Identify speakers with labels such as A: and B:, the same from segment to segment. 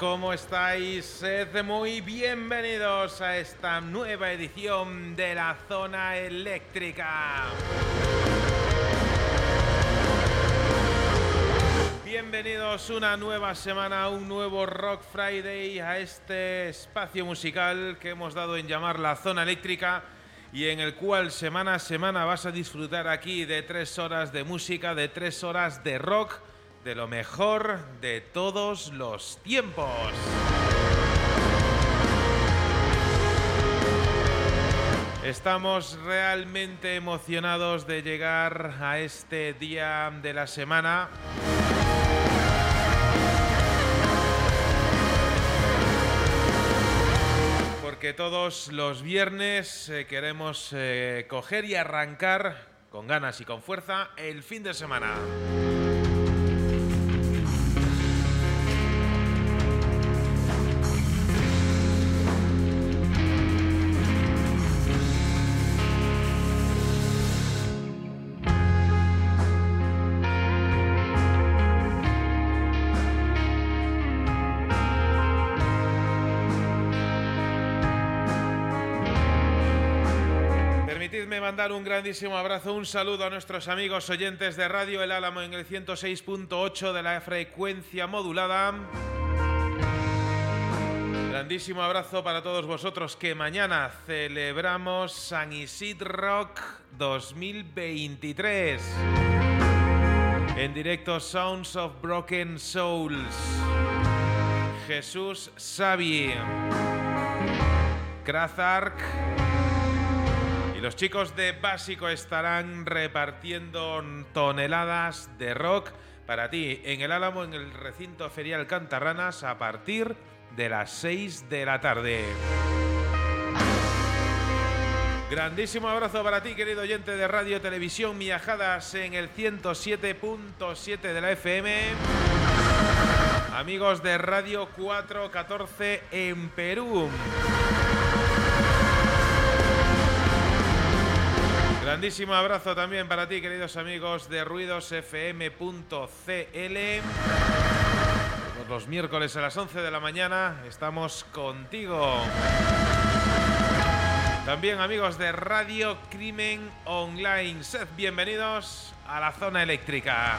A: ¿Cómo estáis? Sed muy bienvenidos a esta nueva edición de la Zona Eléctrica. Bienvenidos una nueva semana, un nuevo Rock Friday, a este espacio musical que hemos dado en llamar la Zona Eléctrica y en el cual semana a semana vas a disfrutar aquí de tres horas de música, de tres horas de rock, de lo mejor de todos los tiempos. Estamos realmente emocionados de llegar a este día de la semana. Porque todos los viernes eh, queremos eh, coger y arrancar con ganas y con fuerza el fin de semana. Un grandísimo abrazo, un saludo a nuestros amigos oyentes de Radio El Álamo en el 106.8 de la frecuencia modulada. Grandísimo abrazo para todos vosotros que mañana celebramos San Isidro Rock 2023. En directo Sounds of Broken Souls. Jesús Xavi. Krazark. Los chicos de Básico estarán repartiendo toneladas de rock para ti en el Álamo, en el recinto ferial Cantarranas, a partir de las 6 de la tarde. Grandísimo abrazo para ti, querido oyente de Radio Televisión Miajadas en el 107.7 de la FM. Amigos de Radio 414 en Perú. Grandísimo abrazo también para ti, queridos amigos de ruidosfm.cl. Los miércoles a las 11 de la mañana estamos contigo. También amigos de Radio Crimen Online, sed bienvenidos a la zona eléctrica.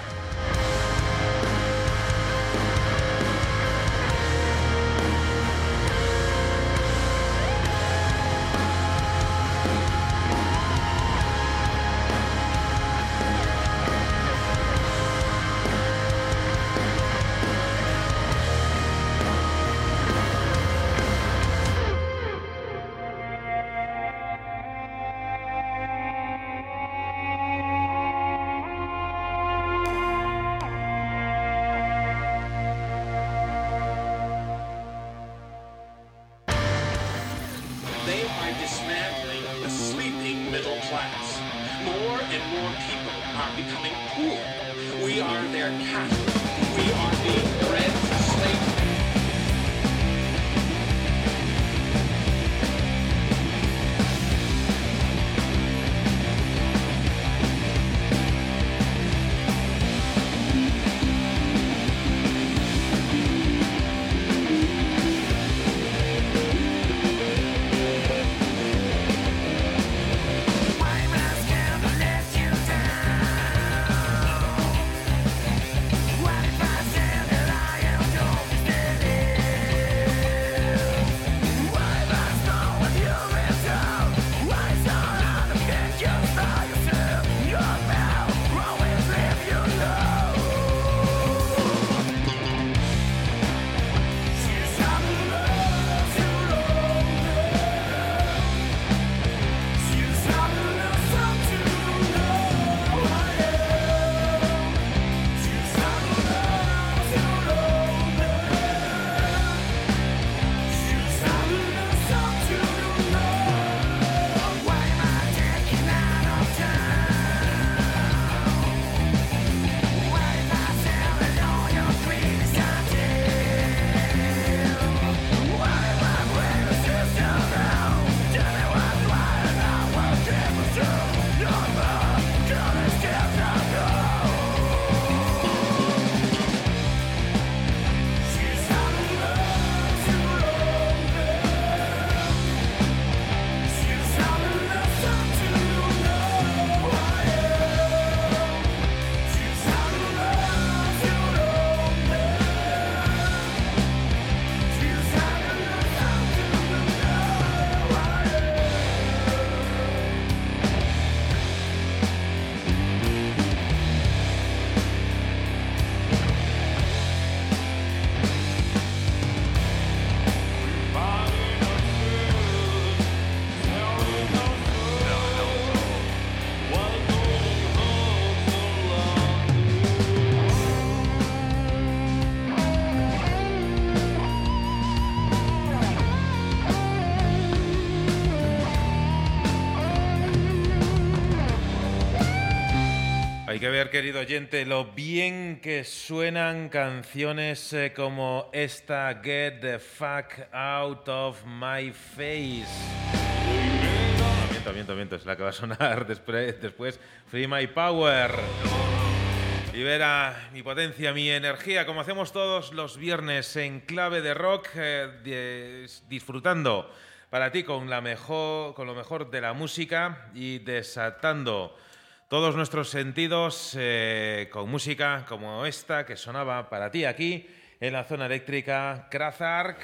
A: Que ver, querido oyente, lo bien que suenan canciones eh, como esta Get the Fuck Out of My Face. Miento, miento, miento, es la que va a sonar después, Free My Power. Libera mi potencia, mi energía, como hacemos todos los viernes en clave de rock, eh, dis- disfrutando para ti con, la mejor, con lo mejor de la música y desatando todos nuestros sentidos eh, con música como esta que sonaba para ti aquí en la zona eléctrica Krazark.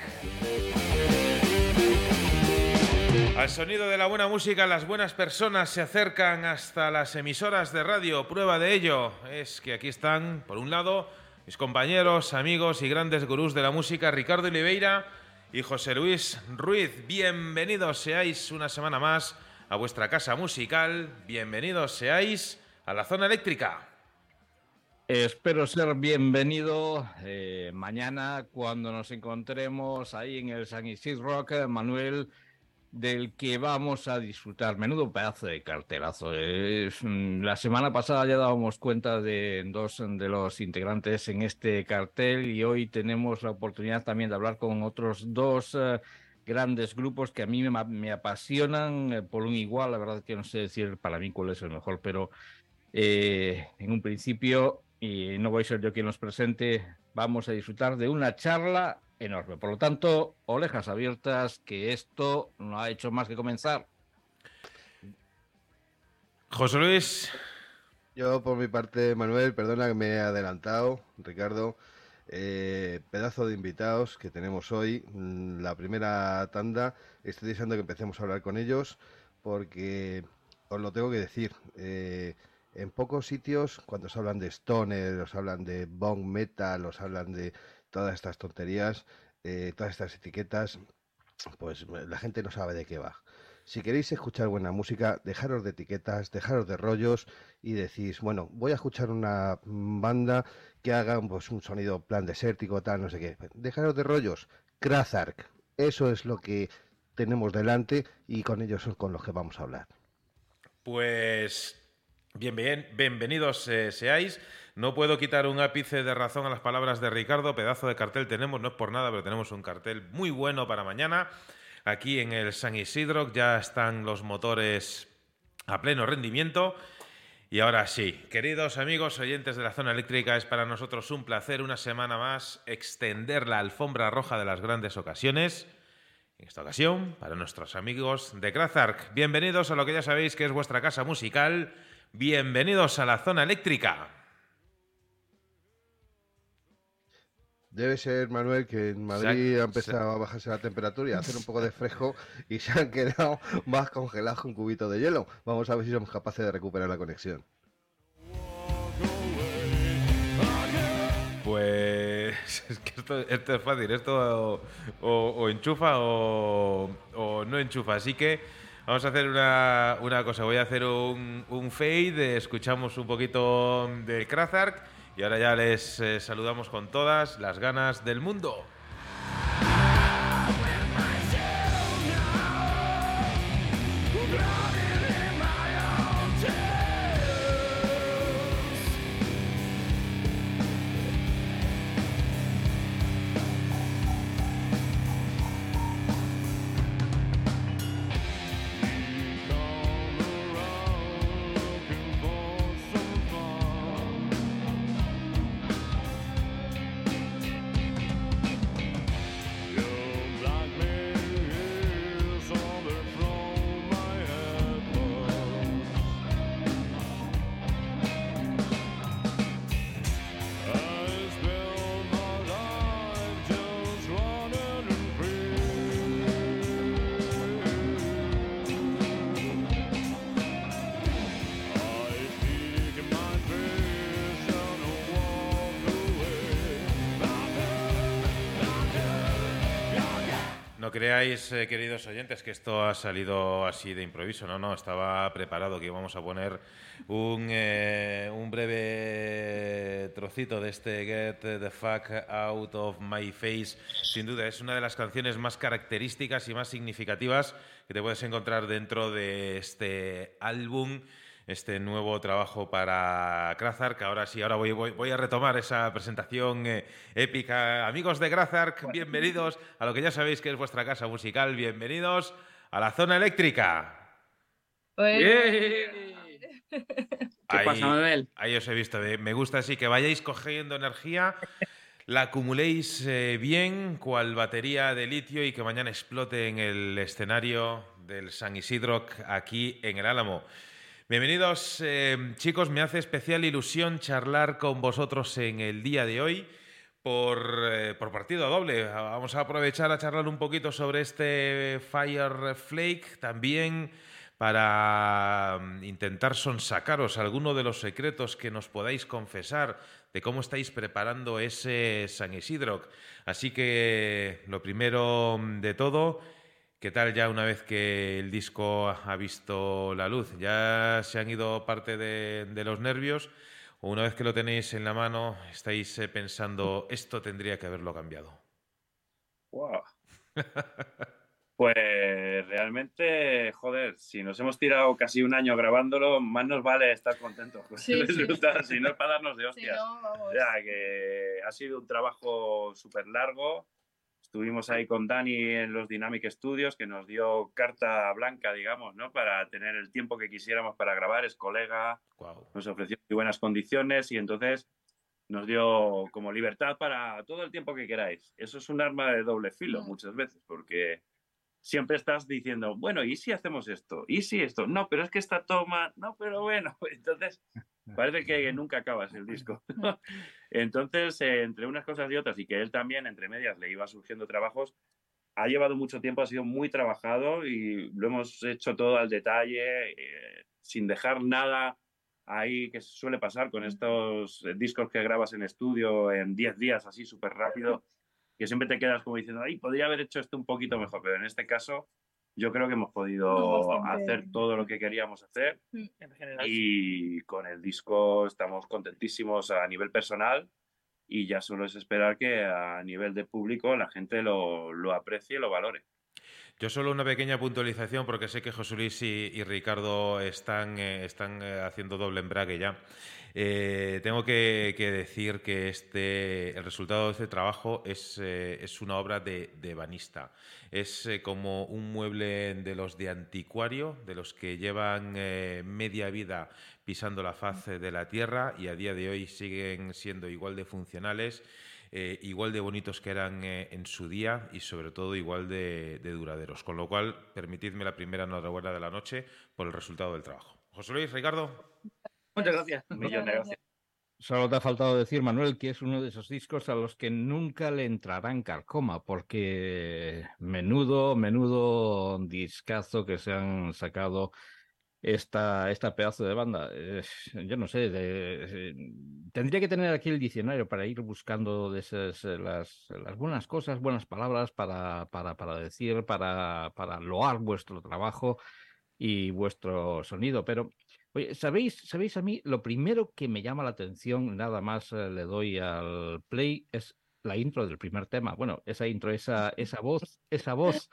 A: Al sonido de la buena música, las buenas personas se acercan hasta las emisoras de radio. Prueba de ello es que aquí están, por un lado, mis compañeros, amigos y grandes gurús de la música, Ricardo Oliveira y José Luis Ruiz. Bienvenidos seáis una semana más a vuestra casa musical. Bienvenidos seáis a la zona eléctrica.
B: Espero ser bienvenido eh, mañana cuando nos encontremos ahí en el San Isidro Rock, eh, Manuel, del que vamos a disfrutar. Menudo pedazo de cartelazo. Es, mm, la semana pasada ya dábamos cuenta de dos de los integrantes en este cartel y hoy tenemos la oportunidad también de hablar con otros dos eh, grandes grupos que a mí me, me apasionan eh, por un igual. La verdad que no sé decir para mí cuál es el mejor, pero eh, en un principio, y no voy a ser yo quien los presente, vamos a disfrutar de una charla enorme. Por lo tanto, orejas abiertas, que esto no ha hecho más que comenzar.
A: José Luis,
C: Yo, por mi parte, Manuel, perdona que me he adelantado, Ricardo. Eh, pedazo de invitados que tenemos hoy. mm, La primera tanda, estoy deseando que empecemos a hablar con ellos porque os lo tengo que decir. eh, en pocos sitios, cuando se hablan de stoner, os hablan de bong metal, os hablan de todas estas tonterías, eh, todas estas etiquetas, pues la gente no sabe de qué va. Si queréis escuchar buena música, dejaros de etiquetas, dejaros de rollos y decís, bueno, voy a escuchar una banda que haga pues, un sonido plan desértico, tal, no sé qué. Dejaros de rollos. Krazark. Eso es lo que tenemos delante y con ellos son con los que vamos a hablar.
A: pues Bien, bien, bienvenidos eh, seáis. No puedo quitar un ápice de razón a las palabras de Ricardo. Pedazo de cartel tenemos, no es por nada, pero tenemos un cartel muy bueno para mañana. Aquí en el San Isidro ya están los motores a pleno rendimiento. Y ahora sí, queridos amigos oyentes de la zona eléctrica, es para nosotros un placer una semana más extender la alfombra roja de las grandes ocasiones. En esta ocasión, para nuestros amigos de Krazark, bienvenidos a lo que ya sabéis que es vuestra casa musical. Bienvenidos a la zona eléctrica.
C: Debe ser, Manuel, que en Madrid
A: Se ha-
C: ha empezado a bajarse la temperatura y a hacer un poco de fresco y se han quedado más congelados que un cubito de hielo. Vamos a ver si somos capaces de recuperar la conexión.
A: Pues es que esto, esto es fácil, esto o, o- o enchufa o, o no enchufa. Así que vamos a hacer una, una cosa, voy a hacer un, un fade, escuchamos un poquito de Krazark y ahora ya les eh, saludamos con todas las ganas del mundo. Que esto ha salido así de improviso. No, no, estaba preparado que íbamos a poner un, eh, un breve trocito de este Get the Fuck Out of My Face. Sin duda, es una de las canciones más características y más significativas que te puedes encontrar dentro de este álbum este nuevo trabajo para Krazark. Ahora sí, ahora voy, voy, voy a retomar esa presentación eh, épica. Amigos de Krazark, bienvenidos a lo que ya sabéis que es vuestra casa musical. Bienvenidos a la zona eléctrica.
D: ¿Qué
A: Ahí-
D: pasa, Manuel?
A: Ahí os he visto. Me gusta así que vayáis cogiendo energía, la acumuléis eh, bien, cual batería de litio y que mañana explote en el escenario del San Isidro aquí en el Álamo. Bienvenidos, eh, chicos. Me hace especial ilusión charlar con vosotros en el día de hoy por, eh, por partido doble. Vamos a aprovechar a charlar un poquito sobre este Fire Flake, también para mm, intentar sonsacaros alguno de los secretos que nos podáis confesar de cómo estáis preparando ese San Isidro. Así que lo primero mm, de todo, ¿qué tal ya una vez que el disco ha visto la luz? ¿Ya se han ido parte de, de los nervios? ¿O una vez que lo tenéis en la mano, estáis eh, pensando, esto tendría que haberlo cambiado?
D: Guau. Pues realmente, joder, si nos hemos tirado casi un año grabándolo, más nos vale estar contentos con
E: Sí,
D: el
E: sí.
D: resultado, si no es para darnos de hostias.
E: no, vamos.
D: Ya que ha sido un trabajo súper largo. Estuvimos ahí con Dani en los Dynamic Studios, que nos dio carta blanca, digamos, ¿no? Para tener el tiempo que quisiéramos para grabar. Es colega,
A: Guau.
D: nos ofreció muy buenas condiciones y entonces nos dio como libertad para todo el tiempo que queráis. Eso es un arma de doble filo
E: Mm.
D: muchas veces, porque siempre estás diciendo, bueno, ¿y si hacemos esto? ¿Y si esto? No, pero es que esta toma, no, pero bueno. Entonces, parece que nunca acabas el disco. Entonces, eh, entre unas cosas y otras, y que él también, entre medias, le iba surgiendo trabajos, ha llevado mucho tiempo, ha sido muy trabajado y lo hemos hecho todo al detalle, eh, sin dejar nada ahí que suele pasar con estos discos que grabas en estudio en 10 días, así súper rápido, que siempre te quedas como diciendo, ay, podría haber hecho esto un poquito mejor, pero en este caso yo creo que hemos podido hacer todo lo que queríamos hacer
E: En general.
D: y con el disco estamos contentísimos a nivel personal y ya solo es esperar que a nivel de público la gente lo, lo aprecie y lo valore.
A: Yo solo una pequeña puntualización porque sé que José Luis y, Ricardo están, eh, están eh, haciendo doble embrague ya. Eh, tengo que, decir que este, el resultado de este trabajo es, es una obra de, banista. Es como un mueble de los de anticuario, de los que llevan media vida pisando la faz de la tierra y a día de hoy siguen siendo igual de funcionales, eh, igual de bonitos que eran eh, en su día y sobre todo igual de, de duraderos. Con lo cual, permitidme la primera enhorabuena de la noche por el resultado del trabajo. José Luis, Ricardo.
D: Muchas gracias. Un millón de gracias.
B: Solo te ha faltado decir, Manuel, que es uno de esos discos a los que nunca le entrarán carcoma, porque menudo, menudo discazo que se han sacado esta, esta pedazo de banda. Eh, yo no sé, de- eh, tendría que tener aquí el diccionario para ir buscando esas, eh, las, buenas cosas, buenas palabras para, para, para decir, para, para loar vuestro trabajo y vuestro sonido, pero Oye, ¿sabéis, ¿sabéis a mí? Lo primero que me llama la atención, nada más le doy al play, es la intro del primer tema. Bueno, esa intro, esa, esa voz, esa voz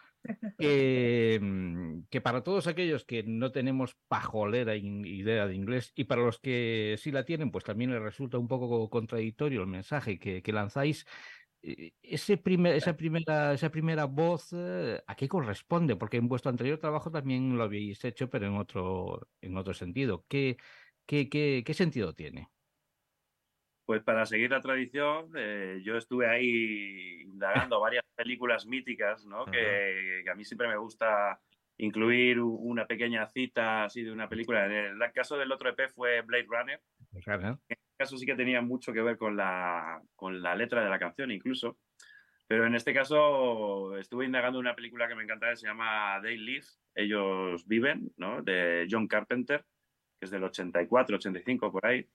B: que, mm, que para todos aquellos que no tenemos pajolera idea de inglés y para los que sí la tienen, pues también les resulta un poco contradictorio el mensaje que, que lanzáis. Eh, Ese primer, esa, primera, esa primera voz, eh, ¿a qué corresponde? Porque en vuestro anterior trabajo también lo habéis hecho, pero en otro, en otro sentido. ¿Qué, qué, qué, qué sentido tiene?
D: Pues para seguir la tradición, eh, yo estuve ahí indagando varias películas míticas, ¿no? Que, que a mí siempre me gusta incluir una pequeña cita así de una película. En el caso del otro EP fue Blade Runner.
B: Claro,
D: En este caso sí que tenía mucho que ver con la, con la letra de la canción incluso. Pero en este caso estuve indagando una película que me encanta que se llama They Live, Ellos Viven, ¿no? De John Carpenter, que es del 84, 85 por ahí.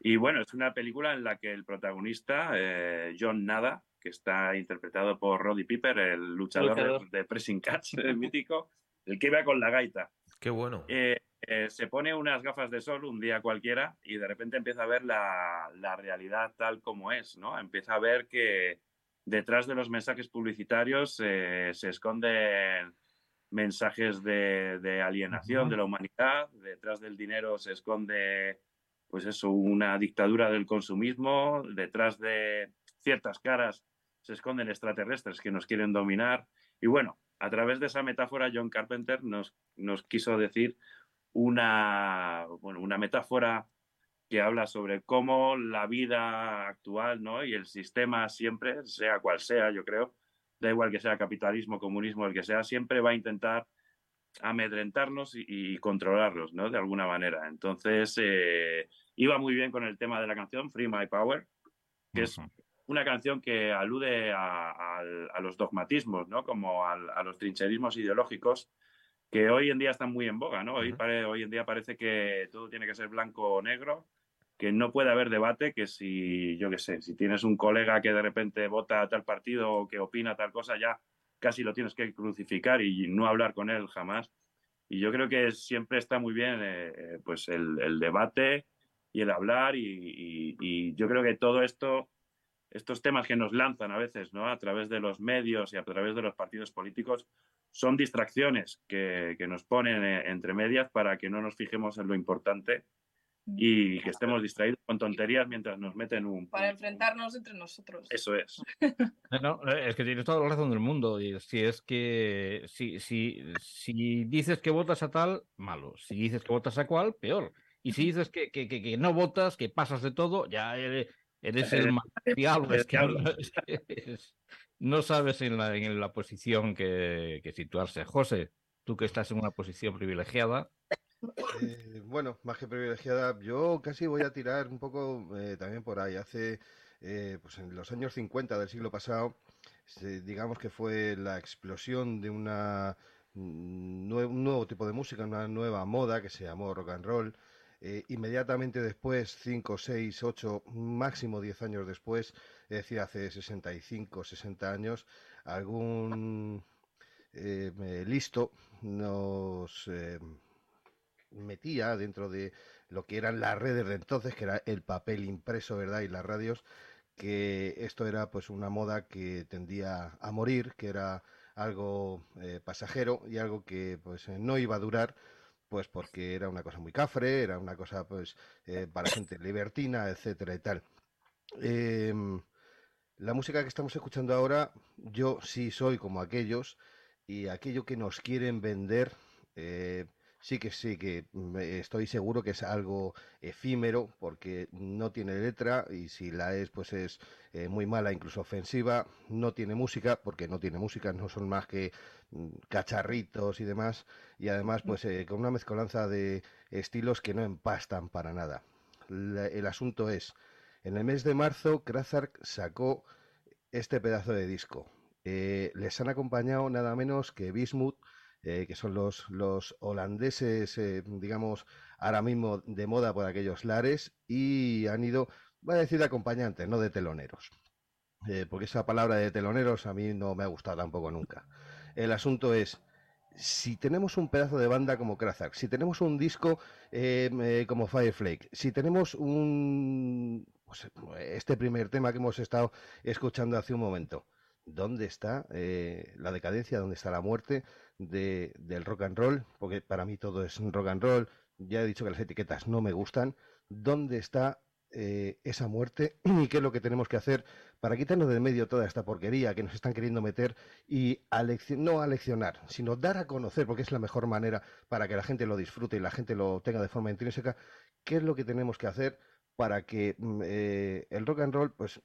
D: Y bueno, es una película en la que el protagonista, eh, John Nada, que está interpretado por Roddy Piper, el luchador, de-
E: Luchador.
D: De, Pressing Catch, el mítico, el que iba con la gaita.
A: Qué bueno.
D: Eh, eh, se pone unas gafas de sol un día cualquiera y de repente empieza a ver la, la realidad tal como es, ¿no? Empieza a ver que detrás de los mensajes publicitarios eh, se esconden mensajes de, de alienación de la humanidad, detrás del dinero se esconde, pues eso, una dictadura del consumismo, detrás de ciertas caras se esconden extraterrestres que nos quieren dominar. Y bueno, a través de esa metáfora, John Carpenter nos, nos quiso decir una, bueno, una metáfora que habla sobre cómo la vida actual ¿no? y el sistema siempre, sea cual sea, yo creo, da igual que sea capitalismo, comunismo, el que sea, siempre va a intentar amedrentarnos y, y controlarlos, ¿no? De alguna manera. Entonces, eh, iba muy bien con el tema de la canción, Free My Power, que es una canción que alude a, los dogmatismos, ¿no? Como a los trincherismos ideológicos que hoy en día están muy en boga, ¿no? Hoy, pare- hoy en día parece que todo tiene que ser blanco o negro, que no puede haber debate, que si, yo qué sé, si tienes un colega que de repente vota a tal partido o que opina tal cosa, ya casi lo tienes que crucificar y no hablar con él jamás. Y yo creo que siempre está muy bien eh, eh, pues el, debate y el hablar y, yo creo que todo esto, estos temas que nos lanzan a veces, ¿no? A través de los medios y a través de los partidos políticos, son distracciones que, que nos ponen eh, entre medias para que no nos fijemos en lo importante y que estemos distraídos con tonterías mientras nos meten un...
E: Para enfrentarnos entre nosotros.
D: Eso es.
B: No, no, es que tienes toda la razón del mundo. Y si es que si, si, si dices que votas a tal, malo. Si dices que votas a cual, peor. Y si dices que, que, que, que no votas, que pasas de todo, ya eres, eres el diablo. Es que,
D: diablo.
B: es que es- no sabes en la, en la posición que, que situarse. José, tú que estás en una posición privilegiada,
C: Eh, bueno, más que privilegiada, yo casi voy a tirar un poco eh, también por ahí. Hace, eh, pues en los años 50 del siglo pasado, digamos que fue la explosión de una, mm, un nuevo tipo de música, una nueva moda que se llamó rock and roll. Inmediatamente después, 5, 6, 8, máximo 10 años después, es decir, hace 65, 60 años, algún eh, listo nos eh, metía dentro de lo que eran las redes de entonces, que era el papel impreso, ¿verdad? Y las radios, que esto era pues una moda que tendía a morir, que era algo eh, pasajero y algo que pues eh, no iba a durar pues porque era una cosa muy cafre, era una cosa pues para gente libertina, etcétera y tal. Em, la música que estamos escuchando ahora, yo sí soy como aquellos y aquello que nos quieren vender, eh, sí que sí que mm, estoy seguro que es algo efímero porque no tiene letra y si la es pues es eh, muy mala, incluso ofensiva, no tiene música porque no tiene música, no son más que mm, cacharritos y demás y además pues eh, con una mezcolanza de estilos que no empastan para nada. La- el asunto es, en el mes de marzo Krazark sacó este pedazo de disco. Eh, les han acompañado nada menos que Bismuth, eh, que son los, holandeses, eh, digamos, ahora mismo de moda por aquellos lares, y han ido, voy a decir de acompañantes, no de teloneros. Porque esa palabra de teloneros a mí no me ha gustado tampoco nunca. El asunto es, si tenemos un pedazo de banda como Krazak, si tenemos un disco como Fireflake, si tenemos un pues, este primer tema que hemos estado escuchando hace un momento, ¿dónde está eh, la decadencia? ¿Dónde está la muerte de- del rock and roll? Porque para mí todo es rock and roll. Ya he dicho que las etiquetas no me gustan. ¿Dónde está eh, esa muerte? ¿Y qué es lo que tenemos que hacer para quitarnos del medio toda esta porquería que nos están queriendo meter y no aleccionar, sino dar a conocer, porque es la mejor manera para que la gente lo disfrute y la gente lo tenga de forma intrínseca, qué es lo que tenemos que hacer para que mm, eh, el rock and roll pues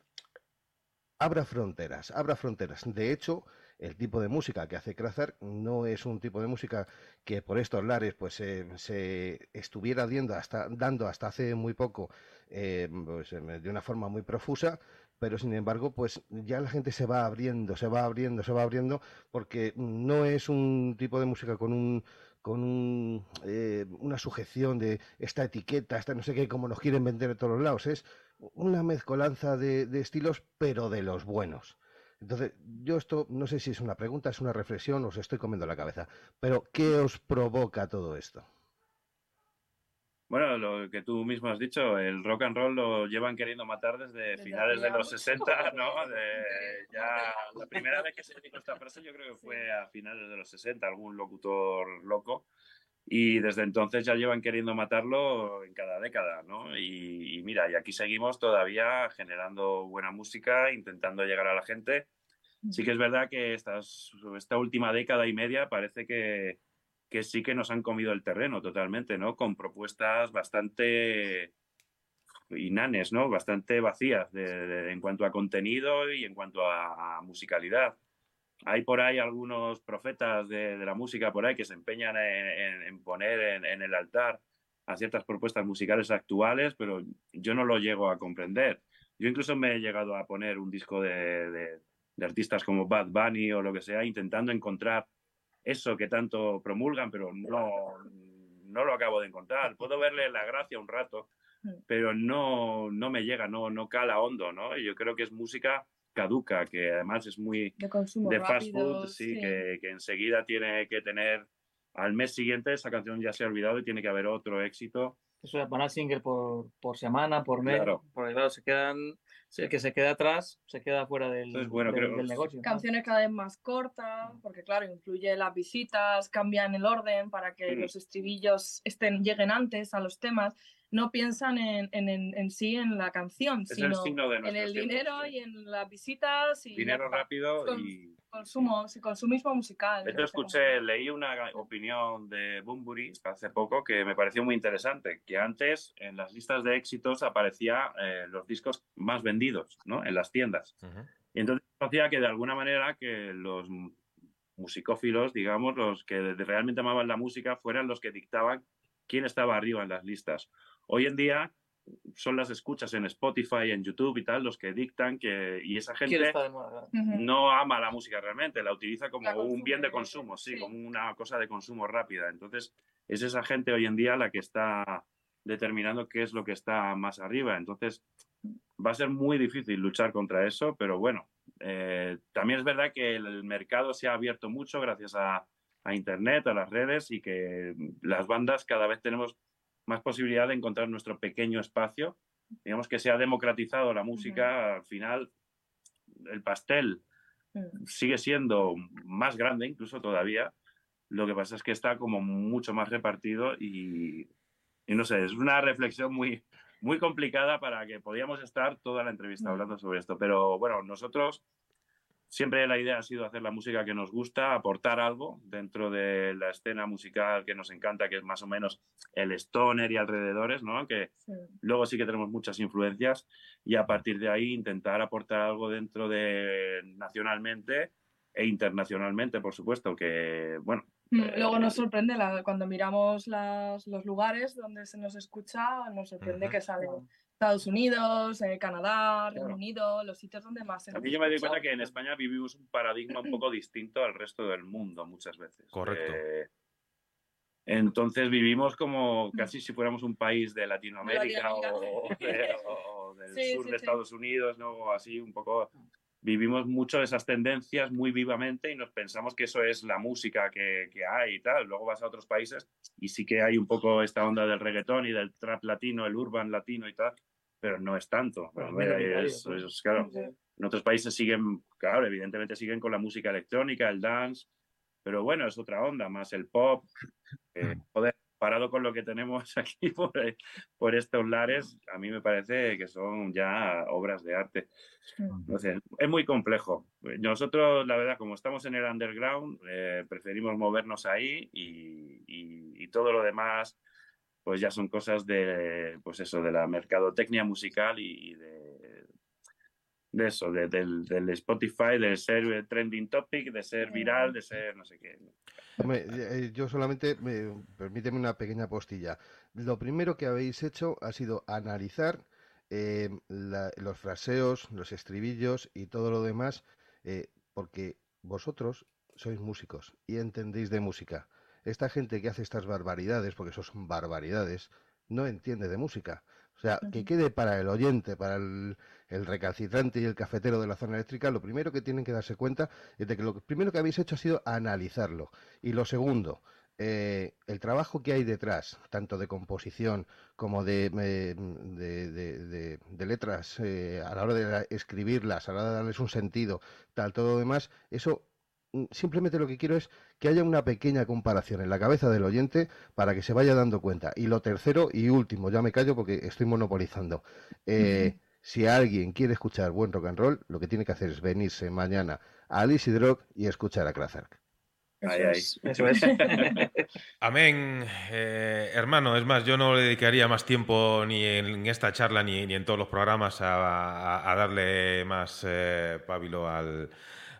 C: abra fronteras, abra fronteras. De hecho, el tipo de música que hace Krazar no es un tipo de música que por estos lares pues eh, se estuviera dando hasta, dando hasta hace muy poco eh, pues, eh, de una forma muy profusa, pero sin embargo pues ya la gente se va abriendo, se va abriendo, se va abriendo porque no es un tipo de música con un con eh, una sujeción de esta etiqueta, esta no sé qué, como nos quieren vender de todos los lados. Una mezcolanza de, de estilos, pero de los buenos. Entonces, yo esto no sé si es una pregunta, es una reflexión, os estoy comiendo la cabeza. Pero, ¿qué os provoca todo esto?
D: Bueno, lo que tú mismo has dicho, el rock and roll lo llevan queriendo matar desde, finales de los
E: mucho.
D: 60, ¿no? De- ya la primera vez que se dijo esta frase yo creo que fue a finales de los 60, algún locutor loco. Y desde entonces ya llevan queriendo matarlo en cada década, ¿no? Y, y mira, y aquí seguimos todavía generando buena música, intentando llegar a la gente. Sí que es verdad que estas, esta última década y media parece que, que sí que nos han comido el terreno totalmente, ¿no? Con propuestas bastante inanes, ¿no? Bastante vacías de- de- en cuanto a contenido y en cuanto a, a musicalidad. Hay por ahí algunos profetas de, de la música por ahí que se empeñan en, en- en poner en, en el altar a ciertas propuestas musicales actuales, pero yo no lo llego a comprender. Yo incluso me he llegado a poner un disco de, de- de artistas como Bad Bunny o lo que sea, intentando encontrar eso que tanto promulgan, pero no, no lo acabo de encontrar. Puedo verle la gracia un rato,
E: Mm.
D: pero no, no me llega, no, no cala hondo, ¿no? Y yo creo que es música caduca, que además es muy
E: De consumo
D: de fast
E: rápido,
D: food, sí, Que, que enseguida tiene que tener, al mes siguiente esa canción ya se ha olvidado y tiene que haber otro éxito.
F: Eso es poner single por, por semana, por mes.
D: Claro.
F: Porque claro, se quedan. El que se queda atrás se queda fuera del,
D: Entonces, bueno,
F: del,
D: creo-
F: del negocio. ¿no?
E: Canciones cada vez más cortas, porque claro, influye las visitas, cambian el orden para que
D: Mm.
E: los estribillos estén, lleguen antes a los temas. No piensan en, en, en- en sí en la canción,
D: Es el
E: sino
D: signo de
E: en el dinero
D: sí.
E: y en las visitas y
D: Dinero rápido
E: Con-
D: y...
E: consumo, sí, consumismo musical.
D: De hecho, escuché, leí una opinión de Bumburi hace poco que me pareció muy interesante, que antes en las listas de éxitos aparecía eh, los discos más vendidos, ¿no? En las tiendas. Y entonces hacía que de alguna manera que los musicófilos, digamos, los que realmente amaban la música, fueran los que dictaban quién estaba arriba en las listas. Hoy en día son las escuchas en Spotify, en YouTube y tal, los que dictan que... Y esa
F: ¿Quién
D: gente
F: está de moda? Claro.
E: Ujú.
D: no ama la música realmente, la utiliza como
E: La
D: un bien de consumo, sí,
E: sí.
D: como una cosa de consumo rápida. Entonces, es esa gente hoy en día la que está determinando qué es lo que está más arriba. Entonces, va a ser muy difícil luchar contra eso, pero bueno, eh, también es verdad que el mercado se ha abierto mucho gracias a, a Internet, a las redes y que las bandas cada vez tenemos más posibilidad de encontrar nuestro pequeño espacio. Digamos que se ha democratizado la música, al final el pastel
E: Mm.
D: sigue siendo más grande incluso todavía. Lo que pasa es que está como mucho más repartido y, y no sé, es una reflexión muy, muy complicada para que podíamos estar toda la entrevista
E: Mm.
D: hablando sobre esto. Pero bueno, nosotros siempre la idea ha sido hacer la música que nos gusta, aportar algo dentro de la escena musical que nos encanta, que es más o menos el stoner y alrededores, ¿no? Que
E: Sí.
D: luego sí que tenemos muchas influencias y a partir de ahí intentar aportar algo dentro de nacionalmente e internacionalmente, por supuesto, que bueno,
E: Mm, Luego nos sorprende la- cuando miramos las- los lugares donde se nos escucha, nos sorprende
A: Ujú.
E: que sale Estados Unidos, eh, Canadá, Reino
D: Claro.
E: Unido, los sitios donde más se
D: a
E: nos
D: mí yo me doy cuenta que en España vivimos un paradigma un poco distinto al resto del mundo muchas veces.
A: Correcto.
D: Eh, entonces vivimos como casi si fuéramos un país de Latinoamérica, o, de- o del
E: Sí,
D: sur
E: sí,
D: de
E: sí.
D: Estados Unidos, ¿no? O así un poco. Vivimos mucho esas tendencias muy vivamente y nos pensamos que eso es la música que, que hay y tal. Luego vas a otros países y sí que hay un poco esta onda del reggaetón y del trap latino, el urban latino y tal, pero no es tanto.
F: Bueno,
D: Hombre,
F: minoritario,
D: es-
F: ¿no?
D: es- claro,
E: Sí.
D: en otros países siguen, claro, evidentemente siguen con la música electrónica, el dance, pero bueno, es otra onda, más el pop. Eh, joder, parado con lo que tenemos aquí por, por estos lares, a mí me parece que son ya obras de arte. Sé, es muy complejo. Nosotros, la verdad, como estamos en el underground, eh, preferimos movernos ahí y, y- y todo lo demás, pues ya son cosas de, pues eso, de la mercadotecnia musical y, y de, de eso, de- del, del Spotify, de ser trending topic, de ser viral, de ser no sé qué.
C: Hombre, eh, yo solamente, me, permíteme una pequeña postilla. Lo primero que habéis hecho ha sido analizar eh, la- los fraseos, los estribillos y todo lo demás, eh, porque vosotros sois músicos y entendéis de música. Esta gente que hace estas barbaridades, porque eso son barbaridades, no entiende de música. O sea, que quede para el oyente, para el, el recalcitrante y el cafetero de la zona eléctrica, lo primero que tienen que darse cuenta es de que lo primero que habéis hecho ha sido analizarlo. Y lo segundo, eh, el trabajo que hay detrás, tanto de composición como de, eh, de, de- de- de letras, eh, a la hora de la- escribirlas, a la hora de darles un sentido, tal, todo lo demás, eso simplemente lo que quiero es que haya una pequeña comparación en la cabeza del oyente para que se vaya dando cuenta. Y lo tercero y último, ya me callo porque estoy monopolizando. Eh, Si alguien quiere escuchar buen rock and roll, lo que tiene que hacer es venirse mañana a Alice Rock y escuchar a Krazark.
D: Ahí.
E: es.
F: Eso es.
A: Amén, eh, hermano. Es más, yo no le dedicaría más tiempo ni en esta charla ni, ni en todos los programas a, a- a darle más eh, pábilo al-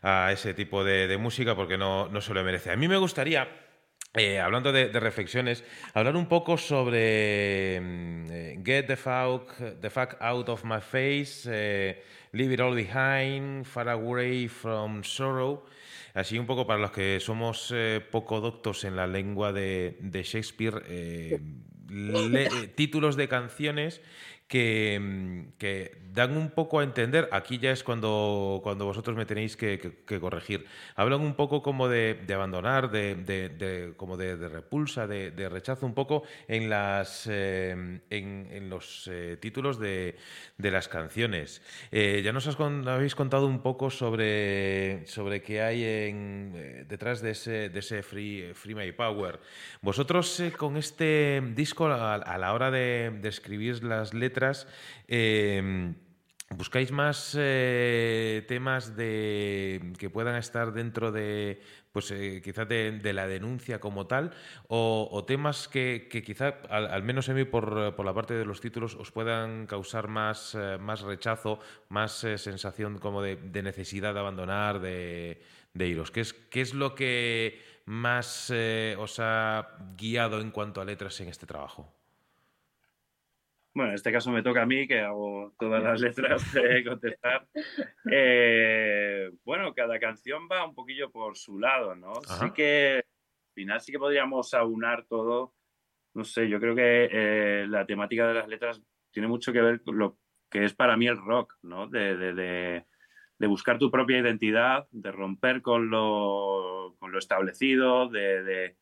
A: a ese tipo de, de música porque no, no se lo merece. A mí me gustaría, eh, hablando de, reflexiones, hablar un poco sobre mm, eh, Get the fuck, the fuck out of my face, eh, Leave it all behind, Far away from sorrow. Así un poco para los que somos poco doctos en la lengua de, de Shakespeare, títulos de canciones que, mm, que dan un poco a entender, aquí ya es cuando, cuando vosotros me tenéis que, corregir, hablan un poco como de, abandonar, de, como de, repulsa, de, rechazo un poco en, las, eh, en, los eh, títulos de, las canciones. Eh, ya nos habéis contado un poco sobre, sobre qué hay detrás de ese, Free, Free My Power. Vosotros con este disco, a, la hora de escribir las letras, eh, ¿Buscáis más eh, temas de, que puedan estar dentro de, pues eh, quizás de, la denuncia como tal, o, temas que, que quizá, al, menos a mí por, la parte de los títulos, os puedan causar más, eh, rechazo, más sensación como de, necesidad de abandonar, de, iros? ¿Qué es, lo que más os ha guiado en cuanto a letras en este trabajo?
D: Bueno, en este caso me toca a mí, que hago todas las letras de contestar. Eh, bueno, cada canción va un poquillo por su lado, ¿no?
A: Ajá.
D: Sí que al final sí que podríamos aunar todo. No sé, yo creo que eh, la temática de las letras tiene mucho que ver con lo que es para mí el rock, ¿no? De, de- de- de buscar tu propia identidad, de romper con lo, con lo establecido, de,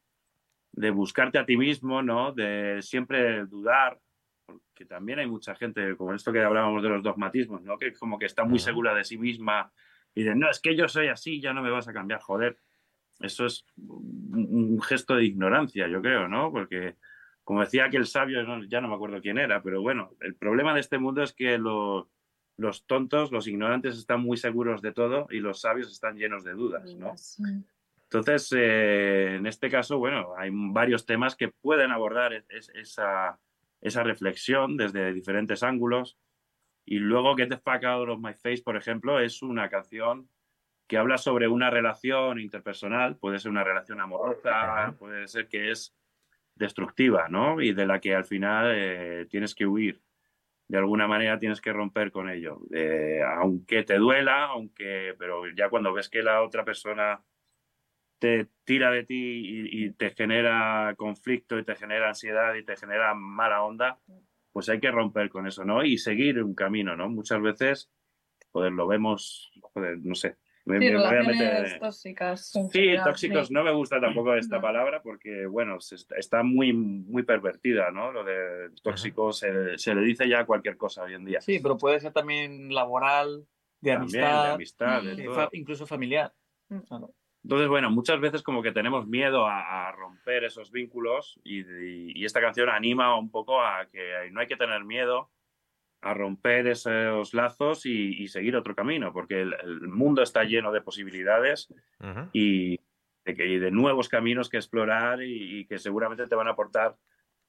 D: buscarte a ti mismo, ¿no? De siempre dudar, porque también hay mucha gente, como esto que hablábamos de los dogmatismos, ¿no? Que como que está muy segura de sí misma y dicen, no, es que yo soy así, ya no me vas a cambiar, joder. Eso es un, gesto de ignorancia, yo creo, ¿no? Porque, como decía aquel sabio, no- ya no me acuerdo quién era, pero bueno, el problema de este mundo es que lo- los tontos, los ignorantes están muy seguros de todo y los sabios están llenos de dudas, ¿no? Entonces, eh, en este caso, bueno, hay varios temas que pueden abordar es- es- esa, esa reflexión desde diferentes ángulos. Y luego Get the Fuck Out of My Face, por ejemplo, es una canción que habla sobre una relación interpersonal, puede ser una relación amorosa, puede ser que es destructiva, ¿no? Y de la que al final eh, tienes que huir. De alguna manera tienes que romper con ello. Eh, aunque te duela, aunque, pero ya cuando ves que la otra persona te tira de ti y, y te genera conflicto y te genera ansiedad y te genera mala onda, pues hay que romper con eso, ¿no? Y seguir un camino, ¿no? Muchas veces, joder, lo vemos, joder, no sé. me-
E: Sí,
D: me voy a
E: relaciones
D: meter-
E: tóxicas.
D: Sí,
E: general,
D: tóxicos
E: sí.
D: no me gusta tampoco esta
E: No.
D: palabra porque, bueno, se está, está muy, muy pervertida, ¿no? Lo de tóxico se, se le dice ya cualquier cosa hoy en día.
F: Sí, pero puede ser también laboral, de
D: También, de
F: amistad,
D: amistad, de todo.
F: fa- incluso familiar.
E: Mm.
D: Entonces, bueno, muchas veces como que tenemos miedo a, a romper esos vínculos y, y- y esta canción anima un poco a que no hay que tener miedo a romper esos lazos y, y seguir otro camino, porque el, el mundo está lleno de posibilidades y de, que- y de nuevos caminos que explorar y, y que seguramente te van a aportar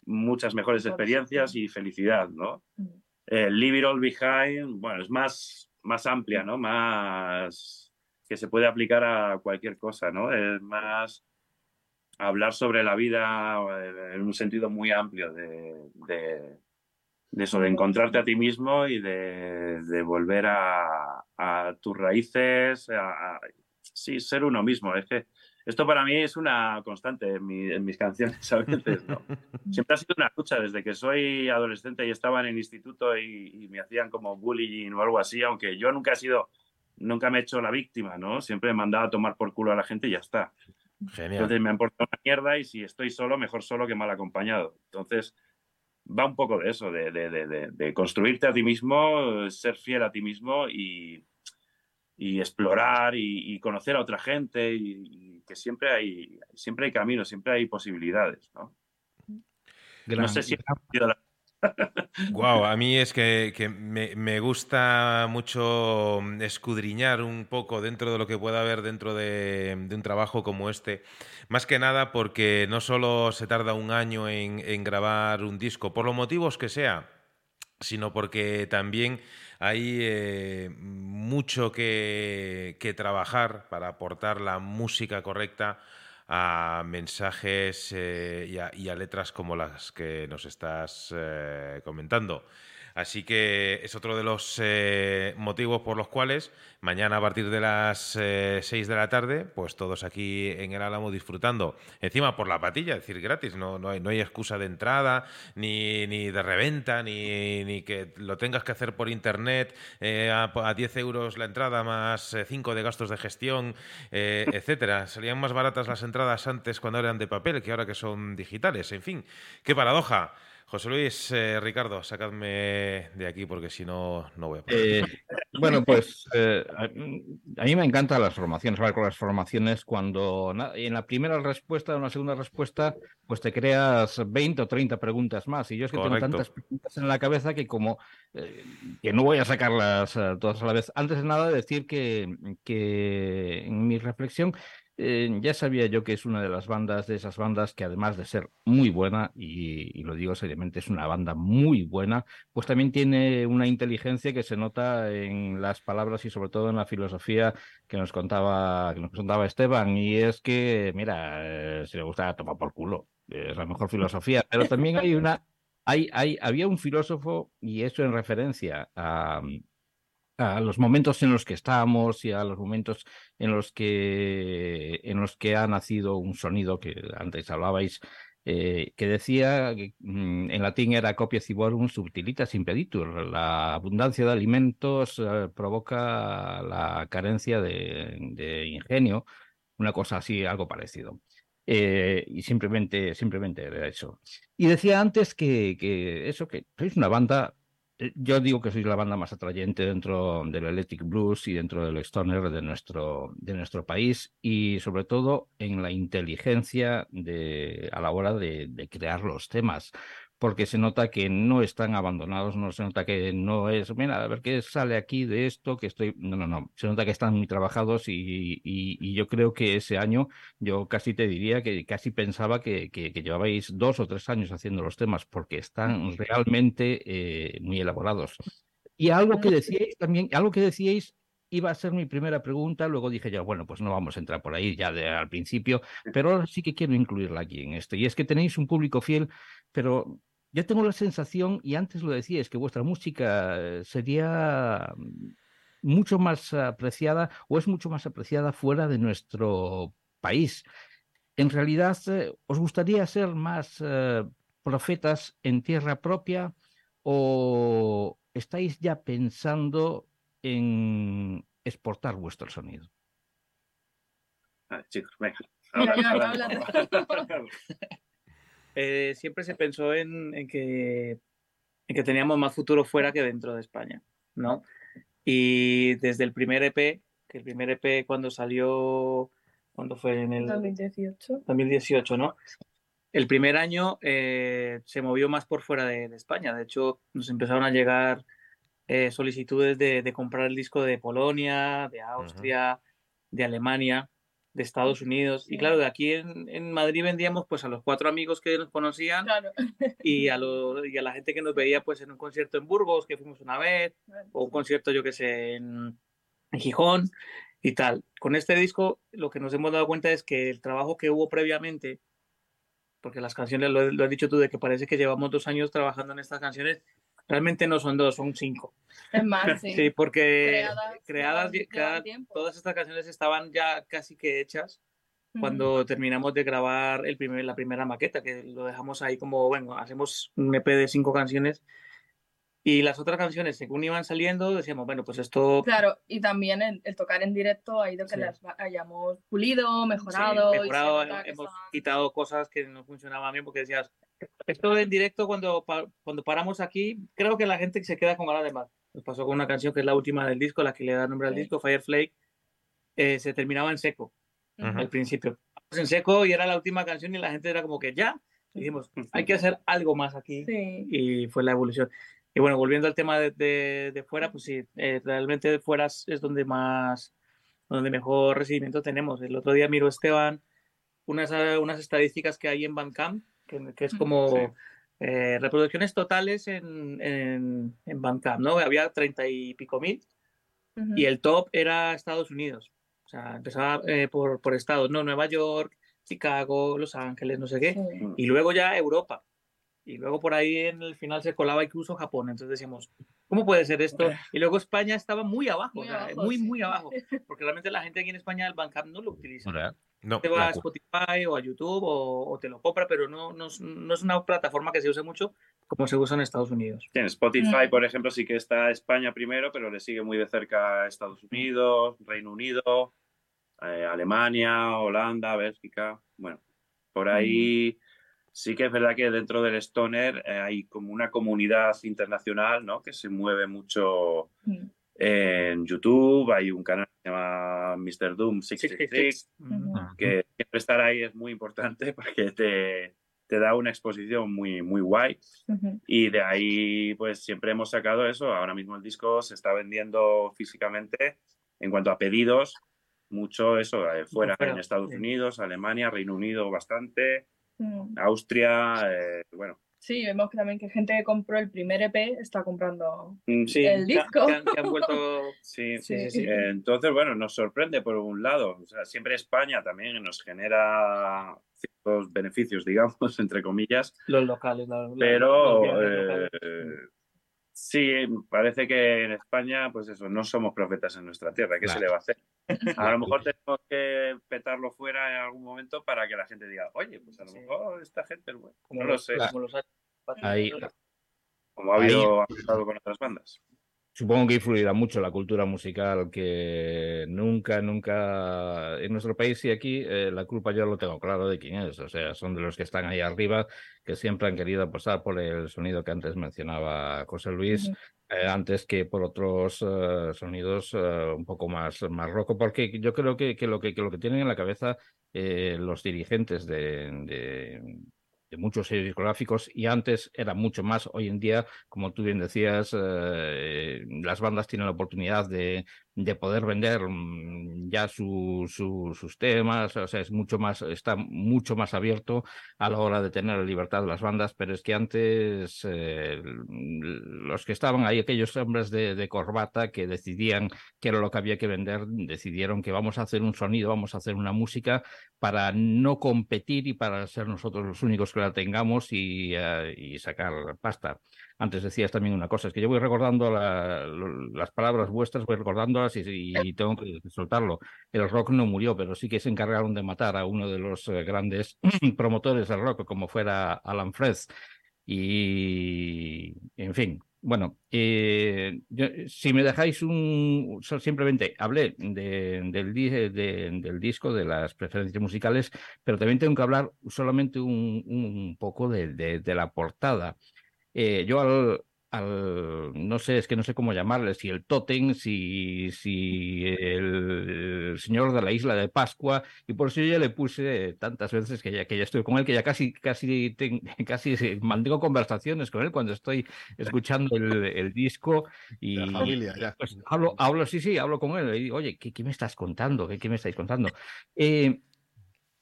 D: muchas mejores experiencias y felicidad, ¿no?
E: Mm.
D: Eh, Leave It All Behind, bueno, es más, más amplia, ¿no? Más que se puede aplicar a cualquier cosa, ¿no? Es más hablar sobre la vida eh, en un sentido muy amplio de, eso, de encontrarte a ti mismo y de, volver a, tus raíces, a, sí, ser uno mismo. Es que esto para mí es una constante en mis canciones a veces, ¿no? Siempre ha sido una lucha desde que soy adolescente y estaba en el instituto y, y me hacían como bullying o algo así, aunque yo nunca he sido, nunca me he hecho la víctima, ¿no? Siempre he mandado a tomar por culo a la gente y ya está.
A: Genial.
D: Entonces me han portado una mierda y si estoy solo, mejor solo que mal acompañado. Entonces va un poco de eso, de, de- de- de- de construirte a ti mismo, ser fiel a ti mismo y, y explorar y, y conocer a otra gente y, y que siempre hay, siempre hay caminos, siempre hay posibilidades, ¿no?
B: Gran-
D: no sé si he respondido la-
A: Guau, a mí es que, me, gusta mucho escudriñar un poco dentro de lo que pueda haber dentro de, un trabajo como este. Más que nada porque no solo se tarda un año en, grabar un disco, por los motivos que sea, sino porque también hay eh, mucho que trabajar para aportar la música correcta a mensajes eh, y, a, y a letras como las que nos estás eh, comentando. Así que es otro de los eh, motivos por los cuales mañana a partir de las eh, 6 de la tarde, pues todos aquí en el Álamo disfrutando. Encima por la patilla, es decir, gratis, no, no, hay, excusa de entrada, ni, ni de reventa, ni, ni que lo tengas que hacer por internet eh, a, a 10 euros la entrada más 5 de gastos de gestión, eh, etcétera. Salían más baratas las entradas antes cuando eran de papel que ahora que son digitales. En fin, qué paradoja. José Luis, eh, Ricardo, sacadme de aquí porque si no, no voy a poder.
B: Eh, bueno, pues eh, a, mí me encantan las formaciones, con las formaciones cuando en la primera respuesta o en la segunda respuesta, pues te creas 20 o 30 preguntas más. Y yo es que
A: Correcto.
B: tengo tantas preguntas en la cabeza que como que no voy a sacarlas todas a la vez. Antes de nada, decir que, que en mi reflexión eh, ya sabía yo que es una de las bandas, de esas bandas que además de ser muy buena, y, lo digo seriamente, es una banda muy buena, pues también tiene una inteligencia que se nota en las palabras y sobre todo en la filosofía que nos contaba, que nos contaba Esteban. Y es que, mira, eh, si le gusta tomar por culo, es la mejor filosofía, pero también hay una, hay, hay, había un filósofo, y eso en referencia a, a los momentos en los que estamos y a los momentos en los que, en los que ha nacido un sonido que antes hablabais, eh, que decía que mm, en latín era copia ciborum subtilitas impeditur. La abundancia de alimentos eh, provoca la carencia de, ingenio, una cosa así, algo parecido. Eh, y simplemente, simplemente era eso. Y decía antes que, que eso, que sois una banda yo digo que sois la banda más atrayente dentro del Electric Blues y dentro del Stoner de nuestro, de nuestro país y sobre todo en la inteligencia de, a la hora de, de crear los temas porque se nota que no están abandonados, no se nota que no es, mira, a ver qué sale aquí de esto, que estoy, no, no, no, se nota que están muy trabajados y, y, y yo creo que ese año yo casi te diría que casi pensaba que, que, que llevabais dos o tres años haciendo los temas porque están realmente eh, muy elaborados. Y algo que decíais también, algo que decíais iba a ser mi primera pregunta, luego dije yo, bueno, pues no vamos a entrar por ahí ya de, al principio, pero ahora sí que quiero incluirla aquí en esto. Y es que tenéis un público fiel, pero yo tengo la sensación, y antes lo decíais, que vuestra música eh, sería mucho más apreciada o es mucho más apreciada fuera de nuestro país. En realidad, eh, ¿os gustaría ser más eh, profetas en tierra propia o estáis ya pensando en exportar vuestro sonido?
D: Ah, chicos, venga.
E: Mira,
F: Eh, siempre se pensó en, en que, en que teníamos más futuro fuera que dentro de España, ¿no? Y desde el primer EP, que el primer EP cuando salió, cuando fue en el
E: 2018.
F: 2018, ¿no? El primer año eh, se movió más por fuera de, de España. De hecho, nos empezaron a llegar eh, solicitudes de, de comprar el disco de Polonia, de Austria, de Alemania, de Estados Unidos. Y claro, de aquí en, en Madrid vendíamos pues a los cuatro amigos que nos conocían
E: Claro.
F: y a, lo- y a la gente que nos veía pues en un concierto en Burgos, que fuimos una vez, o un concierto, yo que sé, en, en Gijón y tal. Con este disco lo que nos hemos dado cuenta es que el trabajo que hubo previamente, porque las canciones, lo, lo has dicho tú, de que parece que llevamos dos años trabajando en estas canciones, realmente no son dos, son cinco.
E: Es más, sí.
F: Sí, porque
E: Creadas,
F: creadas, todas estas canciones estaban ya casi que hechas cuando terminamos de grabar el primer, la primera maqueta, que lo dejamos ahí como, bueno, hacemos un EP de cinco canciones y las otras canciones, según iban saliendo, decíamos, bueno, pues esto
E: Claro, y también el, el tocar en directo ha ido que
F: Sí.
E: las hayamos pulido,
F: sí,
E: mejorado. y se
F: mejorado,
E: que
F: hemos quitado cosas que no funcionaban bien porque decías, esto en directo cuando, cuando paramos aquí, creo que la gente se queda con ganas de más. Nos pasó con una canción que es la última del disco, la que le da nombre al
E: Sí.
F: disco, Fireflake, eh, se terminaba en seco. Al principio. En seco y era la última canción y la gente era como que ya. Y dijimos, hay que hacer algo más aquí.
E: Sí.
F: Y fue la evolución. Y bueno, volviendo al tema de, de, de fuera, pues sí, eh, realmente de fuera es donde más, donde mejor recibimiento tenemos. El otro día miró Esteban unas, eh, unas estadísticas que hay en Bandcamp, que, que es como
D: Sí.
F: eh, reproducciones totales en, en, en Bandcamp, ¿no? Había treinta y pico mil y el top era Estados Unidos. O sea, empezaba eh, por, por estados, ¿no? Nueva York, Chicago, Los Ángeles, no sé qué.
E: Sí.
F: Y luego ya Europa. Y luego por ahí en el final se colaba incluso Japón. Entonces decíamos, ¿cómo puede ser esto? Y luego España estaba muy abajo,
E: Muy
F: o sea,
E: abajo,
F: muy,
E: sí.
F: muy abajo. Porque realmente la gente aquí en España el Bandcamp no lo utiliza.
A: No,
F: Te va a Spotify o a YouTube o, o te lo compra, pero no, no, es- no es una plataforma que se use mucho como se usa en Estados Unidos.
D: En Spotify,
E: Mm.
D: por ejemplo, sí que está España primero, pero le sigue muy de cerca Estados Unidos, Reino Unido, eh, Alemania, Holanda, Bélgica. Bueno, por ahí sí que es verdad que dentro del Stoner eh, hay como una comunidad internacional, ¿no? Que se mueve mucho
E: Mm.
D: en YouTube. Hay un canal que se llama Mr. Doom 666
E: Ujú.
D: que siempre estar ahí es muy importante porque te, te da una exposición muy, muy guay. Y de ahí, pues siempre hemos sacado eso. Ahora mismo el disco se está vendiendo físicamente en cuanto a pedidos, mucho eso, eh, fuera,
F: fuera,
D: en Estados
F: sí.
D: Unidos, Alemania, Reino Unido bastante,
E: Mm.
D: Austria, eh, bueno.
E: Sí, vemos que también que gente que compró el primer EP está comprando.
D: mm,
F: Sí,
E: El disco.
F: Que, han, que han vuelto...
D: Sí,
F: Sí, sí,
E: Sí.
F: sí.
D: Eh, Entonces, bueno, nos sorprende por un lado. O sea, siempre España también nos genera ciertos beneficios, digamos, entre comillas.
F: Los locales. la- la- los
D: Pero
F: locales.
D: eh, sí, parece que en España, pues eso, no somos profetas en nuestra tierra. ¿Qué se le va a hacer? A lo mejor tenemos que petarlo fuera en algún momento para que la gente diga, oye, pues a lo
F: Sí.
D: mejor esta gente es buena.
F: como
D: No lo sé,
F: como los-
B: Ahí-
D: como ha habido ha pasado con otras bandas.
B: Supongo que influirá mucho la cultura musical, que nunca, nunca en nuestro país y aquí eh, la culpa yo lo tengo claro de quién es. O sea, son de los que están ahí arriba, que siempre han querido apostar por el sonido que antes mencionaba José Luis, eh, antes que por otros eh, sonidos un poco más, más roco, porque yo creo que, que, lo, que, que lo que tienen en la cabeza los dirigentes de, de de muchos sellos discográficos y antes era mucho más. Hoy en día, como tú bien decías, eh, las bandas tienen la oportunidad de, de poder vender mm, ya su, sus temas, o sea, es mucho más, está mucho más abierto a la hora de tener la libertad de las bandas, pero es que antes eh, los que estaban ahí, aquellos hombres de, de, corbata que decidían qué era lo que había que vender, decidieron que vamos a hacer un sonido, vamos a hacer una música para no competir y para ser nosotros los únicos que la tengamos y, uh, y sacar pasta. Antes decías también una cosa, es que yo voy recordando la, las palabras vuestras, voy recordándolas y, y, tengo que soltarlo. El rock no murió, pero sí que se encargaron de matar a uno de los eh, grandes promotores del rock, como fuera Alan Freed. Y, en fin, bueno, eh, yo, si me dejáis un... Simplemente hablé de, del, de, del, disco, de las preferencias musicales, pero también tengo que hablar solamente un, un poco de, de, la portada. Eh, yo al, al, no sé, es que no sé cómo llamarle, si el tótem, si, si el, el, señor de la isla de Pascua, y por eso yo ya le puse tantas veces que ya, que ya estoy con él, que ya casi, casi, ten, casi mantengo conversaciones con él cuando estoy escuchando el, el disco y
C: la familia, ya.
B: Pues, hablo, hablo, sí, sí, hablo con él y digo, oye, ¿qué, qué me estás contando? ¿Qué, qué me estáis contando? Eh,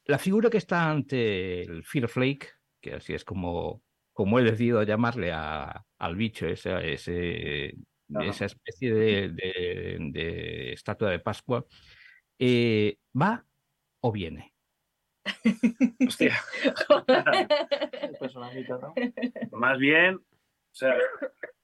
B: la figura que está ante el Fear Flake, que así es como como he decidido llamarle a, al bicho, esa, ese, no. esa especie de, de, de, estatua de Pascua, eh, ¿va o viene?
D: Hostia. Más bien, o sea,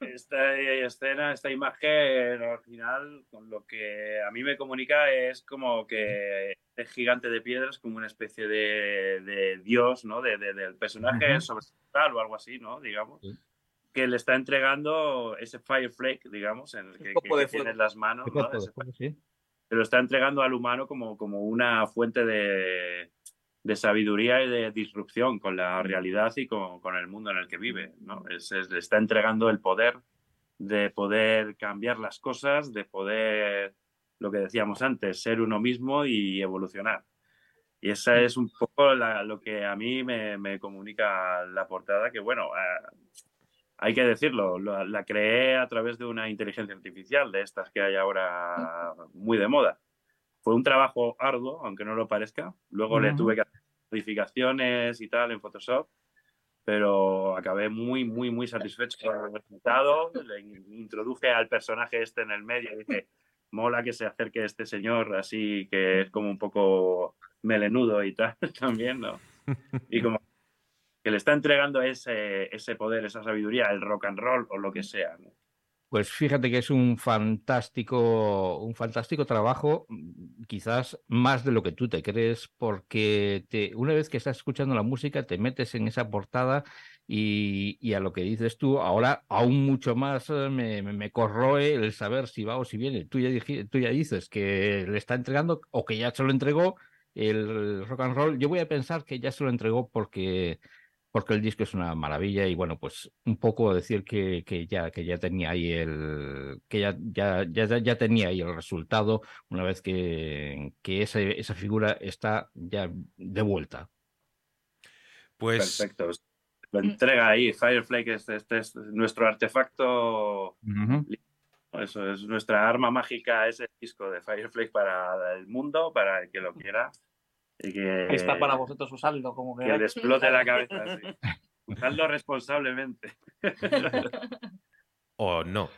D: esta escena, esta imagen al final, con lo que a mí me comunica es como que es gigante de piedras, como una especie de, de dios, ¿no? De, de, del personaje uh -huh. sobrenatural o algo así, ¿no? Digamos. Sí. Que le está entregando ese Fire Flake, digamos, en el que, que, que tiene en las manos. ¿no? Ese, sí. Se lo está entregando al humano como, como una fuente de, de sabiduría y de disrupción con la realidad y con, con el mundo en el que vive. ¿no? Es, es, le está entregando el poder de poder cambiar las cosas, de poder, lo que decíamos antes, ser uno mismo y evolucionar. Y esa es un poco la, lo que a mí me, me, comunica la portada, que bueno, eh, hay que decirlo, la, la, creé a través de una inteligencia artificial, de estas que hay ahora muy de moda. Fue un trabajo arduo, aunque no lo parezca. Luego uh -huh. le tuve que hacer modificaciones y tal en Photoshop, pero acabé muy, muy, muy satisfecho con el resultado. Le introduje al personaje este en el medio y dije, mola que se acerque este señor así que es como un poco melenudo y tal también, ¿no? Y como que le está entregando ese, ese poder, esa sabiduría, el rock and roll o lo que sea, ¿no?
B: Pues fíjate que es un fantástico, un fantástico trabajo, quizás más de lo que tú te crees, porque te, una vez que estás escuchando la música te metes en esa portada y, y a lo que dices tú, ahora aún mucho más eh, me, me, corroe el saber si va o si viene. Ya, tú ya dices que le está entregando o que ya se lo entregó el rock and roll. Yo voy a pensar que ya se lo entregó porque porque el disco es una maravilla y bueno, pues un poco decir que, que ya, que ya tenía ahí el que ya, ya, ya, ya tenía ahí el resultado una vez que, que esa, esa figura está ya de vuelta.
D: Pues perfecto. Lo entrega ahí, Fireflake, este, este es nuestro artefacto. Uh -huh. Eso es nuestra arma mágica, ese disco de Fireflake para el mundo, para el que lo quiera. Y que,
F: está para vosotros usarlo como que,
D: que le explote la cabeza. Sí. Usarlo responsablemente.
A: o no.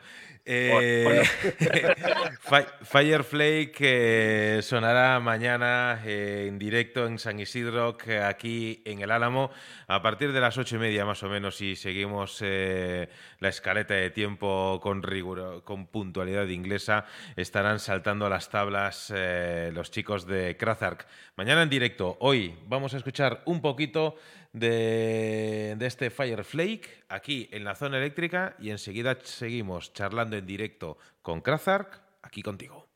A: Eh, o, o no. Fireflake eh, sonará mañana eh, en directo en San Isidro, aquí en el Álamo, a partir de las ocho y media más o menos, si seguimos la escaleta de tiempo con rigor, con puntualidad inglesa, estarán saltando a las tablas los chicos de Krazark. Mañana en directo, hoy vamos a escuchar un poquito de, este Fireflake aquí en la zona eléctrica y enseguida seguimos charlando en directo con Krazark, aquí contigo.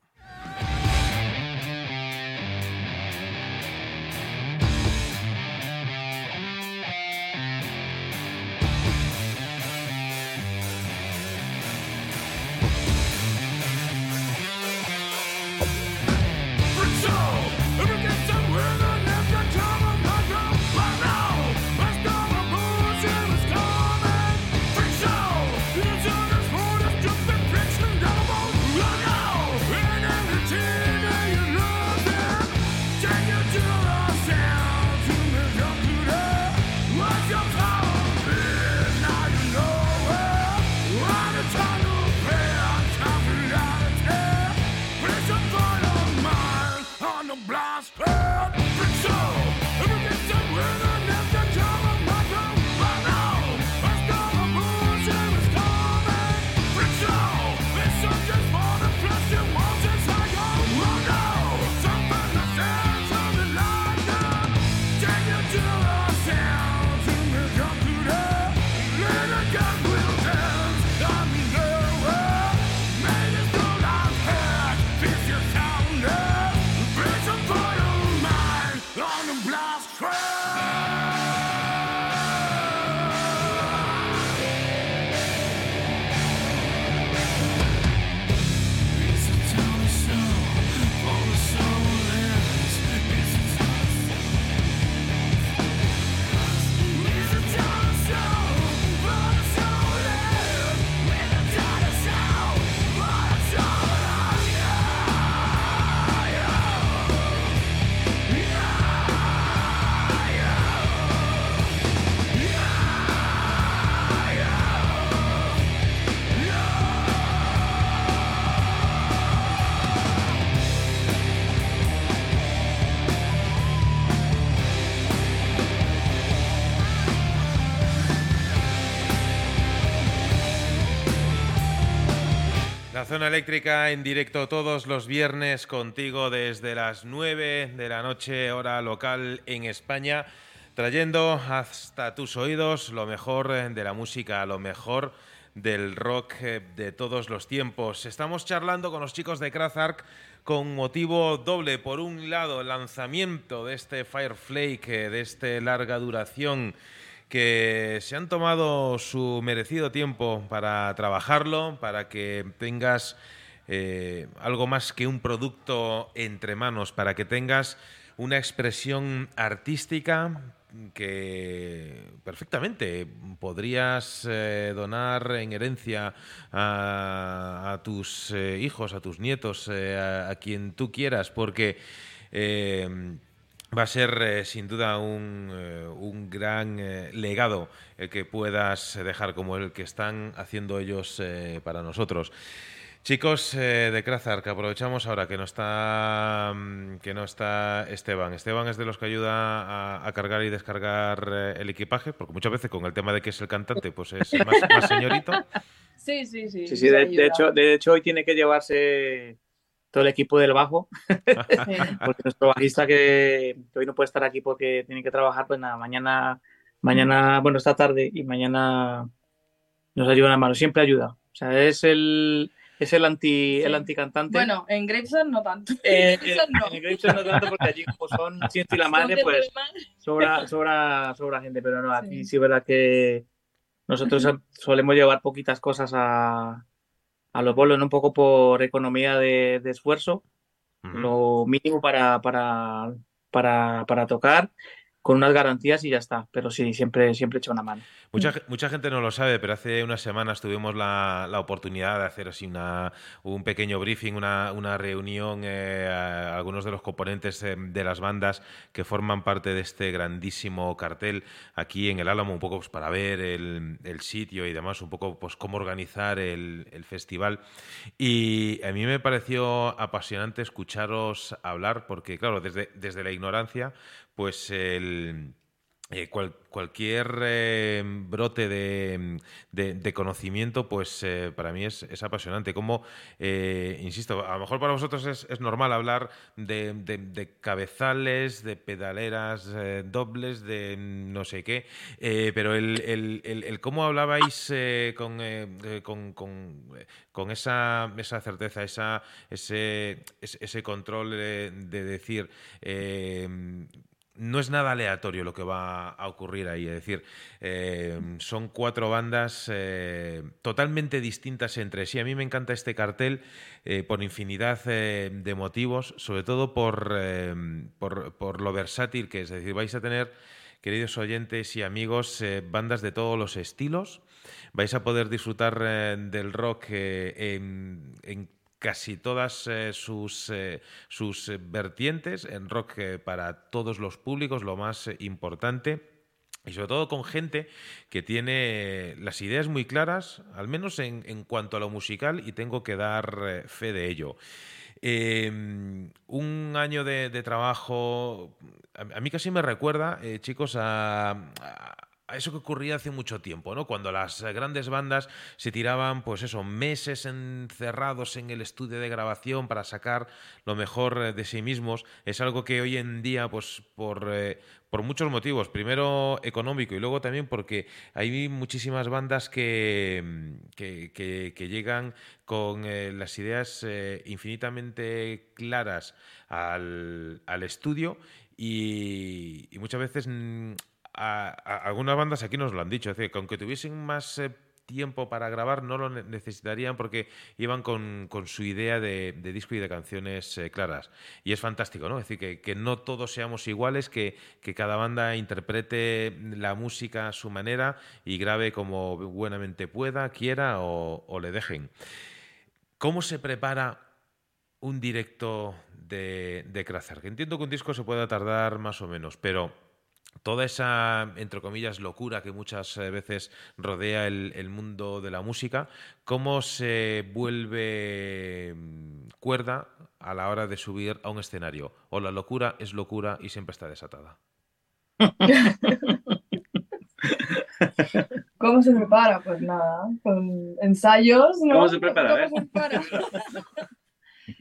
A: gonna blast. And Zona Eléctrica en directo todos los viernes contigo desde las 9 de la noche hora local en España, trayendo hasta tus oídos lo mejor de la música, lo mejor del rock eh, de todos los tiempos. Estamos charlando con los chicos de Krazark con motivo doble. Por un lado, el lanzamiento de este Fireflake, eh, de este larga duración que se han tomado su merecido tiempo para trabajarlo, para que tengas eh, algo más que un producto entre manos, para que tengas una expresión artística que perfectamente podrías eh, donar en herencia a, tus eh, hijos, a tus nietos, a, a, quien tú quieras, porque va a ser eh, sin duda un, eh, un gran eh, legado el que puedas dejar como el que están haciendo ellos para nosotros. Chicos de Krazar, que aprovechamos ahora que no está mm, que no está Esteban. Esteban es de los que ayuda a, cargar y descargar el equipaje, porque muchas veces con el tema de que es el cantante, pues es más, señorito.
E: Sí, sí, sí.
F: Sí, sí, de, hecho, de hecho hoy tiene que llevarse todo el equipo del bajo, porque nuestro bajista que, hoy no puede estar aquí porque tiene que trabajar, pues nada, mañana, mañana, bueno, esta tarde y mañana nos ayuda la mano, siempre ayuda. O sea, es el, es el anti el anticantante.
E: Bueno, en Gravesend no tanto.
F: Eh, en Gravesend no tanto porque allí como son ciento y la madre, pues sobra, sobra, sobra gente, pero no, aquí sí es verdad que nosotros solemos llevar poquitas cosas a, a los bolos un poco por economía de, esfuerzo, lo mínimo para, para, para, para tocar con unas garantías y ya está. Pero sí, siempre, siempre echa una mano.
A: Mucha, mucha gente no lo sabe, pero hace unas semanas tuvimos la, la oportunidad de hacer así una, un pequeño briefing, una, una reunión, eh, a algunos de los componentes eh, de las bandas que forman parte de este grandísimo cartel aquí en el Álamo, un poco pues, para ver el, el, sitio y demás, un poco pues cómo organizar el, el festival. Y a mí me pareció apasionante escucharos hablar, porque claro, desde, desde la ignorancia, pues eh, cual- cualquier eh, brote de, conocimiento, pues eh, para mí es, apasionante. Como, insisto, a lo mejor para vosotros es, normal hablar de, cabezales, de pedaleras dobles, de no sé qué, pero el, cómo hablabais con, con, con, esa, esa certeza, esa, ese, ese, control de decir... no es nada aleatorio lo que va a ocurrir ahí. Es decir, eh, son cuatro bandas eh, totalmente distintas entre sí. A mí me encanta este cartel eh, por infinidad eh, de motivos, sobre todo por, por, lo versátil que es. Es decir, vais a tener, queridos oyentes y amigos, bandas de todos los estilos. Vais a poder disfrutar del rock en, en casi todas eh, sus, eh, sus eh, vertientes, en rock para todos los públicos, lo más importante. Y sobre todo con gente que tiene las ideas muy claras, al menos en, en cuanto a lo musical, y tengo que dar fe de ello. Eh, un año de, trabajo, a, mí casi me recuerda, chicos, a- eso que ocurría hace mucho tiempo, ¿no? Cuando las eh, grandes bandas se tiraban, pues eso, meses encerrados en el estudio de grabación para sacar lo mejor eh, de sí mismos. Es algo que hoy en día, pues por, eh, por muchos motivos. Primero económico y luego también porque hay muchísimas bandas que, mm, que, llegan con las ideas infinitamente claras al, al estudio y, y muchas veces mm, a, algunas bandas aquí nos lo han dicho, es decir, que aunque tuviesen más eh, tiempo para grabar, no lo ne- necesitarían porque iban con, con su idea de, disco y de canciones eh, claras. Y es fantástico, ¿no? Es decir, que, que no todos seamos iguales, que, que cada banda interprete la música a su manera y grabe como buenamente pueda, quiera o, le dejen. ¿Cómo se prepara un directo de, de Krazer? Entiendo que un disco se pueda tardar más o menos, pero toda esa, entre comillas, locura que muchas eh, veces rodea el, el mundo de la música, ¿cómo se vuelve mm, cuerda a la hora de subir a un escenario? O la locura es locura y siempre está desatada.
E: ¿Cómo se prepara? Pues nada, con ensayos, ¿no?
D: ¿Cómo se prepara?
E: ¿Cómo
D: A
E: se prepara?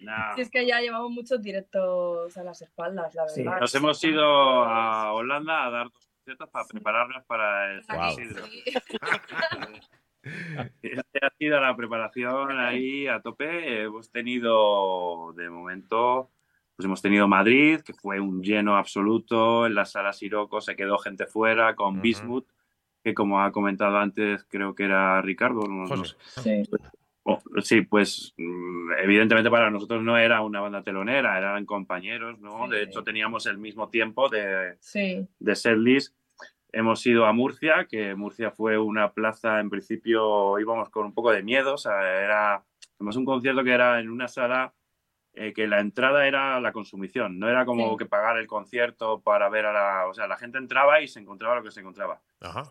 D: No.
E: Si es que ya llevamos muchos directos a las espaldas, la
F: Sí.
E: verdad.
D: Nos hemos ido a Holanda a dar dos conciertos para prepararnos para el. Isidro.
E: Sí.
D: Este ha sido la preparación ahí a tope. Hemos tenido, de momento, pues hemos tenido Madrid, que fue un lleno absoluto. En la sala Siroco se quedó gente fuera con. Bismuth, que como ha comentado antes, creo que era Ricardo. no- no
A: José.
D: sé.
E: Sí.
D: Oh, sí, pues mm, evidentemente para nosotros no era una banda telonera, eran compañeros, ¿no? De
E: Sí.
D: hecho teníamos el mismo tiempo de,
E: Sí,
D: de setlist. Hemos ido a Murcia, que Murcia fue una plaza, en principio íbamos con un poco de miedo, o sea, era además un concierto que era en una sala eh, que la entrada era la consumición, no era como
E: Sí.
D: que pagar el concierto para ver a la... O sea, la gente entraba y se encontraba lo que se encontraba.
A: Ajá.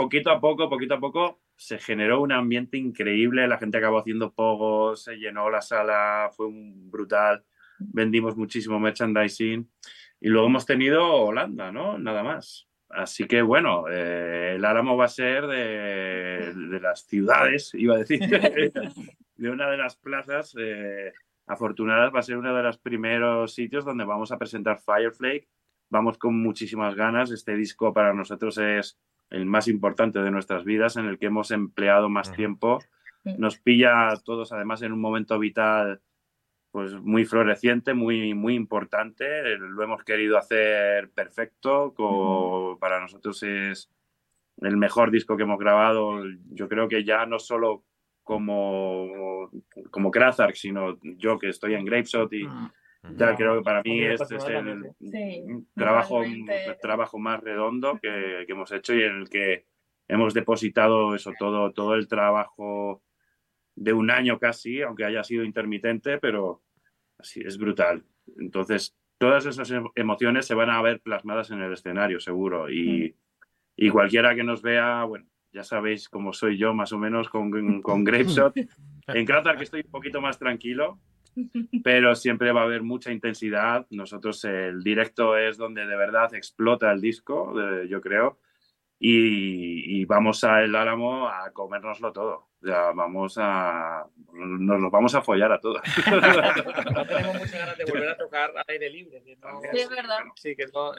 D: Poquito a poco, poquito a poco, se generó un ambiente increíble. La gente acabó haciendo pogos, se llenó la sala, fue un brutal. Vendimos muchísimo merchandising. Y luego hemos tenido Holanda, ¿no? Nada más. Así que bueno, eh, el Álamo va a ser de, de las ciudades, iba a decir, de una de las plazas eh, afortunadas, va a ser uno de los primeros sitios donde vamos a presentar Fireflake. Vamos con muchísimas ganas. Este disco para nosotros es el más importante de nuestras vidas, en el que hemos empleado más tiempo. Nos pilla a todos, además, en un momento vital pues muy floreciente, muy, muy importante. Lo hemos querido hacer perfecto. Para nosotros es el mejor disco que hemos grabado. Yo creo que ya no solo como, como Krazark, sino yo que estoy en Grapeshot y ya creo que para mí este es el.
E: Sí,
D: trabajo, trabajo más redondo que, que hemos hecho y en el que hemos depositado eso todo, todo el trabajo de un año casi, aunque haya sido intermitente, pero así es brutal. Entonces, todas esas em- emociones se van a ver plasmadas en el escenario, seguro. Y, y cualquiera que nos vea, bueno, ya sabéis cómo soy yo más o menos con, con Grapeshot. En Kratar que estoy un poquito más tranquilo, pero siempre va a haber mucha intensidad. Nosotros el directo es donde de verdad explota el disco, eh, yo creo, y, y vamos a El Álamo a comérnoslo todo. Ya vamos a. Nos los vamos a follar a todos.
F: No tenemos muchas ganas de volver a tocar al aire libre. que no-
E: Sí, es verdad.
F: Sí, que no-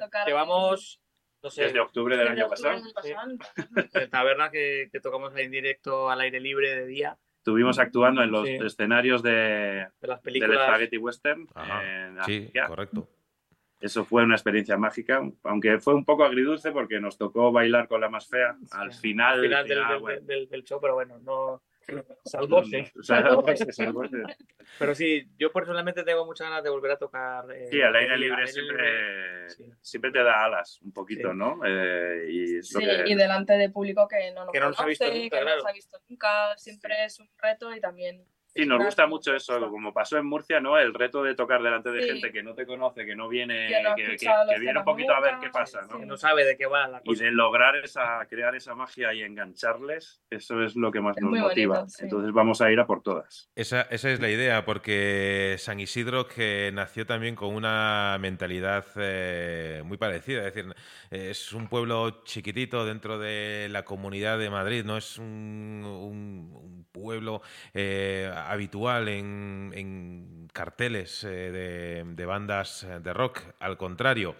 E: Tocar-
F: llevamos, no sé,
D: Desde octubre del
E: Desde
D: año
E: octubre
D: pasado.
E: del pasado.
F: en taberna que, que tocamos en directo al aire libre de día,
D: Estuvimos actuando en los
F: Sí.
D: escenarios de,
F: de las
D: del
F: películas.
D: Spaghetti Western. En
A: Sí, correcto.
D: Eso fue una experiencia mágica, aunque fue un poco agridulce porque nos tocó bailar con la más fea. Al final,
F: al del, del- del- del show, pero bueno, no salvóse.
D: salvóse, salvóse.
F: Pero sí, yo personalmente tengo muchas ganas de volver a tocar. eh,
D: Sí, al aire libre
F: al aire
D: siempre,
F: libre. Sí.
D: siempre te da alas un poquito,
F: Sí.
D: ¿no? Eh, y es lo
E: Sí,
D: que-
E: y delante de público que no nos
F: Que no nos ha visto
E: conoce,
F: nunca,
E: que no nos ha visto nunca, siempre es un reto y también...
D: Sí, nos
E: Claro,
D: gusta mucho eso, como pasó en Murcia, ¿no? El reto de tocar delante de
E: Sí.
D: gente que no te conoce, que no viene,
E: Que no ha
D: que, que-
E: escuchado los
D: que viene un poquito a ver qué pasa,
E: sí,
D: ¿no?
F: Que no sabe de qué va la
D: Y de lograr esa, crear esa magia y engancharles, eso es lo que más
E: Es
D: nos
E: bonito,
D: motiva.
E: sí.
D: Entonces vamos a ir a por todas.
A: Esa, esa es la idea, porque San Isidro que nació también con una mentalidad eh, muy parecida. Es decir, es un pueblo chiquitito dentro de la comunidad de Madrid, no es un, un- un pueblo eh, habitual en, carteles eh, de, bandas de rock, al contrario.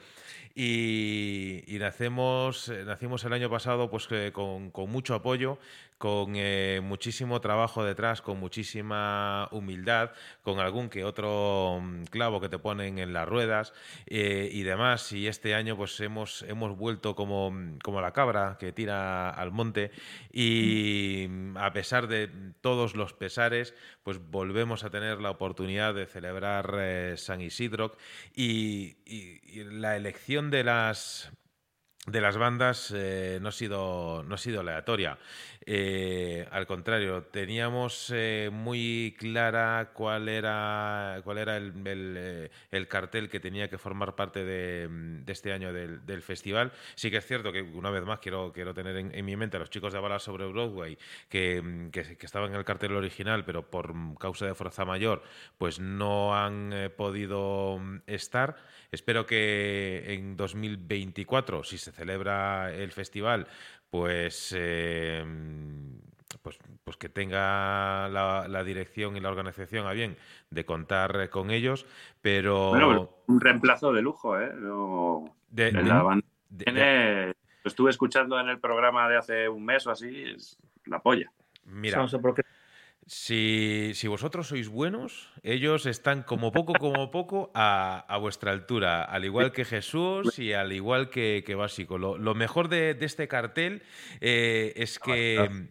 A: Y, y nacemos, eh, nacimos el año pasado pues, eh, con mucho apoyo, con eh, muchísimo trabajo detrás, con muchísima humildad, con algún que otro mm, clavo que te ponen en las ruedas eh, y demás. Y este año pues hemos, hemos vuelto como, mm, como la cabra que tira al monte y mm, a pesar de todos los pesares, pues volvemos a tener la oportunidad de celebrar eh, San Isidro y, y- y la elección de las de las bandas eh, no, ha sido, no ha sido aleatoria. Eh, al contrario, teníamos eh, muy clara cuál era, cuál era el, el, eh, el cartel que tenía que formar parte de, este año del, festival. Sí que es cierto que, una vez más, quiero, quiero tener en, mi mente a los chicos de Balas sobre Broadway, que, que, que estaban en el cartel original, pero por causa de fuerza mayor, pues no han eh, podido mm, estar. Espero que en 2024, si se celebra el festival, pues, eh, pues, pues que tenga la, la dirección y la organización a bien de contar con ellos, pero
D: Bueno, un reemplazo de lujo, ¿eh? No-
A: de-
D: de
A: de-
D: la banda
A: de-
D: tiene- lo estuve escuchando en el programa de hace un mes o así, es la polla.
A: mira, Si, si vosotros sois buenos, ellos están como poco, como poco a, a vuestra altura, al igual que Jesús y al igual que, que Básico. Lo, lo mejor de, de este cartel eh, es que...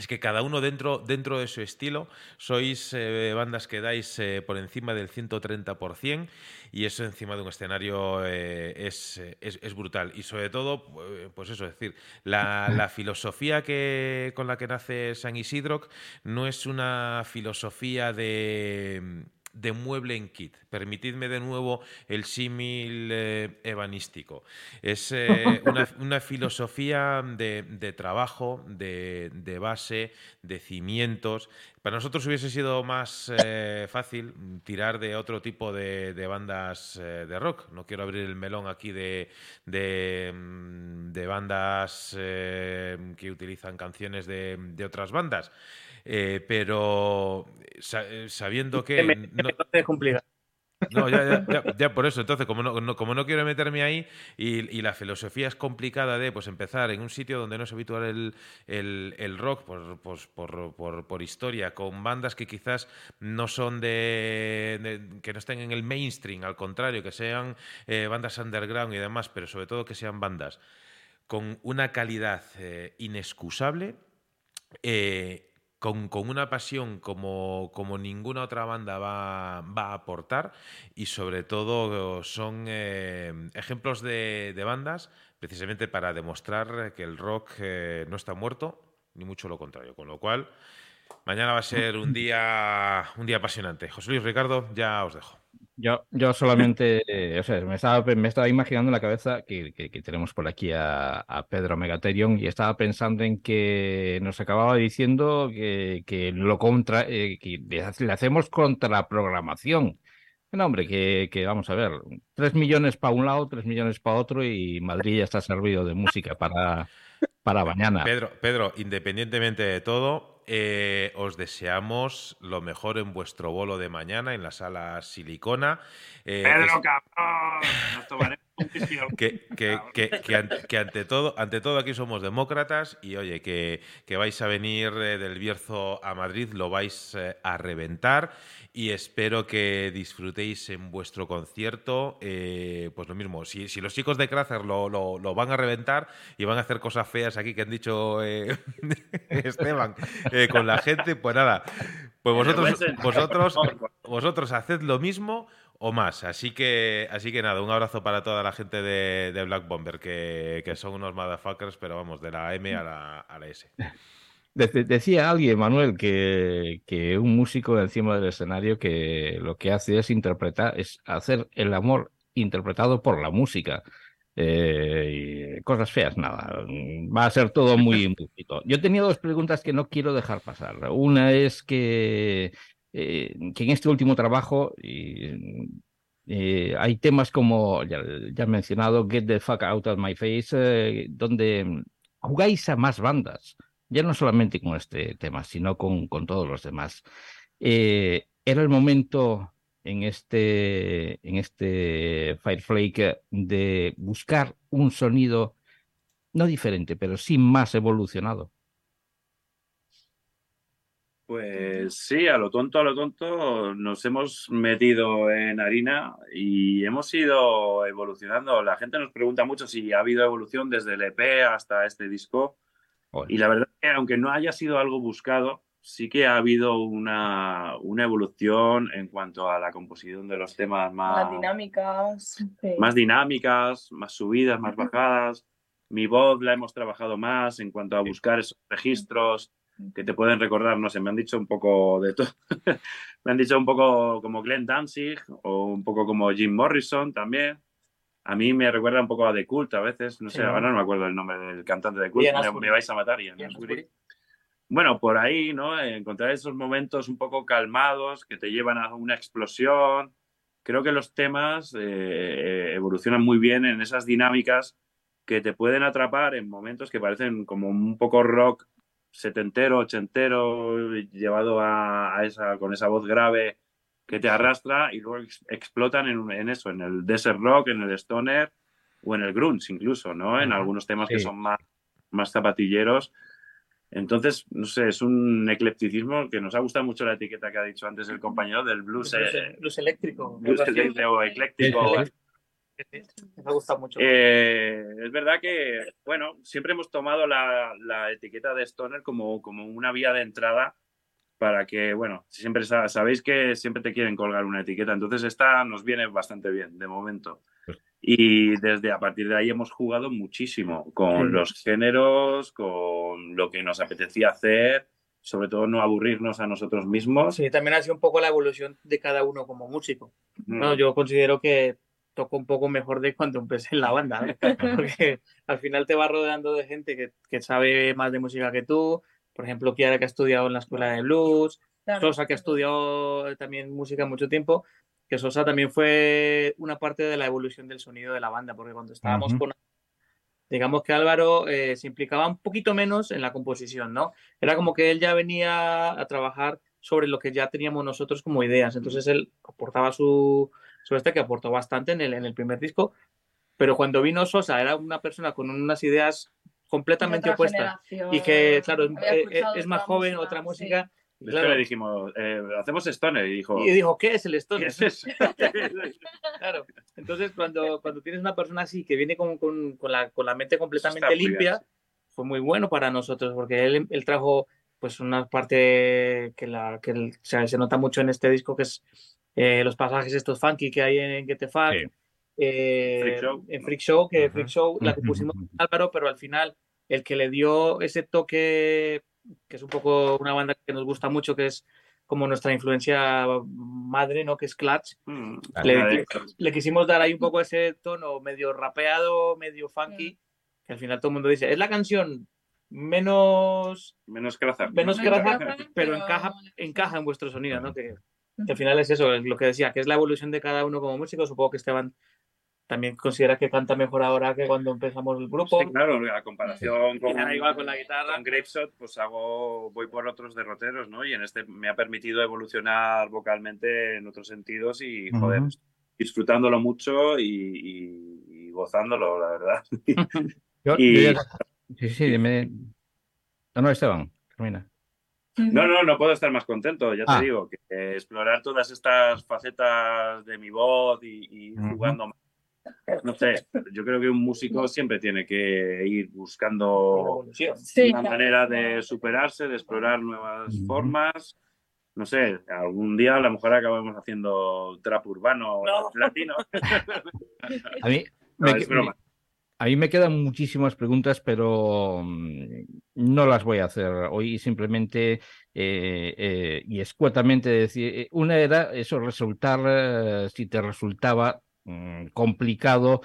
A: Es que cada uno dentro, dentro de su estilo sois eh, bandas que dais eh, por encima del 130% y eso encima de un escenario eh, es, es- brutal. Y sobre todo, pues eso, es decir, la, la filosofía que, con la que nace San Isidro no es una filosofía de, de mueble en kit. Permitidme de nuevo el símil eh, ebanístico. Es eh, una, una filosofía de, de trabajo, de, de base, de cimientos. Para nosotros hubiese sido más eh, fácil tirar de otro tipo de, de bandas eh, de rock. No quiero abrir el melón aquí de, de, mm, bandas que utilizan canciones de, de otras bandas. Eh, pero sa- eh, sabiendo que...
F: Me-
A: no- ya, ya, ya, ya por eso. Entonces, como no, no- como no quiero meterme ahí y, y la filosofía es complicada de pues empezar en un sitio donde no es habitual el, el- el rock por, pues, por, por- por historia, con bandas que quizás no son de, de- que no estén en el mainstream, al contrario, que sean eh, bandas underground y demás, pero sobre todo que sean bandas con una calidad eh, inexcusable. eh, con, con una pasión como, como ninguna otra banda va, va a aportar y sobre todo son eh, ejemplos de, de bandas precisamente para demostrar que el rock eh, no está muerto, ni mucho lo contrario. Con lo cual, mañana va a ser un día, un día apasionante. José Luis Ricardo, ya os dejo.
B: Yo, yo solamente, eh, o sea, me estaba, me estaba imaginando en la cabeza que, que- tenemos por aquí a, Pedro Megaterion y estaba pensando en que nos acababa diciendo que, que lo contra, eh, que le hacemos contraprogramación. No, hombre, que, que vamos a ver, tres millones para un lado, tres millones para otro y Madrid ya está servido de música para, para mañana.
A: Pedro, Pedro, independientemente de todo, eh, os deseamos lo mejor en vuestro bolo de mañana en la sala Silicona. Eh,
D: Pedro,
A: es-
D: cabrón, nos tomaremos
A: que, que- que- que ante, que ante todo, ante todo aquí somos demócratas y oye, que, que vais a venir eh, del Bierzo a Madrid, lo vais eh, a reventar y espero que disfrutéis en vuestro concierto. eh, pues lo mismo, si, si los chicos de Crazer lo, lo- lo van a reventar y van a hacer cosas feas aquí que han dicho Esteban con la gente, pues nada, pues vosotros, vosotros, vosotros haced lo mismo o más. Así que, así que nada, un abrazo para toda la gente de, de Black Bomber, que, que son unos motherfuckers, pero vamos, de la M a la, a la S.
B: Dec- Decía alguien, Manuel, que, que un músico encima del escenario que lo que hace es interpretar, es hacer el amor interpretado por la música. Eh, y cosas feas, nada. Va a ser todo muy, bonito. Yo tenía dos preguntas que no quiero dejar pasar. Una es que, eh, que en este último trabajo eh, hay temas como, ya, he mencionado, Get the Fuck Out of My Face, eh, donde jugáis a más bandas ya no solamente con este tema, sino con, con todos los demás. Era el momento en este, en este Fireflake de buscar un sonido no diferente, pero sí más evolucionado.
D: Pues sí, a lo tonto, a lo tonto, nos hemos metido en harina y hemos ido evolucionando. La gente nos pregunta mucho si ha habido evolución desde el EP hasta este disco. Y la verdad es que aunque no haya sido algo buscado, sí que ha habido una, una evolución en cuanto a la composición de los temas más,
E: Las dinámicas. sí.
D: más dinámicas, más subidas, más bajadas. Mi voz la hemos trabajado más en cuanto a buscar esos registros que te pueden recordar, no sé, me han dicho un poco de todo. me han dicho un poco como Glenn Danzig o un poco como Jim Morrison también. A mí me recuerda un poco a The Cult a veces, no sé,
F: Sí.
D: ahora no me acuerdo el nombre del cantante de Cult, me, vais a matar, Ian. Bueno, por ahí, ¿no? Encontrar esos momentos un poco calmados que te llevan a una explosión. Creo que los temas eh, evolucionan muy bien en esas dinámicas que te pueden atrapar en momentos que parecen como un poco rock setentero, ochentero, llevado a, a esa, con esa voz grave que te arrastra y luego ex- explotan en, en eso, en el desert rock, en el stoner o en el grunge incluso, ¿no? En algunos temas que son más, más zapatilleros. Entonces, no sé, es un eclecticismo que nos ha gustado mucho la etiqueta que ha dicho antes el compañero del blues,
F: Blues,
D: eh,
F: blues eléctrico.
D: blues eléctrico o ecléctico.
F: Me ha gustado mucho.
D: Eh, es verdad que, bueno, siempre hemos tomado la, la etiqueta de Stoner como, como una vía de entrada para que, bueno, siempre sa- sabéis que siempre te quieren colgar una etiqueta, entonces esta nos viene bastante bien de momento. Y desde a partir de ahí hemos jugado muchísimo con
F: Sí.
D: los géneros, con lo que nos apetecía hacer, sobre todo no aburrirnos a nosotros mismos.
F: Sí, también ha sido un poco la evolución de cada uno como músico.
D: Mm.
F: Bueno, yo considero que toco un poco mejor de cuando empecé en la banda, ¿no? porque al final te vas rodeando de gente que, que sabe más de música que tú. Por ejemplo, Kiara que ha estudiado en la escuela de blues,
E: Claro.
F: Sosa que ha estudiado también música mucho tiempo, que Sosa también fue una parte de la evolución del sonido de la banda, porque cuando estábamos con digamos que Álvaro eh, se implicaba un poquito menos en la composición, ¿no? Era como que él ya venía a trabajar sobre lo que ya teníamos nosotros como ideas. Entonces él aportaba su, este que aportó bastante en el, en el primer disco, pero cuando vino Sosa era una persona con unas ideas completamente opuestas y que, claro, es-
E: había
F: eh,
E: escuchado
F: es más joven,
E: música,
F: otra
E: sí.
F: música.
D: hecho,
F: claro,
D: le dijimos, eh, hacemos Stoner, y dijo,
F: y dijo, ¿qué es el
D: ¿qué
F: Stoner?
D: es eso?
F: Claro. Entonces, cuando, cuando tienes una persona así que viene con, con, con la, con la mente completamente
D: bien,
F: limpia, fue muy bueno para nosotros porque él, él trajo pues una parte que, la, que el- o sea, se nota mucho en este disco que es eh, los pasajes estos funky que hay en Get the Fuck,
B: Sí.
F: eh,
D: Freak Show.
F: en Freak Show, que
B: Ajá.
F: Freak Show la compusimos con Álvaro, pero al final el que le dio ese toque, que es un poco una banda que nos gusta mucho, que es como nuestra influencia madre, ¿no? Que es Clutch.
D: Mm,
F: Le, le quisimos dar ahí un poco ese tono medio rapeado, medio
E: Mm.
F: funky, que al final todo el mundo dice, es la canción menos,
D: Menos Krazar.
F: menos
E: Menos
F: pero
E: pero-
F: encaja, encaja en vuestro sonido, ¿no? Que, que al final es eso, es lo que decía, que es la evolución de cada uno como músico. Supongo que Esteban también considera que canta mejor ahora que cuando empezamos el grupo.
D: Sí, claro, a comparación con,
F: ahora igual con la guitarra.
D: con Grapeshot, pues hago, voy por otros derroteros, ¿no? Y en este me ha permitido evolucionar vocalmente en otros sentidos y, joder, disfrutándolo mucho y, y- y gozándolo, la verdad.
B: Yo-
D: Y-
B: yo ya- Sí, sí, dime. No, no, Esteban, termina.
D: No, no, no puedo estar más contento, ya te
B: Ah.
D: digo, que explorar todas estas facetas de mi voz y, jugando más. No sé, yo creo que un músico siempre tiene que ir buscando.
E: Sí,
D: una manera de superarse, de explorar nuevas formas. No sé, algún día a lo mejor acabamos haciendo trap urbano
F: No.
D: latino.
B: A mí,
D: No,
B: me,
D: es broma.
B: A mí me quedan muchísimas preguntas, pero mm, no las voy a hacer hoy. Simplemente eh, eh, y escuetamente decir, eh, una era eso, resultar, eh, si te resultaba mm, complicado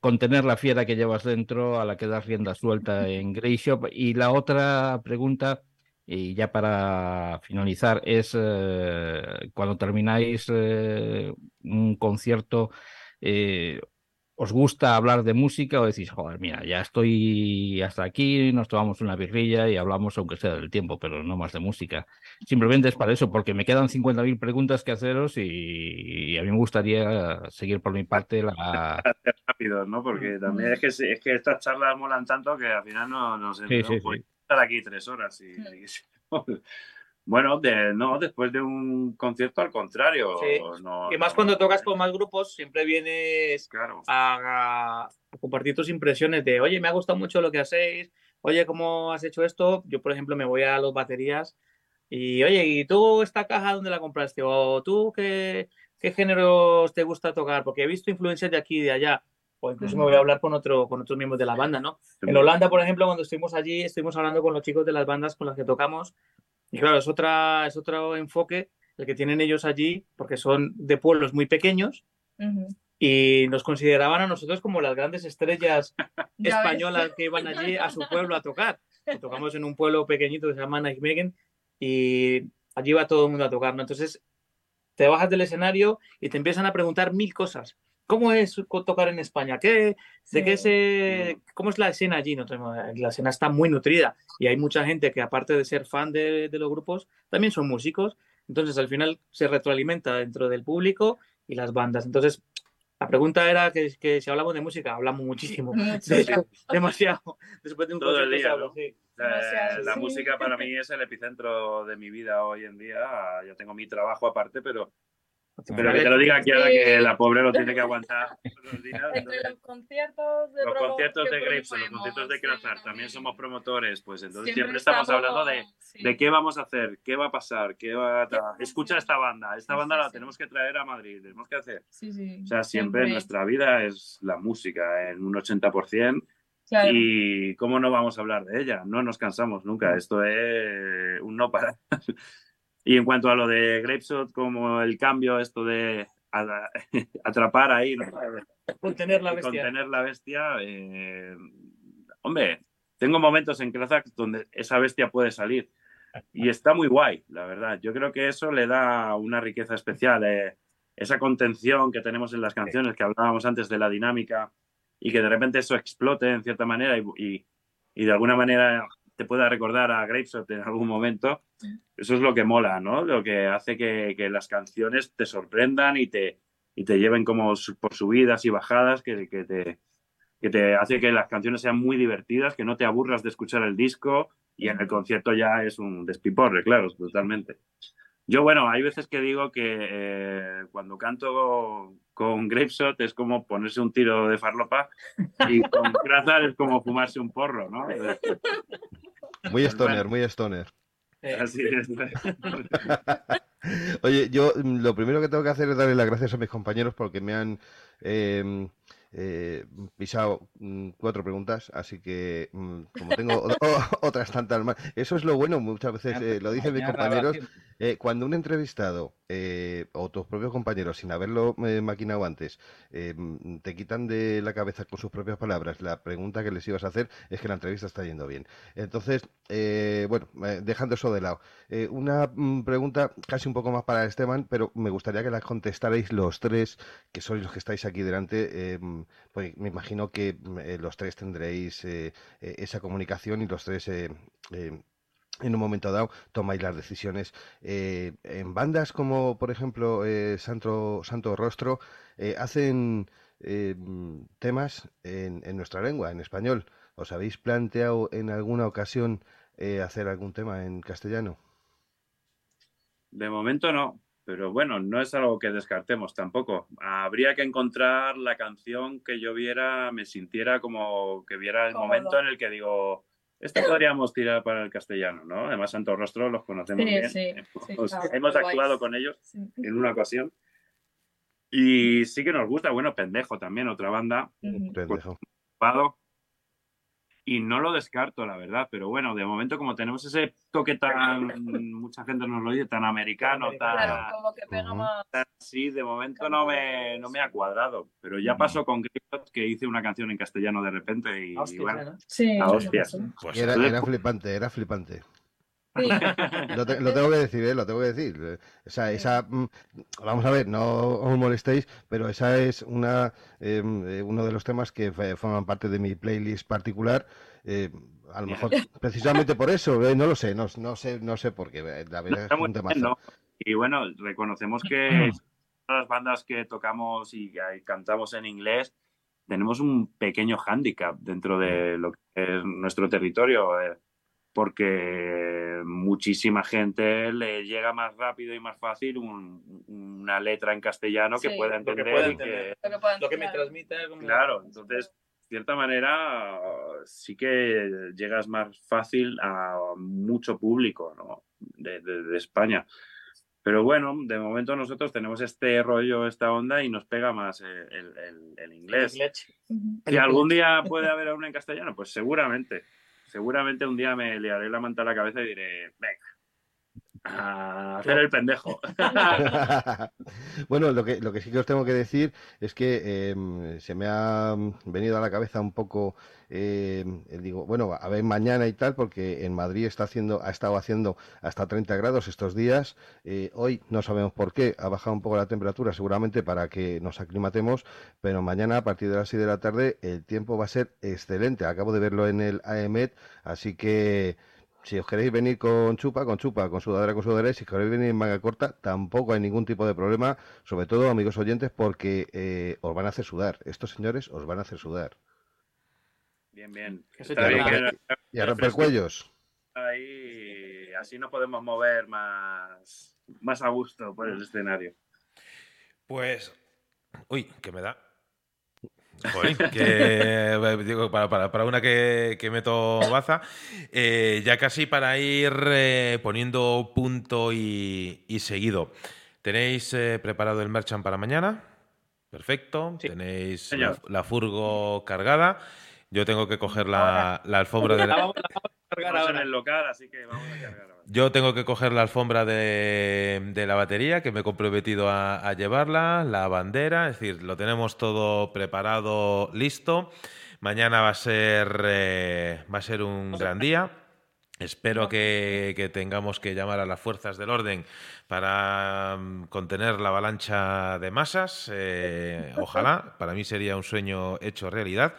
B: contener la fiera que llevas dentro a la que das rienda suelta en Grey Shop. Y la otra pregunta, y ya para finalizar, es cuando termináis un concierto, eh, ¿os gusta hablar de música o decís, joder, mira, ya estoy hasta aquí, nos tomamos una birrilla y hablamos aunque sea del tiempo, pero no más de música? Simplemente es para eso, porque me quedan 50.000 preguntas que haceros y, y a mí me gustaría seguir por mi parte la...
D: Rápido, ¿no? Porque también es que, es que estas charlas molan tanto que al final no nos
B: Sí, sí, sí.
D: estar aquí tres horas. Y, y- bueno, de, no, después de un concierto al contrario.
F: Sí.
D: no-
F: Y más
D: no-
F: cuando tocas con más grupos, siempre vienes
D: Claro.
F: a, a compartir tus impresiones de, oye, me ha gustado mucho lo que hacéis, oye, ¿cómo has hecho esto? Yo, por ejemplo, me voy a los baterías y, oye, ¿y tú esta caja dónde la compraste? O tú qué, qué géneros te gusta tocar? Porque he visto influencias de aquí y de allá. O incluso me voy a hablar con, otro, con otros miembros de la banda, ¿no? En Holanda, por ejemplo, cuando estuvimos allí, estuvimos hablando con los chicos de las bandas con las que tocamos. Y claro, es, otra, es otro enfoque el que tienen ellos allí, porque son de pueblos muy pequeños y nos consideraban a nosotros como las grandes estrellas españolas que iban allí a su pueblo a tocar. Tocamos en un pueblo pequeñito que se llama Nijmegen y allí va todo el mundo a tocar, ¿no? Entonces te bajas del escenario y te empiezan a preguntar mil cosas. ¿Cómo es tocar en España? ¿Qué, de qué
E: Sí.
F: se, ¿Cómo es la escena allí? No, tenemos- la escena está muy nutrida y hay mucha gente que aparte de ser fan de, de los grupos, también son músicos. Entonces al final se retroalimenta dentro del público y las bandas. Entonces la pregunta era que, que si hablamos de música, hablamos muchísimo. De hecho, demasiado. Después de un
D: Todo el día,
F: habla,
D: ¿no?
F: sí.
D: La,
E: sí.
D: música para mí es el epicentro de mi vida hoy en día. Yo tengo mi trabajo aparte, pero, pero que te lo diga Kiara
E: Sí.
D: que la pobre lo tiene que aguantar los días.
E: Entre los conciertos de
D: los conciertos de Grapes, los conciertos de
E: sí,
D: Krazar, también somos promotores, pues entonces
E: Siempre
D: siempre, estamos, hablando de,
E: sí.
D: de qué vamos a hacer, qué va a pasar, qué va a Escucha esta banda, esta banda
E: sí,
D: la
E: sí.
D: tenemos que traer a Madrid, tenemos que hacer.
E: Sí, sí.
D: O sea, siempre, nuestra vida es la música en un 80%.
E: Claro.
D: Y cómo no vamos a hablar de ella, no nos cansamos nunca, esto es un no parar. y en cuanto a lo de Grapeshot, como el cambio, esto de atrapar ahí, ¿no?
F: Contener la bestia.
D: contener la bestia, eh, hombre, tengo momentos en Krazak donde esa bestia puede salir y está muy guay, la verdad. Yo creo que eso le da una riqueza especial, eh, esa contención que tenemos en las canciones que hablábamos antes de la dinámica y que de repente eso explote en cierta manera y, y- y de alguna manera te pueda recordar a Grapeshot en algún momento. Eso es lo que mola, ¿no? Lo que hace que, las canciones te sorprendan y te, y te lleven como por subidas y bajadas, que, que te, que te hace que las canciones sean muy divertidas, que no te aburras de escuchar el disco y en el concierto ya es un despiporre, claro, totalmente. Yo, bueno, hay veces que digo que eh, cuando canto con Grapeshot es como ponerse un tiro de farlopa y con Krazar es como fumarse un porro, ¿no?
C: Muy stoner, muy stoner.
F: Eh,
D: Así es.
C: Oye, yo mm, lo primero que tengo que hacer es darle las gracias a mis compañeros porque me han eh, eh, pisado mm, cuatro preguntas, así que mm, como tengo o- o- otras tantas más, eso es lo bueno, muchas veces eh, lo dicen mis compañeros, eh, cuando un entrevistado eh, o tus propios compañeros, sin haberlo eh, maquinado antes, eh, mm, te quitan de la cabeza con sus propias palabras la pregunta que les ibas a hacer, es que la entrevista está yendo bien. Entonces, eh, bueno, dejando eso de lado, una mm, pregunta casi un poco más para Esteban, pero me gustaría que la contestarais los tres, que sois los que estáis aquí delante, pues me imagino que los tres tendréis esa comunicación y los tres... en un momento dado tomáis las decisiones. Eh, en bandas como, por ejemplo, eh, Santo, Santo Rostro, eh, hacen temas en, en nuestra lengua, en español. ¿Os habéis planteado en alguna ocasión eh, hacer algún tema en castellano?
D: De momento no, pero bueno, no es algo que descartemos tampoco. Habría que encontrar la canción que yo viera, me sintiera como que viera el
E: Cómodo.
D: momento en el que digo, esto podríamos tirar para el castellano, ¿no? Además, Santo Rostro los conocemos
E: Sí,
D: bien.
E: sí, sí,
D: Hemos-
E: claro,
D: hemos actuado con ellos
E: Sí.
D: en una ocasión. Y sí que nos gusta, bueno, Pendejo también, otra banda,
E: Ujú.
C: Pendejo.
D: Y no lo descarto, la verdad, pero bueno, de momento como tenemos ese toque tan, mucha gente nos lo dice, tan americano, tan,
E: Claro, como que pega más.
D: Sí, de momento no me, no me ha cuadrado, pero ya pasó con Gripot que hice una canción en castellano de repente y,
F: Hostia,
D: bueno,
F: ¿no?
E: Sí,
D: a hostias.
A: Pues
C: Y era, era flipante, era flipante.
E: Sí.
C: Lo, te- lo tengo que decir, ¿eh? lo tengo que decir. Eh, Esa, esa, mm, vamos a ver, no os molestéis, pero esa es una, eh, eh, uno de los temas que forman parte de mi playlist particular. eh, a lo mejor precisamente por eso, eh, no lo sé, no, no sé, no sé por qué. eh, La verdad es
D: está muy
C: un
D: bien,
C: temazo.
D: ¿no? Y bueno, reconocemos que todas las bandas que tocamos y que cantamos en inglés tenemos un pequeño hándicap dentro de lo que es nuestro territorio, eh, porque muchísima gente le llega más rápido y más fácil un- una letra en castellano que pueda
F: Lo que
D: entender.
F: pueda
D: y
F: entender.
D: que-
E: Lo que
F: Lo que me
E: claro.
F: transmita como...
D: Claro, entonces, de cierta manera, sí que llegas más fácil a mucho público ¿no? de, de- de España. Pero bueno, de momento nosotros tenemos este rollo, esta onda y nos pega más el, el- el inglés.
E: Ujú.
D: Si algún día puede haber una en castellano, pues seguramente. Seguramente un día me liaré la manta a la cabeza y diré, venga, a hacer el pendejo.
C: Bueno, lo que, lo que sí que os tengo que decir es que em, se me ha venido a la cabeza un poco, em, eh, digo, bueno, a ver mañana y tal, porque en Madrid está haciendo, ha estado haciendo hasta 30 grados estos días. eh, hoy no sabemos por qué, ha bajado un poco la temperatura, seguramente para que nos aclimatemos, pero mañana a partir de las 6 de la tarde el tiempo va a ser excelente. Acabo de verlo en el AEMET, así que si os queréis venir con chupa, con chupa, con sudadera, con sudadera, y si queréis venir en manga corta, tampoco hay ningún tipo de problema, sobre todo, amigos oyentes, porque eh, os van a hacer sudar. Estos señores os van a hacer sudar.
D: Bien, bien. Está
F: te
D: bien que
C: Y a romper cuellos.
D: ahí así nos podemos mover más, más a gusto por el escenario.
A: Pues. Uy, que me da. Que eh, digo, para, para- para una que, que meto baza, eh, ya casi para ir eh, poniendo punto y, y seguido. ¿Tenéis eh, preparado el merchant para mañana? Perfecto.
D: Sí,
A: Tenéis la, la furgo cargada. Yo tengo que coger la, la alfombra de
F: La
A: la,
F: vamos, la vamos a cargar
D: Estamos en
F: ahora.
D: el local, así que vamos a cargar ahora.
A: Yo tengo que coger la alfombra de, de la batería, que me he comprometido a, a llevarla, la bandera, es decir, lo tenemos todo preparado, listo. Mañana va a ser, eh, va a ser un gran día. Espero que, que tengamos que llamar a las fuerzas del orden para mm, contener la avalancha de masas. eh, ojalá, para mí sería un sueño hecho realidad.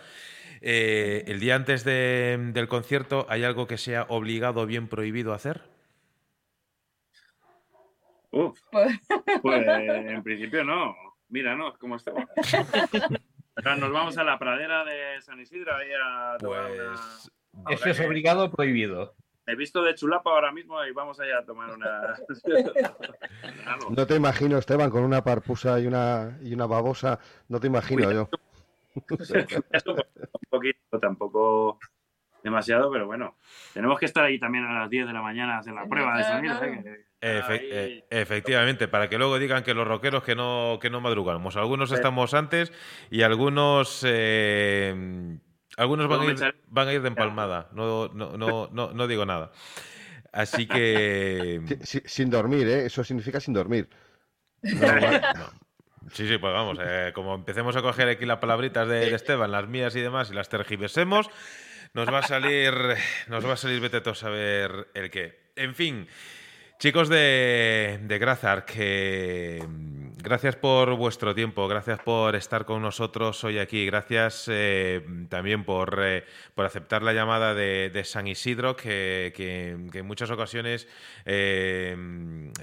A: Eh, el día antes de- del concierto, ¿hay algo que sea obligado o bien prohibido hacer?
D: Uf,
E: Pues-
D: pues en principio no. Míranos cómo estamos. Nos vamos a la pradera de San Isidro ahí a tomar una-
A: Pues
B: Eso es obligado o prohibido.
D: He visto de chulapa ahora mismo y vamos allá a tomar una.
C: No te imagino, Esteban, con una parpusa y una, y una babosa. No te imagino yo.
D: Un poquito, tampoco. demasiado, pero bueno, tenemos que estar ahí también a las 10 de la mañana a hacer la prueba de sonido. ¿eh?
A: Efe- eh, efectivamente, para que luego digan que los rockeros que no, que no madrugamos. Algunos estamos antes y algunos eh, algunos van a, ir,
D: echaré-
A: van a ir de empalmada. No, no, no, no, no digo nada. Así que.
C: Si- si- sin dormir, ¿eh? Eso significa sin dormir. No,
A: no. Sí, sí, pues vamos, eh, como empecemos a coger aquí las palabritas de, de Esteban, las mías y demás, y las tergiversemos, nos va a salir, nos va a salir, vete a saber el qué. En fin, chicos de, de Grazar, que gracias por vuestro tiempo, gracias por estar con nosotros hoy aquí, gracias eh, también por, eh, por aceptar la llamada de, de San Isidro, que, que- que en muchas ocasiones eh,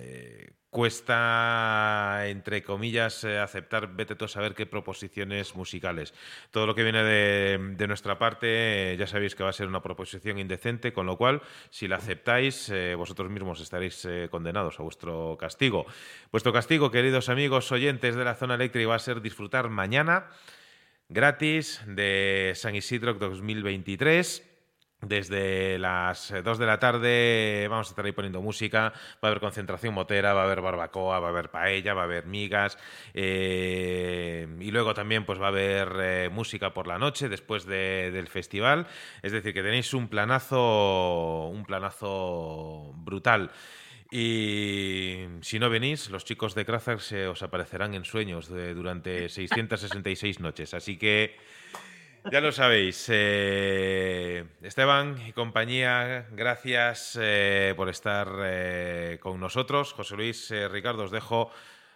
A: eh, cuesta, entre comillas, eh, aceptar, vete tú a saber qué proposiciones musicales. Todo lo que viene de, nuestra parte, eh, ya sabéis que va a ser una proposición indecente, con lo cual, si la aceptáis, eh, vosotros mismos estaréis condenados a vuestro castigo. Vuestro castigo, queridos amigos oyentes de la zona eléctrica, va a ser disfrutar mañana gratis de San Isidro 2023. Desde las 2 de la tarde vamos a estar ahí poniendo música, va a haber concentración motera, va a haber barbacoa, va a haber paella, va a haber migas eh, y luego también pues va a haber eh, música por la noche después de- del festival. Es decir, que tenéis un planazo, un planazo brutal. Y si no venís, los chicos de Krazak se os aparecerán en sueños de- durante 666 noches. Así que ya lo sabéis. eh, Esteban y compañía, gracias eh, por estar eh, con nosotros. José Luis, Ricardo, os dejo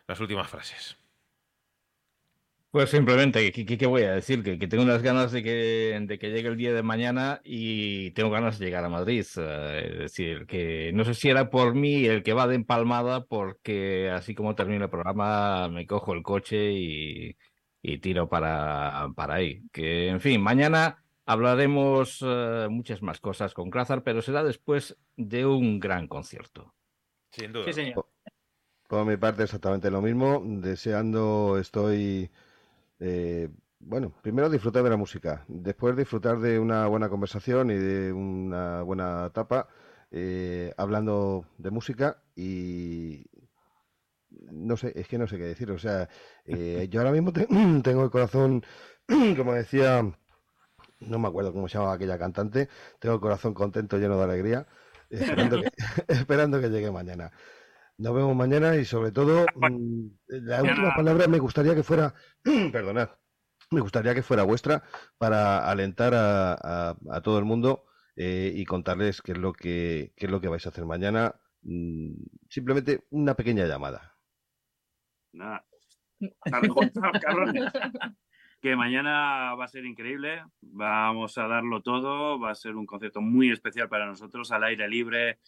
A: las últimas frases.
B: Pues simplemente, ¿qué, voy a decir? Que, tengo unas ganas de que, de que llegue el día de mañana y tengo ganas de llegar a Madrid. es decir, que no sé si era por mí el que va de empalmada, porque así como termino el programa me cojo el coche y, y tiro para, para ahí. Que, en fin, mañana hablaremos eh, muchas más cosas con Crazar, pero será después de un gran concierto.
A: Sin duda.
F: Sí, señor.
C: Por mi parte, exactamente lo mismo. Deseando, estoy. eh, bueno, primero disfrutar de la música, después disfrutar de una buena conversación y de una buena tapa, eh, hablando de música y. No sé, es que no sé qué decir. O sea, eh, yo ahora mismo te- tengo el corazón, como decía, no me acuerdo cómo se llamaba aquella cantante, tengo el corazón contento, lleno de alegría, esperando que, esperando que llegue mañana. Nos vemos mañana y sobre todo, mm, la última palabra me gustaría que fuera, perdonad, me gustaría que fuera vuestra para alentar a, a- a todo el mundo eh, y contarles qué es lo que qué es lo que vais a hacer mañana. Mm, Simplemente una pequeña llamada.
D: Nada. Cabrones. Que mañana va a ser increíble, vamos a darlo todo, va a ser un concierto muy especial para nosotros, al aire libre,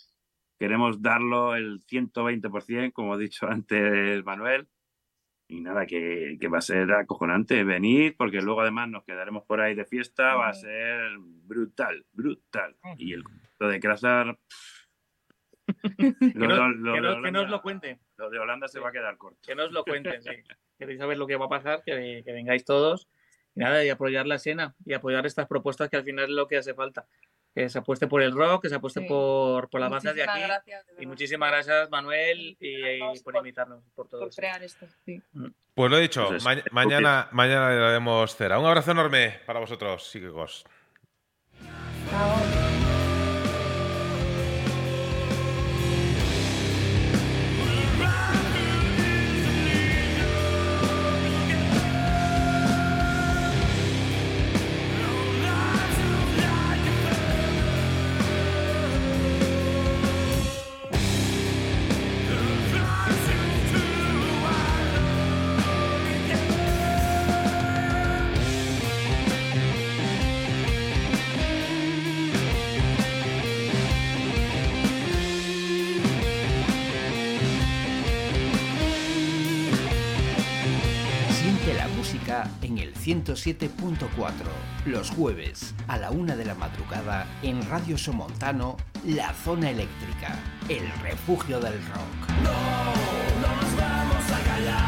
D: queremos darlo el 120%, como ha dicho antes Manuel, y nada, que, que va a ser acojonante, venid, porque luego además nos quedaremos por ahí de fiesta, va a ser brutal, brutal. Y el concierto de Krasar...
F: Que,
D: Lo,
F: no-
D: lo- lo
F: que
D: de
F: no- que nos
D: Holanda-
F: lo cuenten.
D: lo de Holanda se va a quedar corto.
F: Que nos lo cuenten, sí. Queréis saber lo que va a pasar, que, que vengáis todos. Y nada, y apoyar la escena y apoyar estas propuestas que al final es lo que hace falta. Que se apueste por el rock, que se apueste
E: Sí.
F: por, por las bandas de aquí.
E: gracias, de
F: Y muchísimas gracias, Manuel, y,
E: Invitarnos
F: por
E: por-
F: invitarnos, por todo
E: por crear esto. sí.
A: Pues lo dicho,
D: Pues es-
A: ma- mañana, mañana le daremos cera. Un abrazo enorme para vosotros, chicos.
E: Chao.
G: 107.4, los jueves a la una de la madrugada en Radio Somontano, La Zona Eléctrica, el refugio del rock.
H: El día que reviente, yo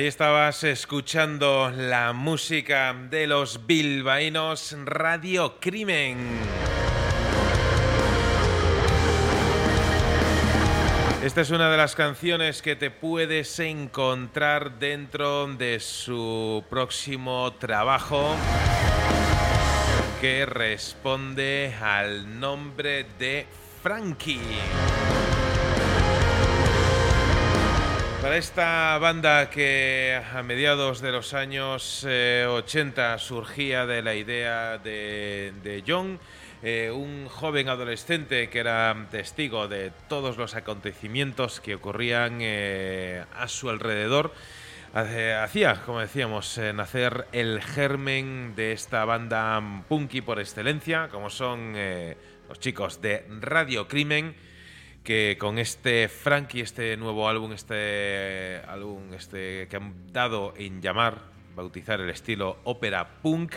A: Ahí estabas escuchando la música de los bilbaínos Radio Crimen. Esta es una de las canciones que te puedes encontrar dentro de su próximo trabajo que responde al nombre de Frankie. Para esta banda que a mediados de los años eh, 80 surgía de la idea de, John, eh, un joven adolescente que era testigo de todos los acontecimientos que ocurrían eh, a su alrededor, hacía, como decíamos, eh, nacer el germen de esta banda punky por excelencia, como son eh, los chicos de Radio Crimen que con este Frankie, este nuevo álbum, este álbum este que han dado en llamar, bautizar el estilo ópera punk,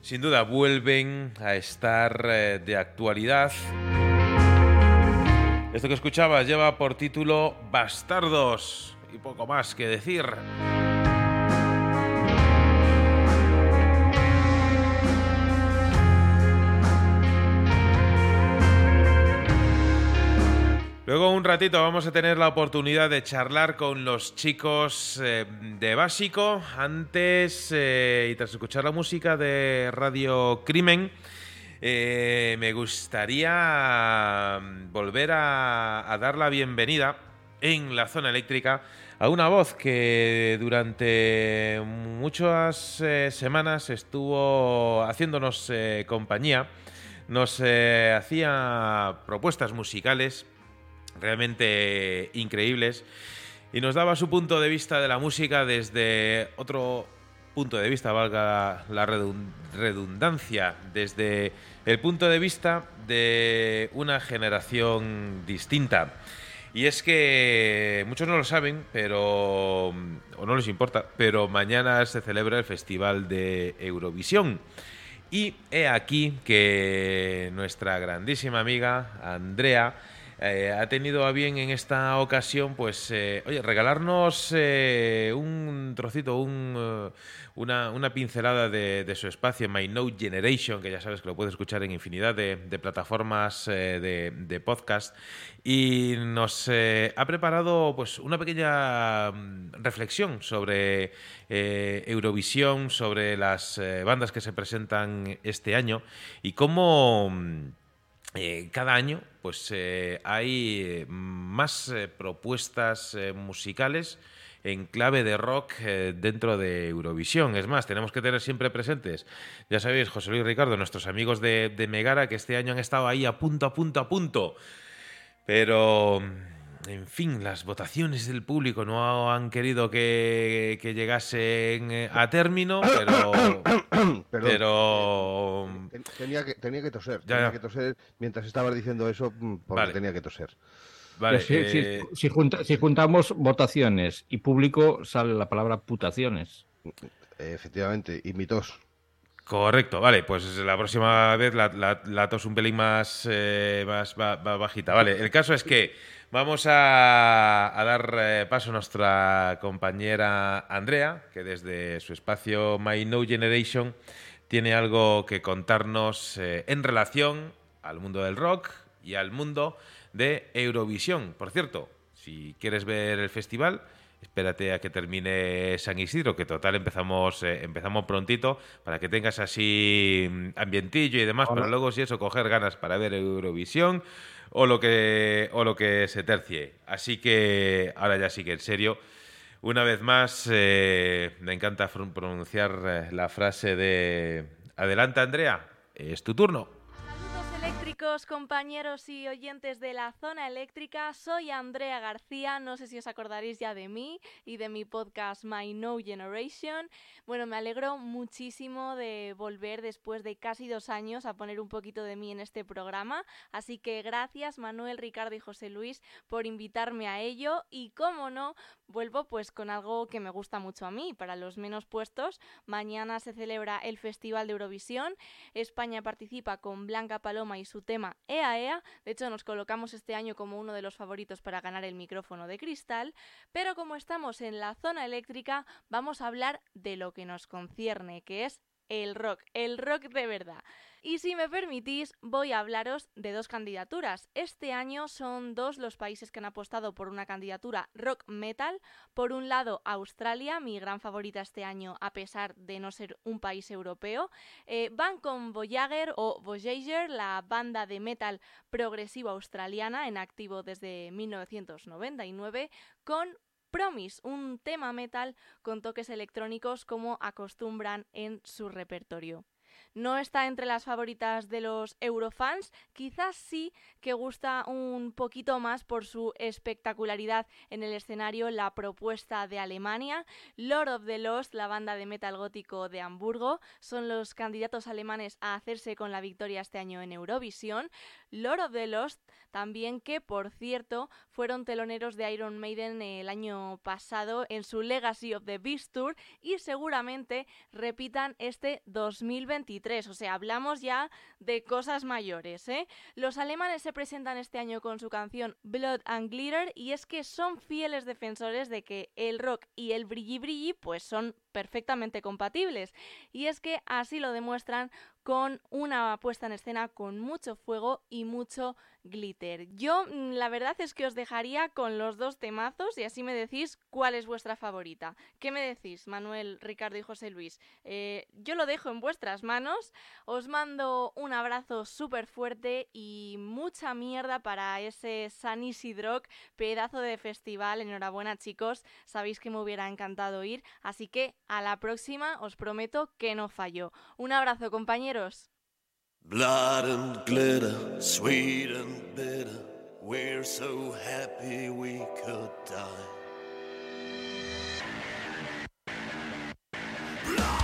A: sin duda vuelven a estar eh, de actualidad. Esto que escuchabas lleva por título Bastardos y poco más que decir. Luego un ratito vamos a tener la oportunidad de charlar con los chicos eh, de Básico. Antes, eh, y tras escuchar la música de Radio Crimen, eh, me gustaría mm, volver a, dar la bienvenida en la zona eléctrica a una voz que durante muchas semanas estuvo haciéndonos compañía, nos hacía propuestas musicales realmente increíbles y nos daba su punto de vista de la música desde otro punto de vista, valga la redun- redundancia, desde el punto de vista de una generación distinta. Y es que muchos no lo saben, pero o no les importa, pero mañana se celebra el Festival de Eurovisión. Y he aquí que nuestra grandísima amiga Andrea eh, ha tenido a bien en esta ocasión, pues, eh, oye, regalarnos eh, un trocito, un, una, pincelada de, su espacio, My No Generation, que ya sabes que lo puedes escuchar en infinidad de, plataformas de, de podcast. Y nos ha preparado pues una pequeña mm, reflexión sobre Eurovisión, sobre las bandas que se presentan este año y cómo mm, cada año pues eh, hay eh, más eh, propuestas musicales en clave de rock dentro de Eurovisión. Es más, tenemos que tener siempre presentes, ya sabéis, José Luis Ricardo, nuestros amigos de, de Megara, que este año han estado ahí a punto, a punto, a punto. Pero, en fin, las votaciones del público no han querido que, que llegasen eh, a término, pero...
C: Perdón.
A: pero
C: Ten- Tenía que, tenía que toser,
A: Ya,
C: tenía
A: ya.
C: que toser mientras estabas diciendo eso mm, porque
A: Vale.
C: tenía que toser.
A: Vale,
B: si, si-
A: eh,
B: si junta- si juntamos votaciones y público, sale la palabra putaciones.
C: Efectivamente, y mi tos.
A: Correcto, vale, pues la próxima vez la, la- la tos un pelín más, eh, más ba- ba- bajita. Vale, el caso es que vamos a, dar eh, paso a nuestra compañera Andrea, que desde su espacio My No Generation tiene algo que contarnos eh, en relación al mundo del rock y al mundo de Eurovisión. Por cierto, si quieres ver el festival, espérate a que termine San Isidro, que total empezamos eh, empezamos prontito para que tengas así mm, ambientillo y demás,
B: Hola.
A: para luego si eso coger ganas para ver Eurovisión o lo que o lo que se tercie. Así que ahora ya sí que en serio. Una vez más, eh, me encanta pronunciar eh, la frase de Adelante, Andrea, es tu turno.
H: Chicos, compañeros y oyentes de la zona eléctrica, soy Andrea García, no sé si os acordaréis ya de mí y de mi podcast My No Generation. Bueno, me alegro muchísimo de volver después de casi dos años a poner un poquito de mí en este programa, así que gracias Manuel, Ricardo y José Luis por invitarme a ello. Y como no, vuelvo pues con algo que me gusta mucho a mí, para los menos puestos, mañana se celebra el Festival de Eurovisión, España participa con Blanca Paloma y su tema Ea Ea. De hecho, nos colocamos este año como uno de los favoritos para ganar el micrófono de cristal. Pero como estamos en la zona eléctrica, vamos a hablar de lo que nos concierne, que es el rock, el rock de verdad. Y si me permitís, voy a hablaros de dos candidaturas. Este año son dos los países que han apostado por una candidatura rock metal. Por un lado, Australia, mi gran favorita este año, a pesar de no ser un país europeo. Eh, van con Voyager o Voyager, la banda de metal progresivo australiana en activo desde 1999, con Promise, un tema metal con toques electrónicos como acostumbran en su repertorio. No está entre las favoritas de los Eurofans, quizás sí que gusta un poquito más por su espectacularidad en el escenario la propuesta de Alemania. Lord of the Lost, la banda de metal gótico de Hamburgo, son los candidatos alemanes a hacerse con la victoria este año en Eurovisión. Lord of the Lost también que, por cierto, fueron teloneros de Iron Maiden el año pasado en su Legacy of the Beast Tour y seguramente repitan este 2023. O sea, hablamos ya de cosas mayores, ¿eh? Los alemanes se presentan este año con su canción Blood and Glitter y es que son fieles defensores de que el rock y el brilli brilli pues son perfectamente compatibles. Y es que así lo demuestran con una puesta en escena con mucho fuego y mucho glitter. Yo mm, la verdad es que os dejaría con los dos temazos y así me decís cuál es vuestra favorita. ¿Qué me decís, Manuel, Ricardo y José Luis? Eh, yo lo dejo en vuestras manos. Os mando un abrazo súper fuerte y mucha mierda para ese San Isidroc, pedazo de festival. Enhorabuena, chicos. Sabéis que me hubiera encantado ir. Así que a la próxima os prometo que no fallo. Un abrazo, compañeros.
I: Blood and glitter, sweet and bitter. We're so happy we could die. Blood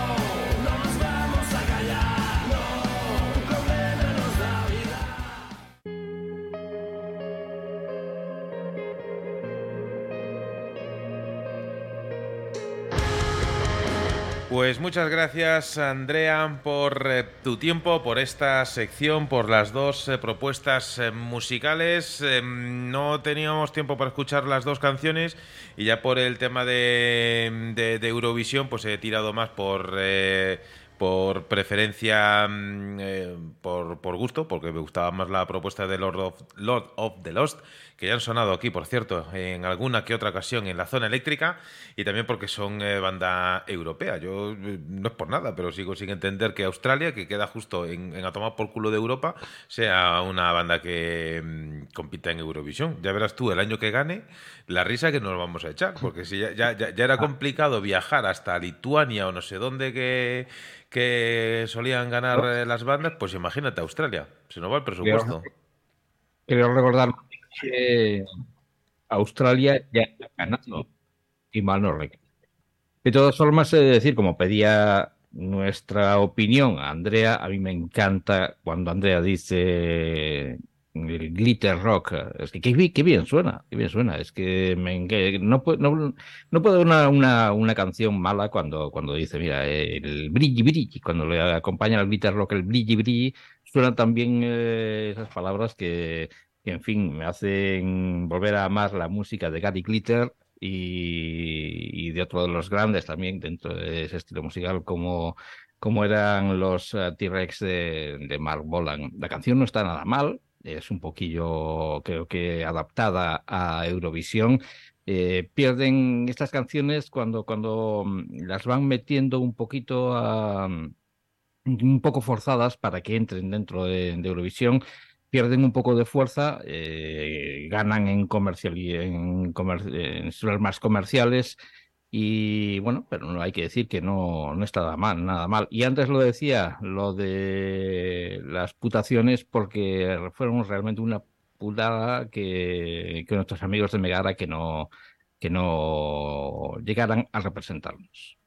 A: Pues muchas gracias, Andrea, por eh, tu tiempo, por esta sección, por las dos eh, propuestas eh, musicales. Eh, no teníamos tiempo para escuchar las dos canciones y ya por el tema de, de- Eurovisión, pues he tirado más por... por preferencia, mm, por, por gusto, porque me gustaba más la propuesta de Lord of the Lost, que ya han sonado aquí, por cierto, en alguna que otra ocasión en la zona eléctrica, y también porque son eh, banda europea. Yo eh, no es por nada, pero sigo sin entender que Australia, que queda justo en, en a tomar por culo de Europa, sea una banda que mm, compita en Eurovisión. Ya verás tú el año que gane la risa que nos vamos a echar, porque si ya, ya- ya- ya era complicado viajar hasta Lituania o no sé dónde que, que solían ganar eh, las bandas, pues imagínate Australia, se nos va el presupuesto.
B: Quiero recordar que Australia ya ha ganado, y mal no recuerdo. De todas formas, he de decir, como pedía nuestra opinión a Andrea, a mí me encanta cuando Andrea dice el glitter rock. Es que qué, qué bien suena, qué bien suena. Es que, me, no, no, no puedo una, una, una canción mala cuando, cuando dice, mira, el brilli brilli, cuando le acompaña el glitter rock, el brilli brilli, suenan también eh, esas palabras que, que, en fin, me hacen volver a amar la música de Gary Glitter y, de otro de los grandes también dentro de ese estilo musical como, como eran los eh, T-Rex de, Mark Bolan. La canción no está nada mal, es un poquillo, creo que adaptada a Eurovisión. Eh, pierden estas canciones cuando, cuando mm, las van metiendo un poquito a, un poco forzadas para que entren dentro de, de Eurovisión, pierden un poco de fuerza, eh, ganan en comercial en, comer- más comerciales. Y bueno, pero no hay que decir que no, no está nada mal, nada mal. Y antes lo decía, lo de las putaciones, porque fueron realmente una putada que, que nuestros amigos de Megara que no, que no llegaran a representarnos.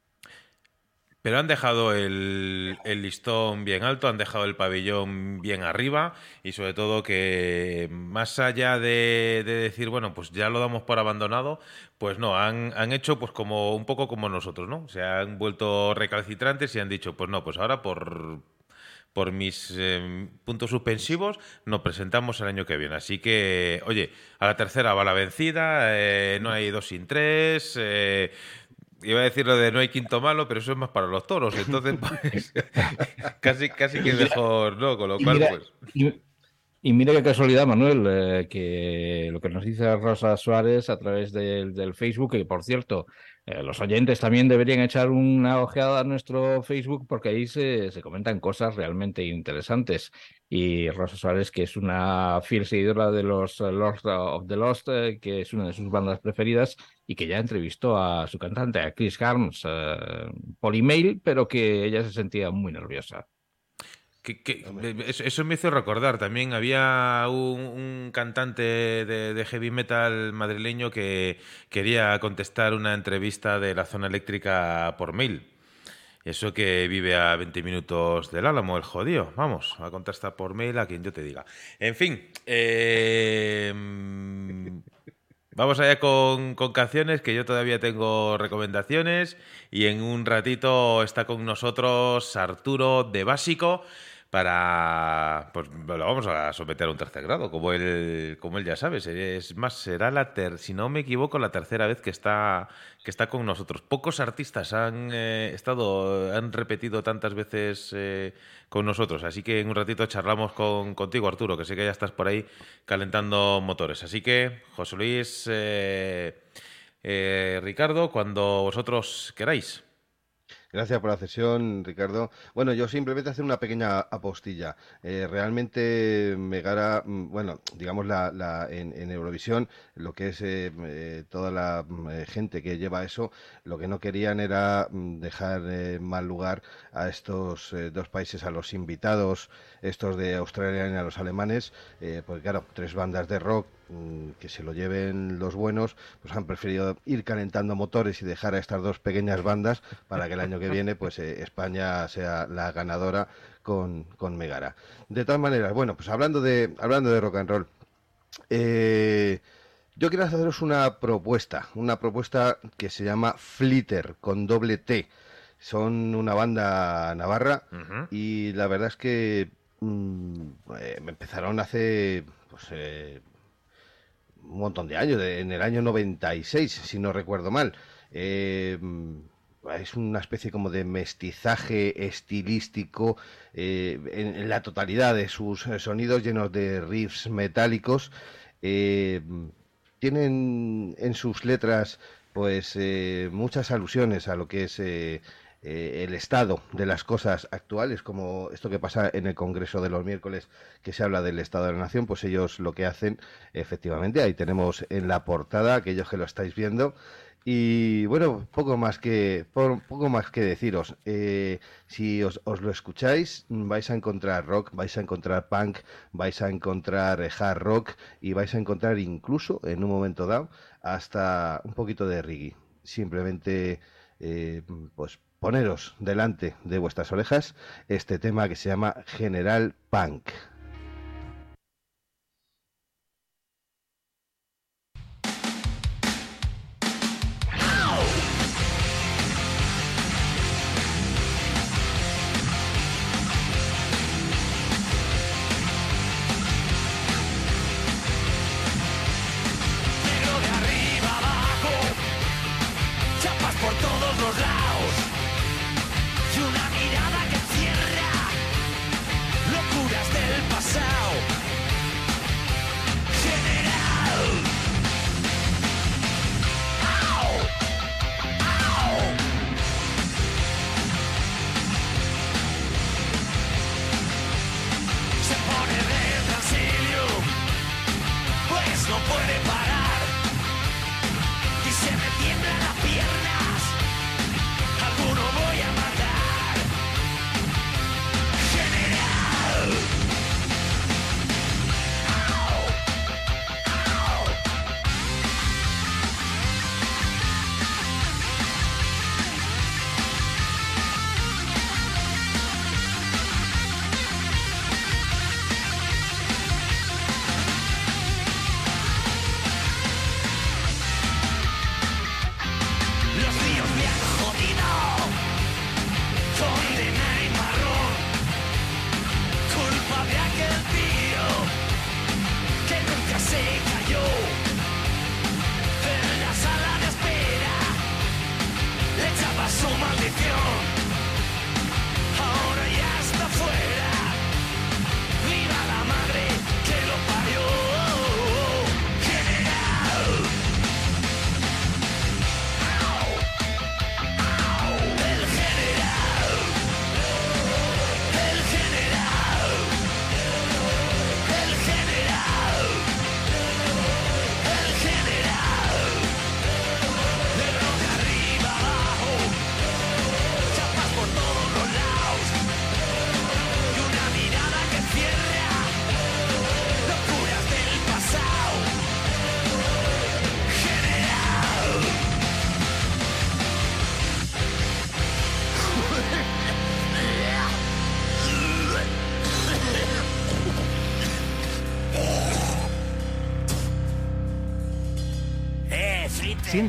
A: Pero han dejado el, listón bien alto, han dejado el pabellón bien arriba y sobre todo que más allá de, de decir, bueno, pues ya lo damos por abandonado, pues no, han, han hecho pues como un poco como nosotros, ¿no? Se han vuelto recalcitrantes y han dicho, pues no, pues ahora por, por mis eh, puntos suspensivos nos presentamos el año que viene. Así que, oye, a la tercera va la vencida, eh, no hay dos sin tres. eh, iba a decir lo de no hay quinto malo, pero eso es más para los toros. Entonces, pues, casi, casi que mejor, ¿no? Con lo cual,
B: mira,
A: pues.
B: y- y mira qué casualidad, Manuel, eh, que lo que nos dice Rosa Suárez a través del, del Facebook, que por cierto, eh, los oyentes también deberían echar una ojeada a nuestro Facebook porque ahí se, comentan cosas realmente interesantes. Y Rosa Suárez, que es una fiel seguidora de los eh, Lords of the Lost, eh, que es una de sus bandas preferidas y que ya entrevistó a su cantante, a Chris Harms, por email, pero que ella se sentía muy nerviosa.
A: Que- que- eso, me hizo recordar. También había un, un cantante de, de heavy metal madrileño que quería contestar una entrevista de la zona eléctrica por mail. Eso que vive a 20 minutos del Álamo, el jodido. Vamos, a contestar por mail a quien yo te diga. En fin, eh, mm, vamos allá con, con canciones, que yo todavía tengo recomendaciones. Y en un ratito está con nosotros Arturo de Básico para pues lo vamos a someter a un tercer grado, como él, como él ya sabe. Es más, será la ter, si no me equivoco, la tercera vez que está, que está con nosotros. Pocos artistas han eh, estado, han repetido tantas veces eh, con nosotros. Así que en un ratito charlamos con, contigo, Arturo, que sé que ya estás por ahí calentando motores. Así que, José Luis, eh, Ricardo, cuando vosotros queráis.
C: Gracias por la cesión, Ricardo. Bueno, yo simplemente hacer una pequeña apostilla. Eh, realmente Megara, mm, bueno, digamos la, la- en, Eurovisión, lo que es eh, eh, toda la mm, eh, gente que lleva eso, lo que no querían era mm, dejar mal lugar a estos dos países, a los invitados, estos de Australia y a los alemanes, porque claro, tres bandas de rock que se lo lleven los buenos, pues han preferido ir calentando motores y dejar a estas dos pequeñas bandas para que el año que viene pues eh, España sea la ganadora con, con Megara. De todas maneras, bueno, pues hablando de, hablando de rock and roll, eh, yo quiero haceros una propuesta, una propuesta que se llama Flitter con doble T. Son una banda navarra y la verdad es que mm, eh, me empezaron hace pues, un montón de años, en el año 96, si no recuerdo mal. Eh, es una especie como de mestizaje estilístico eh, en, la totalidad de sus eh, sonidos llenos de riffs metálicos. Tienen en sus letras pues muchas alusiones a lo que es eh, el estado de las cosas actuales, como esto que pasa en el Congreso de los miércoles, que se habla del estado de la nación, pues ellos lo que hacen, efectivamente, ahí tenemos en la portada, aquellos que lo estáis viendo, y bueno, poco más que po- poco más que deciros. Eh, si os, lo escucháis, vais a encontrar rock, vais a encontrar punk, vais a encontrar eh, hard rock y vais a encontrar incluso en un momento dado hasta un poquito de reggae. Simplemente, pues poneros delante de vuestras orejas este tema que se llama General Punk.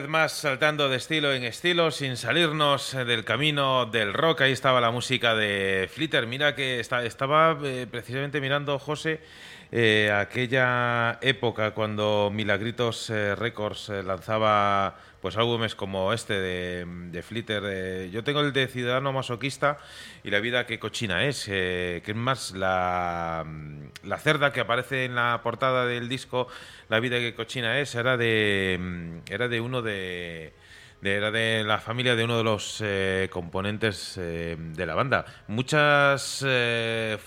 A: Vez más saltando de estilo en estilo, sin salirnos del camino del rock. Ahí estaba la música de Flitter. Mira que estaba eh, precisamente mirando, José, eh, aquella época cuando Milagritos eh, Records eh, lanzaba pues álbumes como este de, Flitter. yo tengo el de Ciudadano Masoquista y la vida que cochina es, que es más la, la cerda que aparece en la portada del disco La vida que cochina es, era de, mm, era de uno de... era de la familia de uno de los eh, componentes de la banda. Muchas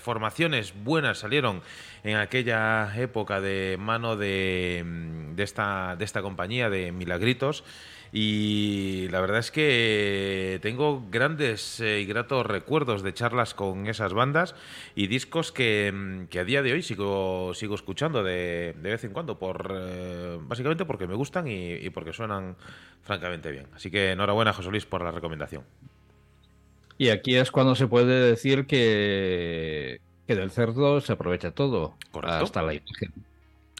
A: formaciones buenas salieron en aquella época de mano de, mm, de esta, compañía de Milagritos. Y la verdad es que tengo grandes eh, y gratos recuerdos de charlas con esas bandas y discos que, mm, a día de hoy sigo, escuchando de, de vez en cuando, por eh, básicamente porque me gustan y, y porque suenan francamente bien. Así que enhorabuena, José Luis, por la recomendación.
B: Y aquí es cuando se puede decir que, que del cerdo se aprovecha todo,
A: Correcto.
B: hasta la imagen.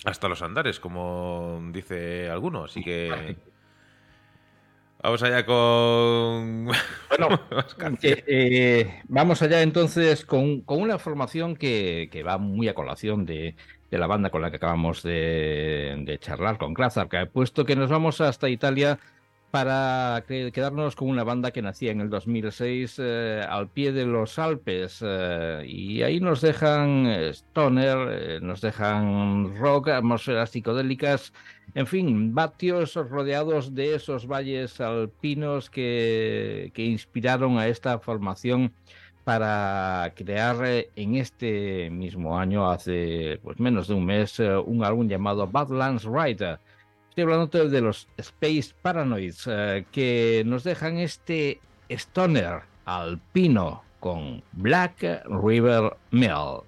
A: Hasta los andares, como dice alguno. Así que vamos allá con...
B: Bueno, que, eh, vamos allá entonces con, con una formación que, que va muy a colación de, de la banda con la que acabamos de, de charlar, con Krasarka, puesto que nos vamos hasta Italia para que- quedarnos con una banda que nacía en el 2006 eh, al pie de los Alpes eh, y ahí nos dejan eh, stoner, nos dejan rock, atmósferas psicodélicas, en fin, vatios rodeados de esos valles alpinos que, que inspiraron a esta formación para crear en este mismo año, hace pues menos de un mes, un álbum llamado Badlands Rider. Estoy hablando de los Space Paranoids, eh, que nos dejan este stoner alpino con Black River Mill.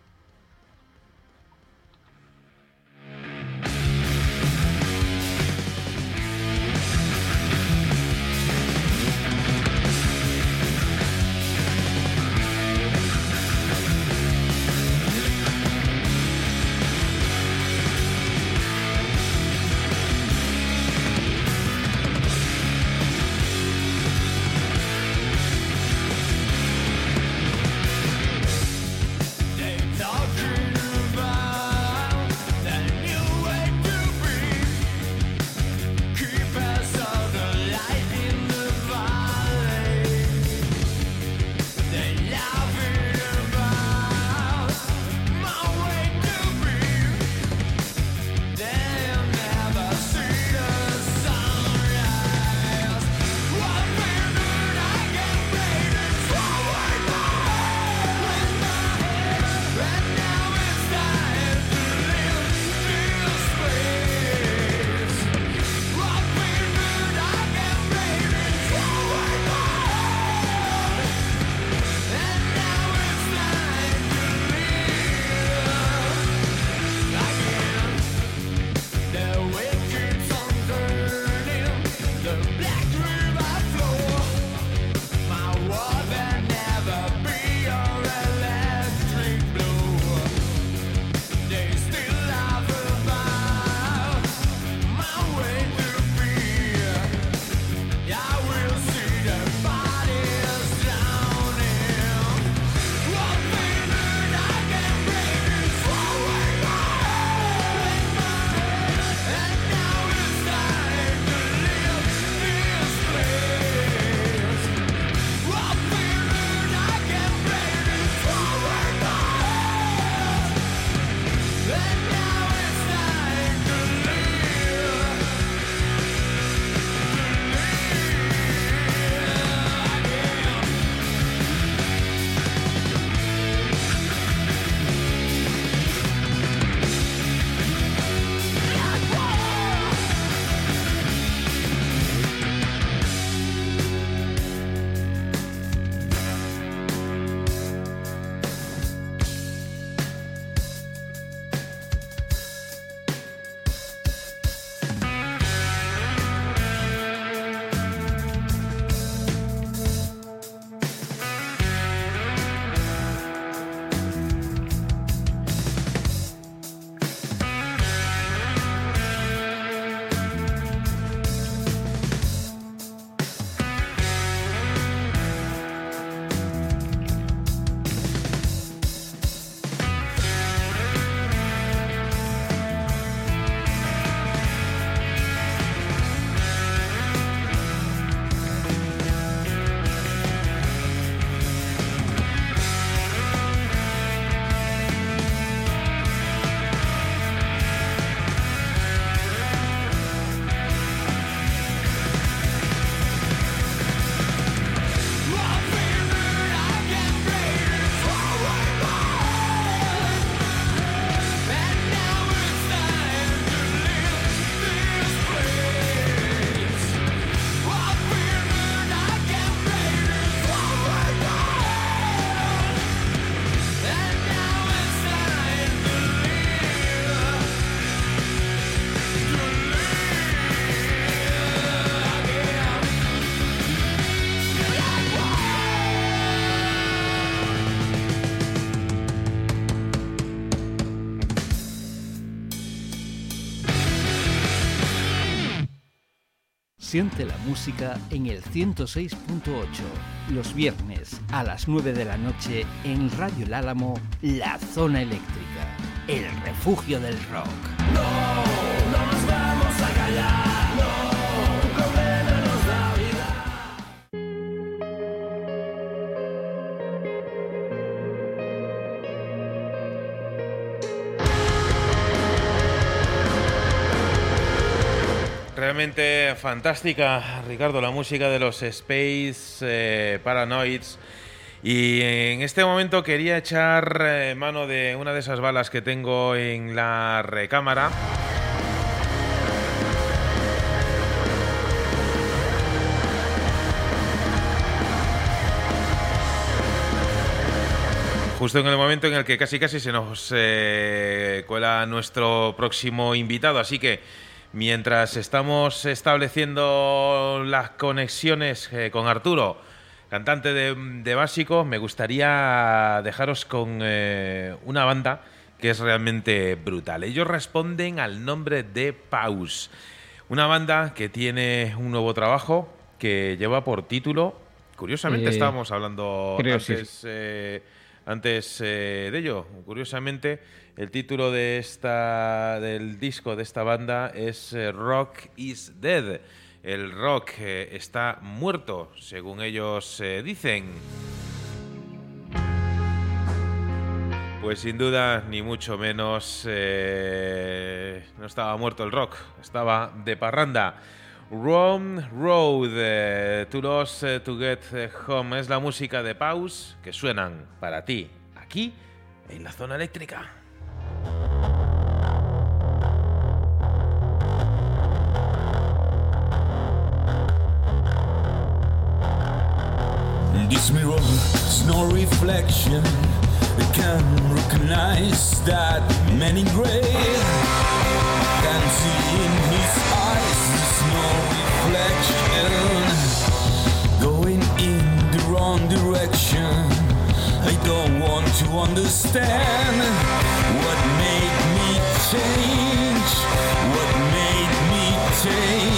G: Siente la música en el 106.8, los viernes a las 9 de la noche en Radio El Álamo, La Zona Eléctrica, el refugio del rock.
A: Realmente fantástica, Ricardo, la música de los Space eh, Paranoids. Y en este momento quería echar eh, mano de una de esas balas que tengo en la recámara. Justo en el momento en el que casi casi se nos eh, cuela nuestro próximo invitado. Así que mientras estamos estableciendo las conexiones eh, con Arturo, cantante de, de Básico, me gustaría dejaros con eh, una banda que es realmente brutal. Ellos responden al nombre de Paus, una banda que tiene un nuevo trabajo que lleva por título, curiosamente
B: Eh,
A: estábamos hablando
B: sí.
A: antes, antes de ello, curiosamente el título de esta del disco de esta banda es eh, Rock is Dead. El rock eh, está muerto, según ellos eh, dicen. Pues sin duda, ni mucho menos, no estaba muerto el rock, estaba de parranda. Rome Road, To Lost To Get Home, es la música de Paus que suenan para ti, aquí, en la zona eléctrica.
J: This mirror is no reflection. I can recognize that many gray. Can see in want to understand what made me change. What made me change?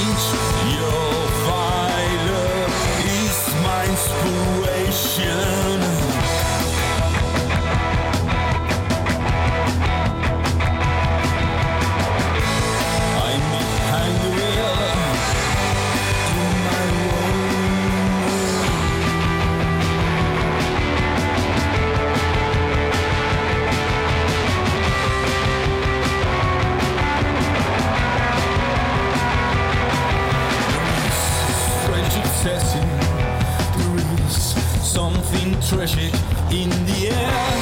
J: Tragic in the air.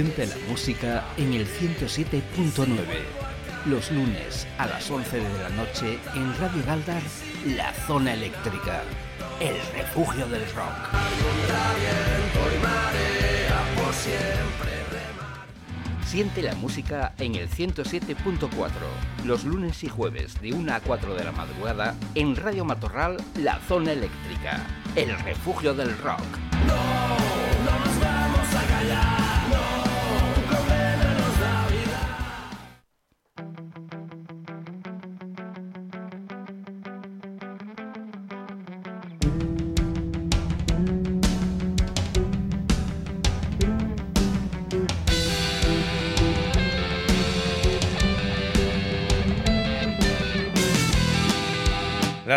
G: Siente la música en el 107.9. Los lunes a las 11 de la noche en Radio Galdar, La Zona Eléctrica, el refugio del rock. Siente la música en el 107.4, los lunes y jueves de 1 a 4 de la madrugada en Radio Matorral, La Zona Eléctrica, el refugio del rock.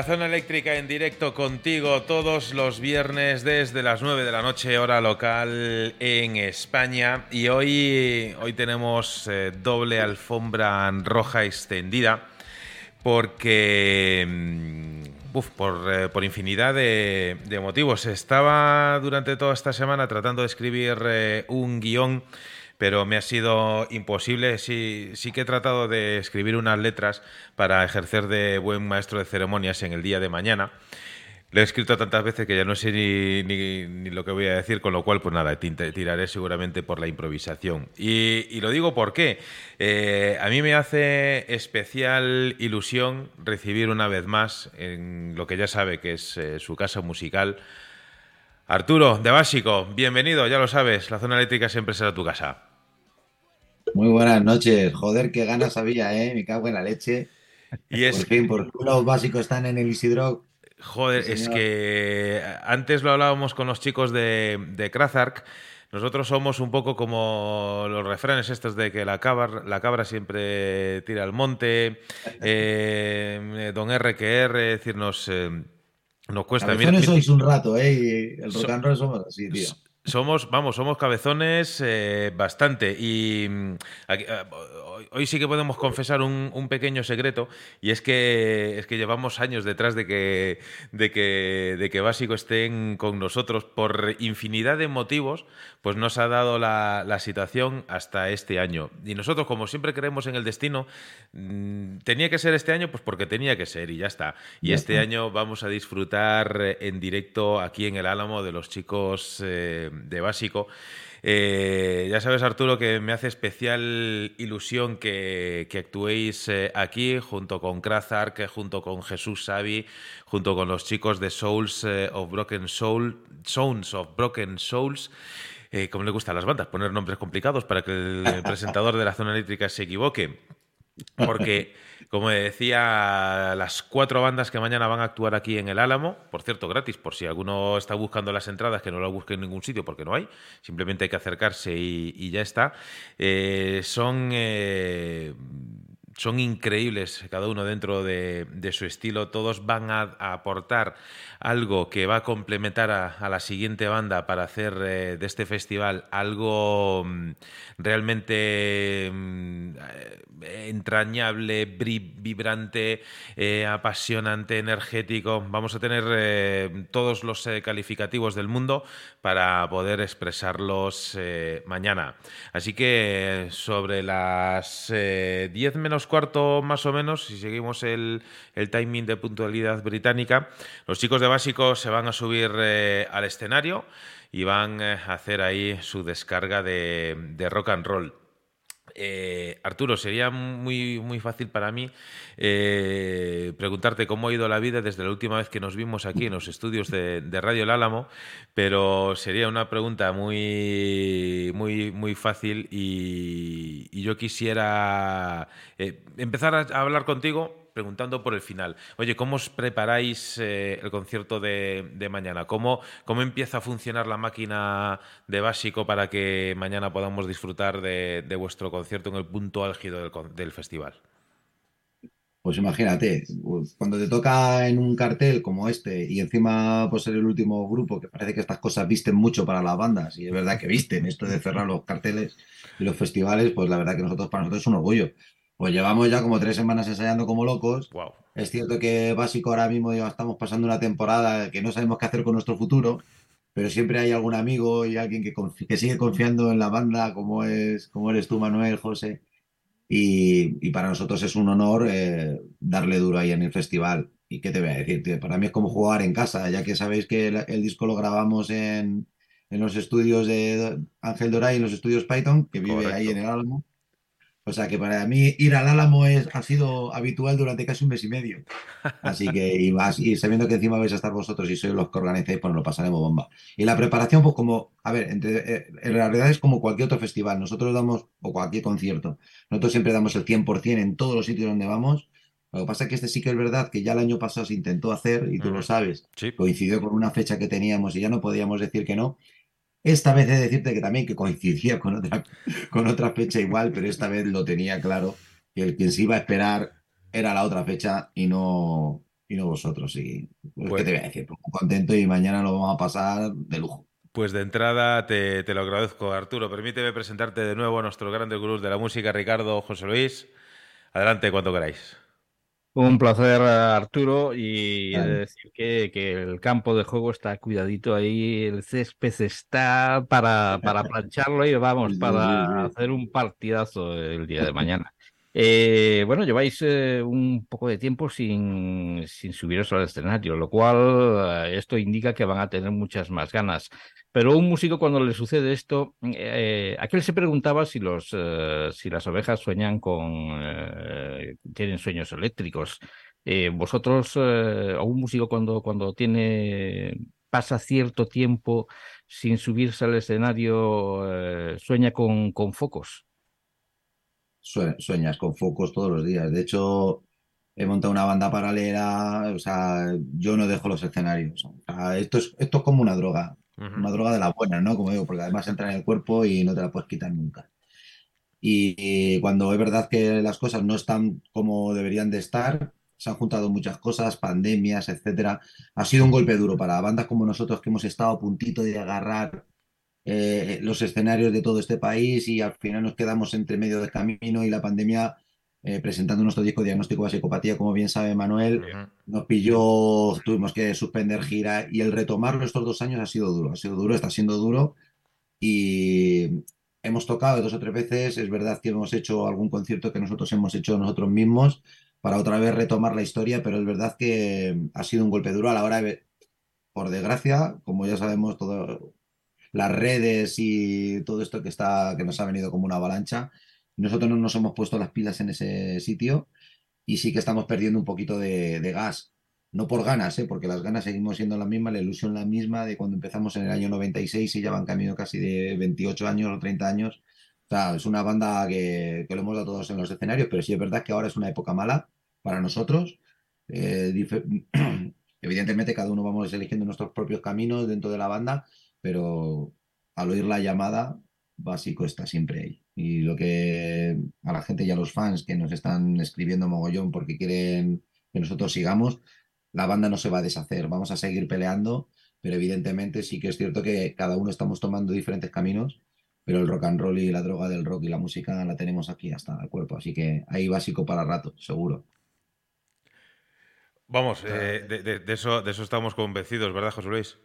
A: Zona eléctrica en directo contigo todos los viernes desde las 9 de la noche, hora local en España. Y hoy, hoy tenemos eh, doble alfombra roja extendida porque... mm, por, eh, por infinidad de, de motivos. Estaba durante toda esta semana tratando de escribir eh, un guion pero me ha sido imposible. Sí, sí que he tratado de escribir unas letras para ejercer de buen maestro de ceremonias en el día de mañana. Lo he escrito tantas veces que ya no sé ni, lo que voy a decir, con lo cual, pues nada, tiraré seguramente por la improvisación. Y, lo digo porque a mí me hace especial ilusión recibir una vez más en lo que ya sabe que es eh, su casa musical. Arturo, de Básico, bienvenido, ya lo sabes, la zona eléctrica siempre será tu casa.
K: Muy buenas noches. Joder, qué ganas había, ¿eh? Me cago en la leche.
A: Y es
K: Por fin, por fin los básicos están en el Isidro.
A: Joder, es que antes lo hablábamos con los chicos de, de Krazark. Nosotros somos un poco como los refranes estos de que la cabra, la cabra siempre tira al monte, eh, don R que R, es decir, nos, eh, nos cuesta. Mira-
K: sois un rato, ¿eh? Y el
A: So-
K: rock and roll somos así, tío.
A: Somos, vamos, somos cabezones eh, bastante. Y mm, aquí, eh, hoy, sí que podemos confesar un, un pequeño secreto. Y es que es que llevamos años detrás de que, de que, de que Básico estén con nosotros por infinidad de motivos. Pues nos ha dado la, la situación hasta este año. Y nosotros, como siempre creemos en el destino, mm, tenía que ser este año, pues porque tenía que ser y ya está. Y
K: Ya
A: este
K: está.
A: año vamos a disfrutar eh, en directo aquí en el Álamo de los chicos eh, de Básico. Eh, ya sabes, Arturo, que me hace especial ilusión que, que actuéis eh, aquí junto con Krazark, junto con Jesús Savi, junto con los chicos de Souls eh, of Broken Soul, Sounds of Broken Souls. Eh, como le gustan las bandas, poner nombres complicados para que el presentador de la zona eléctrica se equivoque. Porque, como decía, las cuatro bandas que mañana van a actuar aquí en el Álamo, por cierto, gratis, por si alguno está buscando las entradas, que no las busque en ningún sitio porque no hay, simplemente hay que acercarse y, ya está, eh, son, eh, son increíbles, cada uno dentro de, su estilo, todos van a, aportar algo que va a complementar a, la siguiente banda para hacer eh, de este festival algo mm, realmente mm, eh, entrañable, vibrante, eh, apasionante, energético. Vamos a tener todos los calificativos del mundo para poder expresarlos mañana. Así que sobre las eh, 10 menos cuarto más o menos, si seguimos el, el timing de puntualidad británica, los chicos de básico se van a subir eh, al escenario y van eh, a hacer ahí su descarga de, de rock and roll. Eh, Arturo, sería muy, muy fácil para mí eh, preguntarte cómo ha ido la vida desde la última vez que nos vimos aquí en los estudios de, Radio El Álamo, pero sería una pregunta muy, muy, muy fácil y, yo quisiera eh, empezar a hablar contigo preguntando por el final. Oye, ¿cómo os preparáis eh, el concierto de, mañana? ¿Cómo, ¿Cómo empieza a funcionar la máquina de básico para que mañana podamos disfrutar de, vuestro concierto en el punto álgido del, del festival?
K: Pues imagínate, pues, cuando te toca en un cartel como este y encima pues ser el último grupo, que parece que estas cosas visten mucho para las bandas, y es verdad que visten esto de cerrar los carteles y los festivales, pues la verdad que nosotros para nosotros es un orgullo. Pues llevamos ya como tres semanas ensayando como locos. Es cierto que básico ahora mismo ya estamos pasando una temporada que no sabemos qué hacer con nuestro futuro, pero siempre hay algún amigo y alguien que, sigue confiando en la banda, como es, como eres tú, Manuel, José. Y, y para nosotros es un honor eh, darle duro ahí en el festival. ¿Y qué te voy a decir, tío? Para mí es como jugar en casa, ya que sabéis que el, el disco lo grabamos en, en los estudios de Ángel Doray, en los estudios Python, que vive ahí en el Álamo. O sea que para mí ir al Álamo es, ha sido habitual durante casi un mes y medio. Así que, y, más, y sabiendo que encima vais a estar vosotros y sois los que organizáis, pues nos lo pasaremos bomba. Y la preparación, pues como, a ver, entre- eh, en realidad es como cualquier otro festival. Nosotros damos, o cualquier concierto, nosotros siempre damos el 100% en todos los sitios donde vamos. Lo que pasa es que este sí que es verdad que ya el año pasado se intentó hacer, y tú lo sabes,
A: Sí.
K: coincidió con una fecha que teníamos y ya no podíamos decir que no. Esta vez he de decirte que también que coincidía con otra, con otra fecha igual, pero esta vez lo tenía claro, que el quien se iba a esperar era la otra fecha y no, y no vosotros. Y, pues,
A: Pues-
K: ¿qué te voy a decir? Pues muy contento y mañana lo vamos a pasar de lujo.
A: Pues de entrada te, te lo agradezco, Arturo. Permíteme presentarte de nuevo a nuestro grande gurús de la música, Ricardo José Luis. Adelante cuando queráis.
B: Un placer, Arturo, y
K: Vale.
B: decir que, que el campo de juego está cuidadito ahí, el césped está para, para plancharlo y vamos, para hacer un partidazo el día de mañana. Eh, bueno, lleváis eh, un poco de tiempo sin, sin subiros al escenario, lo cual eh, esto indica que van a tener muchas más ganas. Pero un músico cuando le sucede esto, eh, aquel se preguntaba si los si las ovejas sueñan con tienen sueños eléctricos. Vosotros o un músico cuando cuando tiene pasa cierto tiempo sin subirse al escenario sueña con focos.
K: Sue- Sueñas con focos todos los días. De hecho, he montado una banda paralela, o sea, yo no dejo los escenarios. O sea, esto es, esto es como una droga,
A: Ujú.
K: una droga de las buenas, ¿no? Como digo, porque además entra en el cuerpo y no te la puedes quitar nunca. Y, y cuando es verdad que las cosas no están como deberían de estar, se han juntado muchas cosas, pandemias, etcétera. Ha sido un golpe duro para bandas como nosotros que hemos estado a puntito de agarrar eh, los escenarios de todo este país y al final nos quedamos entre medio del camino y la pandemia eh, presentando nuestro disco Diagnóstico de Psicopatía, como bien sabe Manuel, nos pilló, tuvimos que suspender gira y el retomarlo estos dos años ha sido duro, ha sido duro, está siendo duro y hemos tocado dos o tres veces, es verdad que hemos hecho algún concierto que nosotros hemos hecho nosotros mismos para otra vez retomar la historia, pero es verdad que ha sido un golpe duro a la hora de, por desgracia, como ya sabemos, todo, las redes y todo esto que está, que nos ha venido como una avalancha, nosotros no nos hemos puesto las pilas en ese sitio y sí que estamos perdiendo un poquito de, gas. No por ganas, ¿eh? porque las ganas seguimos siendo las mismas, la ilusión la misma de cuando empezamos en el año 96 y ya van camino casi de 28 años o 30 años. Es una banda que, que lo hemos dado todos en los escenarios, pero sí es verdad que ahora es una época mala para nosotros. Eh, evidentemente cada uno vamos eligiendo nuestros propios caminos dentro de la banda, pero al oír la llamada, básico está siempre ahí. Y lo que a la gente y a los fans que nos están escribiendo mogollón porque quieren que nosotros sigamos, la banda no se va a deshacer, vamos a seguir peleando, pero evidentemente sí que es cierto que cada uno estamos tomando diferentes caminos, pero el rock and roll y la droga del rock y la música la tenemos aquí hasta el cuerpo, así que hay básico para rato, seguro.
A: Vamos, eh, de, de- de eso, de eso estamos convencidos, ¿verdad, José Luis?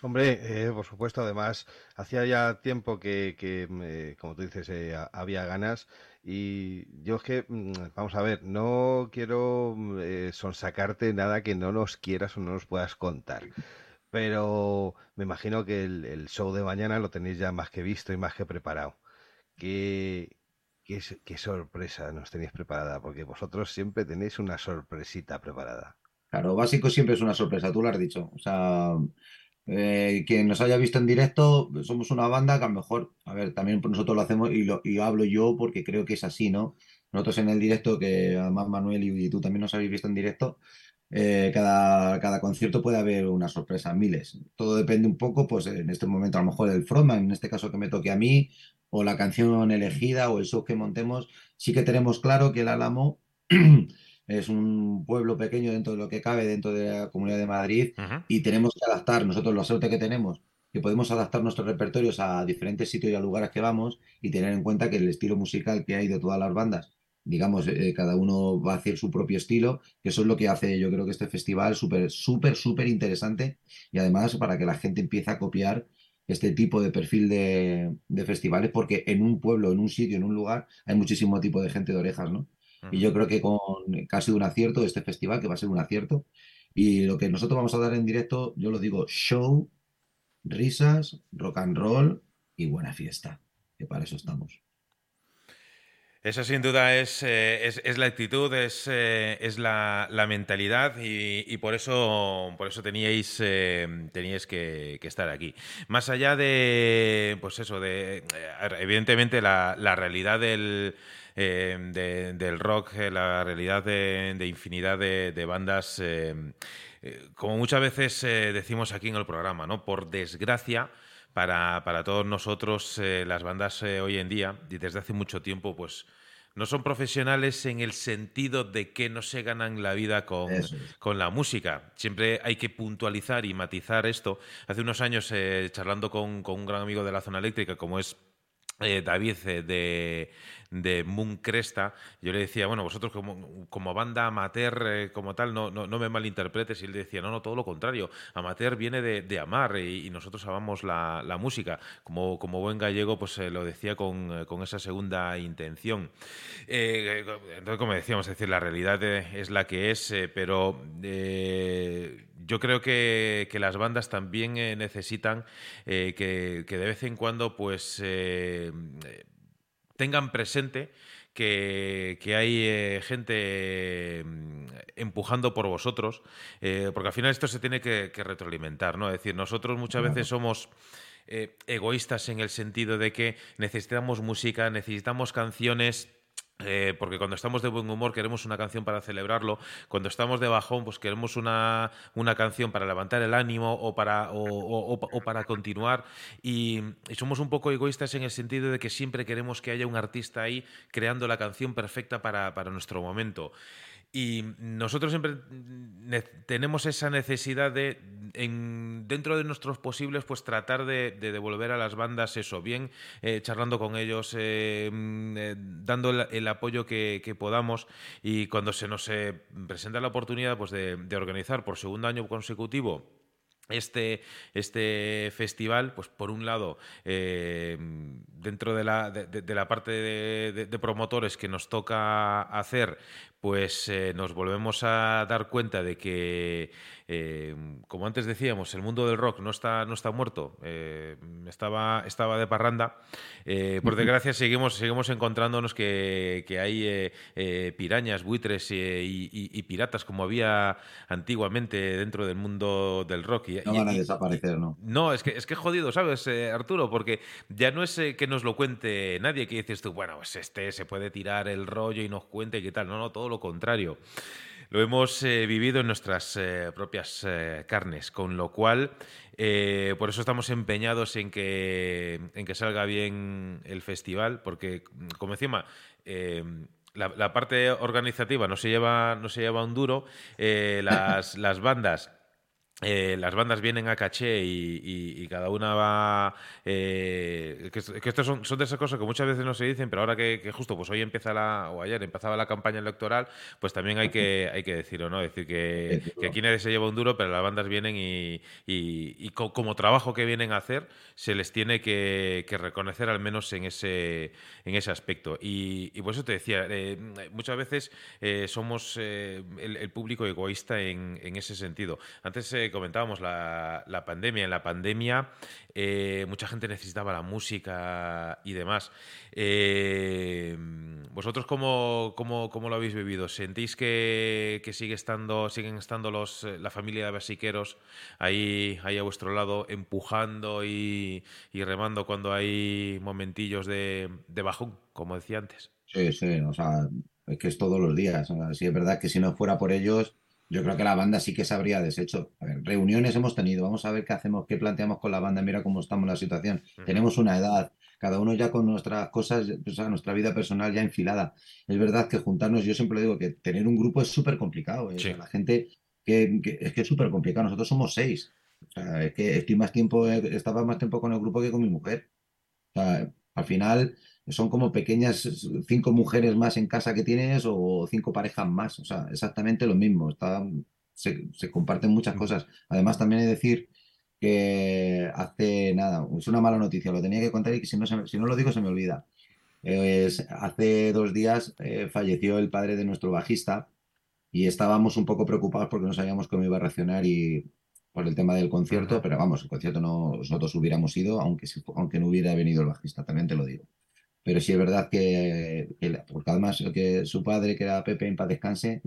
C: Hombre, eh, por supuesto, además, hacía ya tiempo que, que, eh, como tú dices, eh, ha- había ganas y yo es que, mm, vamos a ver, no quiero mm, sonsacarte nada que no nos quieras o no nos puedas contar, pero me imagino que el, show de mañana lo tenéis ya más que visto y más que preparado. ¿Qué, qué, qué sorpresa nos tenéis preparada? Porque vosotros siempre tenéis una sorpresita preparada.
K: Claro, básico siempre es una sorpresa, tú lo has dicho. O sea, eh, quien nos haya visto en directo, somos una banda que a lo mejor, a ver, también nosotros lo hacemos y, lo, y hablo yo porque creo que es así, ¿no? Nosotros en el directo, que además Manuel y, tú también nos habéis visto en directo, eh, cada, cada concierto puede haber una sorpresa, miles. Todo depende un poco, pues en este momento a lo mejor el frontman, en este caso que me toque a mí, o la canción elegida o el show que montemos, sí que tenemos claro que el Álamo es un pueblo pequeño dentro de lo que cabe, dentro de la Comunidad de Madrid, y tenemos que adaptar, nosotros la suerte que tenemos, que podemos adaptar nuestros repertorios a diferentes sitios y a lugares que vamos y tener en cuenta que el estilo musical que hay de todas las bandas digamos, eh, cada uno va a hacer su propio estilo, que eso es lo que hace yo creo que este festival súper, súper, súper interesante y además para que la gente empiece a copiar este tipo de perfil de, de festivales, porque en un pueblo, en un sitio, en un lugar, hay muchísimo tipo de gente de orejas, ¿no? Y yo creo que con casi un acierto este festival, que va a ser un acierto, y lo que nosotros vamos a dar en directo, yo lo digo, show, risas, rock and roll y buena fiesta, que para eso estamos.
A: Esa sin duda es, eh, es, es la actitud, es, eh, es la, la, mentalidad y, y, por eso, por eso teníais, eh, teníais que, que, estar aquí. Más allá de, pues eso, de, evidentemente la, la realidad del, de, del rock, la realidad de, de infinidad de, de bandas, como muchas veces decimos aquí en el programa, ¿no? Por desgracia, para, para, todos nosotros eh, las bandas eh, hoy en día y desde hace mucho tiempo pues no son profesionales en el sentido de que no se ganan la vida con, con la música. Siempre hay que puntualizar y matizar esto. Hace unos años, eh, charlando con, con, un gran amigo de la zona eléctrica, como es eh, David de, de Moon Cresta, yo le decía, bueno, vosotros como, como banda amateur, eh, como tal, no, no, no, me malinterpretes. Y él decía, no, no, todo lo contrario. Amateur viene de, de amar y, nosotros amamos la, la, música. Como, como buen gallego, pues eh, lo decía con, eh, con, esa segunda intención. Entonces, como decíamos, es decir, la realidad es la que es, pero yo creo que, que, las bandas también necesitan que, que, de vez en cuando, pues tengan presente que, que hay eh, gente eh, empujando por vosotros, eh, porque al final esto se tiene que, que, retroalimentar, ¿no? Es decir, nosotros muchas claro. veces somos egoístas en el sentido de que necesitamos música, necesitamos canciones eh, porque cuando estamos de buen humor queremos una canción para celebrarlo, cuando estamos de bajón pues queremos una, una canción para levantar el ánimo o para, o, para continuar y, y, somos un poco egoístas en el sentido de que siempre queremos que haya un artista ahí creando la canción perfecta para, para nuestro momento. Y nosotros siempre tenemos esa necesidad de, en, dentro de nuestros posibles, pues tratar de, de, devolver a las bandas eso, bien eh, charlando con ellos, eh, eh, dando el, apoyo que, podamos. Y cuando se nos presenta la oportunidad pues de, organizar por segundo año consecutivo este, este festival, pues por un lado, dentro de la, de, la parte de, promotores que nos toca hacer, pues eh, nos volvemos a dar cuenta de que, eh, como antes decíamos, el mundo del rock no está, no está muerto, eh, estaba, estaba de parranda. Eh, por desgracia, seguimos, seguimos encontrándonos que, que hay eh, pirañas, buitres y, y, y, piratas como había antiguamente dentro del mundo del rock.
K: Y, no van a desaparecer, ¿no?
A: No, es que es que jodido, ¿sabes, Arturo? Porque ya no es que nos lo cuente nadie, que dices tú, bueno, pues este se puede tirar el rollo y nos cuente y qué tal. No, no, todo lo contrario. Lo hemos eh, vivido en nuestras eh, propias eh, carnes, con lo cual, por eso estamos empeñados en que, en que salga bien el festival, porque, como encima, la, la, parte organizativa no se lleva, no se lleva un duro, las, las bandas eh, las bandas vienen a caché y, y, y cada una va. Eh, que, que estos son, son, de esas cosas que muchas veces no se dicen, pero ahora que, que, justo pues hoy empieza la. o ayer empezaba la campaña electoral, pues también hay que, hay que decirlo, ¿no? Decir que, que aquí nadie se lleva un duro, pero las bandas vienen y, y co como trabajo que vienen a hacer, se les tiene que, reconocer al menos en ese, en ese aspecto. Y, por eso te decía, eh, muchas veces somos el, el, público egoísta en, en ese sentido. Antes comentábamos la, pandemia. En la pandemia eh, mucha gente necesitaba la música y demás. Eh, ¿Vosotros cómo, cómo, cómo, lo habéis vivido? ¿Sentís que, sigue estando, siguen estando los, la familia de basiqueros ahí, ahí a vuestro lado empujando y, remando cuando hay momentillos de, bajón, como decía antes?
K: Sí, sí, o sea, es que es todos los días. Sí es verdad que si no fuera por ellos yo creo que la banda sí que se habría deshecho. A ver, reuniones hemos tenido, vamos a ver qué hacemos, qué planteamos con la banda, mira cómo estamos en la situación. Uh -huh. Tenemos una edad, cada uno ya con nuestras cosas, o sea, nuestra vida personal ya enfilada. Es verdad que juntarnos, yo siempre digo que tener un grupo es súper complicado. ¿eh? Sí. La gente, que, que, es que es súper complicado. Nosotros somos seis. O sea, es que estoy más tiempo, estaba más tiempo con el grupo que con mi mujer. O sea, Al final son como pequeñas cinco mujeres más en casa que tienes o cinco parejas más, o sea, exactamente lo mismo, está, se, se comparten muchas cosas. Además, también he de decir que hace nada, es una mala noticia, lo tenía que contar y que si no, se- si no lo digo se me olvida. Es- hace dos días eh, falleció el padre de nuestro bajista y estábamos un poco preocupados porque no sabíamos cómo iba a reaccionar y por el tema del concierto, pero vamos, el concierto no, nosotros hubiéramos ido aunque, aunque no hubiera venido el bajista, también te lo digo. Pero sí es verdad que, que- porque además que su padre, que era Pepe en paz descanse,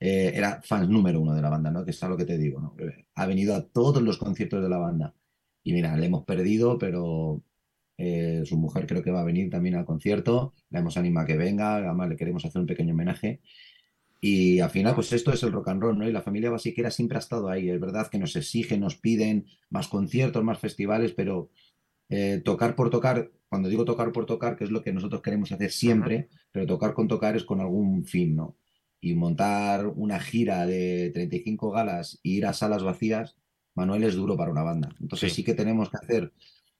K: eh, era fan número uno de la banda, ¿no? Que es a lo que te digo, ¿no? Ha venido a todos los conciertos de la banda. Y mira, le hemos perdido, pero eh, su mujer creo que va a venir también al concierto. La hemos animado a que venga, además le queremos hacer un pequeño homenaje. Y al final, pues esto es el rock and roll, ¿no? Y la familia basiquera siempre ha estado ahí. Es verdad que nos exigen, nos piden más conciertos, más festivales, pero eh, tocar por tocar, cuando digo tocar por tocar, que es lo que nosotros queremos hacer siempre, pero tocar con tocar es con algún fin, ¿no? Y montar una gira de 35 galas e ir a salas vacías, Manuel, es duro para una banda. Entonces
A: Sí.
K: sí, que tenemos que hacer,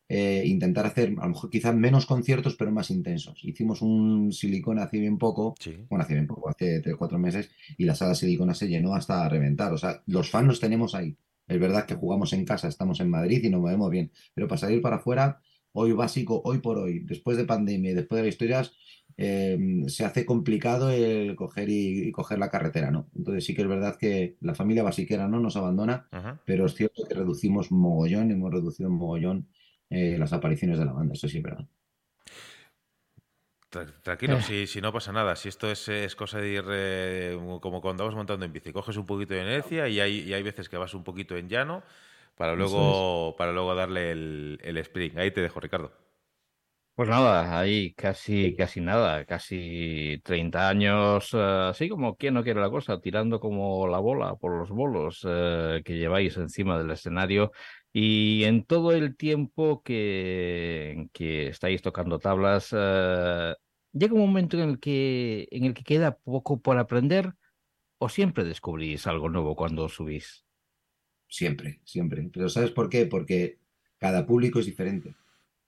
K: eh, intentar hacer, a lo mejor quizás menos conciertos, pero más intensos. Hicimos un silicona hace bien poco, bueno, hace bien poco, hace 3 4 meses, y la sala silicona se llenó hasta reventar. O sea, los fans los tenemos ahí. Es verdad que jugamos en casa, estamos en Madrid y nos movemos bien, pero para salir para afuera, hoy básico, hoy por hoy, después de pandemia y después de las historias, eh, se hace complicado el coger y, y coger la carretera, ¿no? Entonces sí que es verdad que la familia basiquera no nos abandona,
A: Ajá.
K: pero es cierto que reducimos mogollón, hemos reducido mogollón eh, las apariciones de la banda, eso sí es verdad.
A: Tra- Tranquilo,
K: Eh.
A: si, si no pasa nada, si esto es, es cosa de ir eh, como cuando vas montando en bici, coges un poquito de inercia y hay, y hay veces que vas un poquito en llano para luego, para luego darle el, el sprint. Ahí te dejo, Ricardo.
B: Pues nada, ahí casi, casi nada, casi 30 años, eh, así como quien no quiere la cosa, tirando como la bola por los bolos eh, que lleváis encima del escenario y en todo el tiempo que, que estáis tocando tablas, eh, llega un momento en el que, en el que queda poco por aprender o siempre descubrís algo nuevo cuando subís.
K: Siempre, siempre. Pero ¿sabes por qué? Porque cada público es diferente.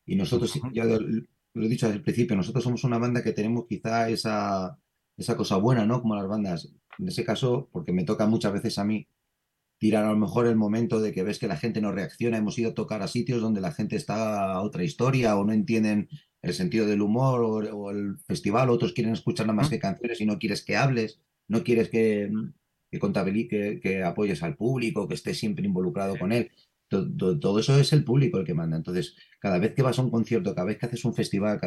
K: Y nosotros, ya lo, lo he dicho al principio, nosotros somos una banda que tenemos quizá esa, esa cosa buena, ¿no? Como las bandas. En ese caso, porque me toca muchas veces a mí tirar a lo mejor el momento de que ves que la gente no reacciona. Hemos ido a tocar a sitios donde la gente está a otra historia o no entienden el sentido del humor o, o el festival, otros quieren escuchar nada más que canciones y no quieres que hables, no quieres que, que que, que apoyes al público, que estés siempre involucrado con él. To- to- Todo, eso es el público el que manda. Entonces, cada vez que vas a un concierto, cada vez que haces un festival,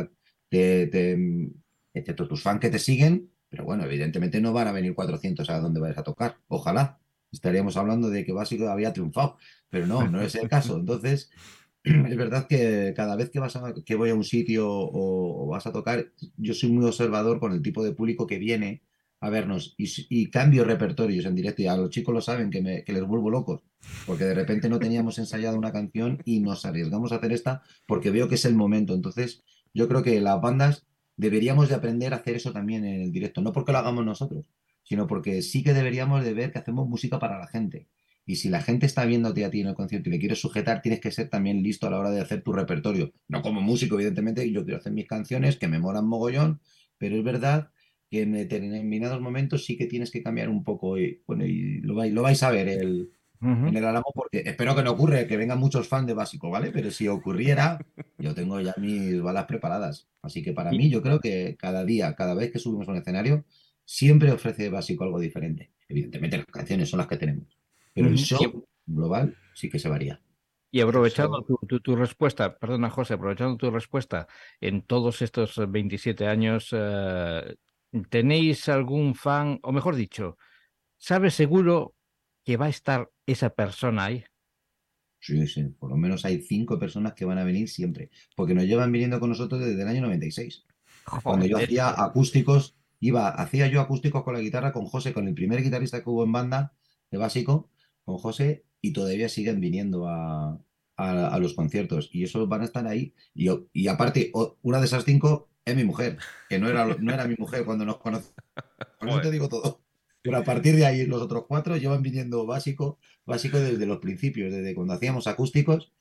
K: te, te- excepto tus fans que te siguen, pero bueno, evidentemente no van a venir 400 a donde vayas a tocar. Ojalá. Estaríamos hablando de que Básico había triunfado, pero no, no es el caso. Entonces, es verdad que cada vez que vas a, que voy a un sitio o, o vas a tocar, yo soy muy observador con el tipo de público que viene a vernos y, y cambio repertorios en directo. Y a los chicos lo saben que, me, que les vuelvo locos, porque de repente no teníamos ensayado una canción y nos arriesgamos a hacer esta porque veo que es el momento. Entonces, yo creo que las bandas deberíamos de aprender a hacer eso también en el directo, no porque lo hagamos nosotros, sino porque sí que deberíamos de ver que hacemos música para la gente. Y si la gente está viéndote a ti en el concierto y le quieres sujetar, tienes que ser también listo a la hora de hacer tu repertorio. No como músico, evidentemente, yo quiero hacer mis canciones que me molan mogollón, pero es verdad que en determinados momentos sí que tienes que cambiar un poco. Y, bueno, y lo, vais, lo vais a ver el, en el Álamo, porque espero que no ocurra, que vengan muchos fans de Básico, ¿vale? Pero si ocurriera, yo tengo ya mis balas preparadas. Así que para mí, yo creo que cada día, cada vez que subimos a un escenario, siempre ofrece Básico algo diferente. Evidentemente, las canciones son las que tenemos, pero el
B: Ujú.
K: show global sí que se varía.
B: Y aprovechando tu, tu- tu respuesta, perdona José, aprovechando tu respuesta, en todos estos eh, 27 años, eh, ¿tenéis algún fan, o mejor dicho, sabes seguro que va a estar esa persona ahí?
K: Sí, sí, por lo menos hay cinco personas que van a venir siempre, porque nos llevan viniendo con nosotros desde el año 96. Cuando yo hacía acústicos, iba, hacía yo acústicos con la guitarra con José, con el primer guitarrista que hubo en banda de básico, con José, y todavía siguen viniendo a, a- a los conciertos. Y esos van a estar ahí. Y, y aparte, una de esas cinco es mi mujer, que no era, no era mi mujer cuando nos conocimos. Con eso te digo todo. Pero a partir de ahí, los otros cuatro llevan viniendo básico, básico desde los principios, desde cuando hacíamos acústicos.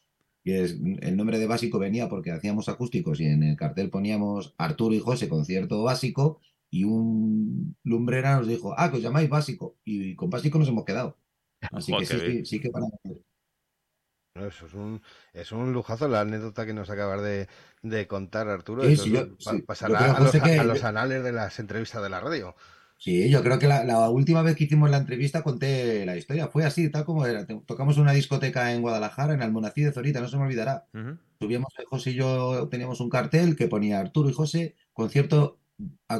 K: que es, el nombre de básico venía porque hacíamos acústicos y en el cartel poníamos Arturo y José concierto básico y un lumbrera nos dijo, ah, que os llamáis básico y con básico nos hemos quedado. Así
A: Joder,
K: que sí, sí, sí que para...
C: No, Eso es un, es un lujazo la anécdota que nos acabas de, de contar, Arturo.
K: Sí, sí, yo-
C: pa-
K: sí, yo
C: pasará
K: creo,
C: a, los,
K: José, que-
C: a los anales de las entrevistas de la radio.
K: Sí, yo creo que la, la última vez que hicimos la entrevista conté la historia. Fue así, tal como era. Tocamos en una discoteca en Guadalajara, en Almonací de Zorita, no se me olvidará. Subíamos, eh, José y yo teníamos un cartel que ponía Arturo y José, concierto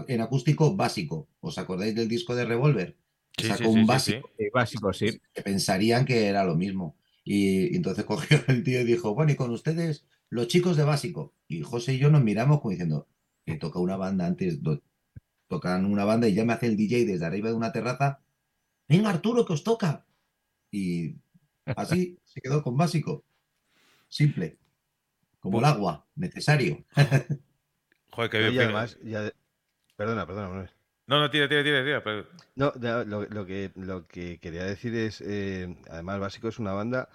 K: en acústico básico. ¿Os acordáis del disco de Revolver?
A: Sí,
K: Sacó
A: sí,
K: un
A: sí, sí,
K: básico.
B: Básico, sí.
K: Que pensarían que era lo mismo. Y, y entonces cogió el tío y dijo, bueno, y con ustedes, los chicos de básico. Y José y yo nos miramos como diciendo, que toca una banda antes, do- tocan una banda y ya me hace el DJ desde arriba de una terraza, venga Arturo, que os toca. Y así se quedó con básico. Simple. Como el agua, necesario.
A: Joder,
C: No,
A: bien.
C: y además, ya- perdona, perdona, Manuel.
A: No, no, tira, tira, tira, tira. pero-
C: No, lo, lo que, lo que quería decir es, eh, además, Básico es una banda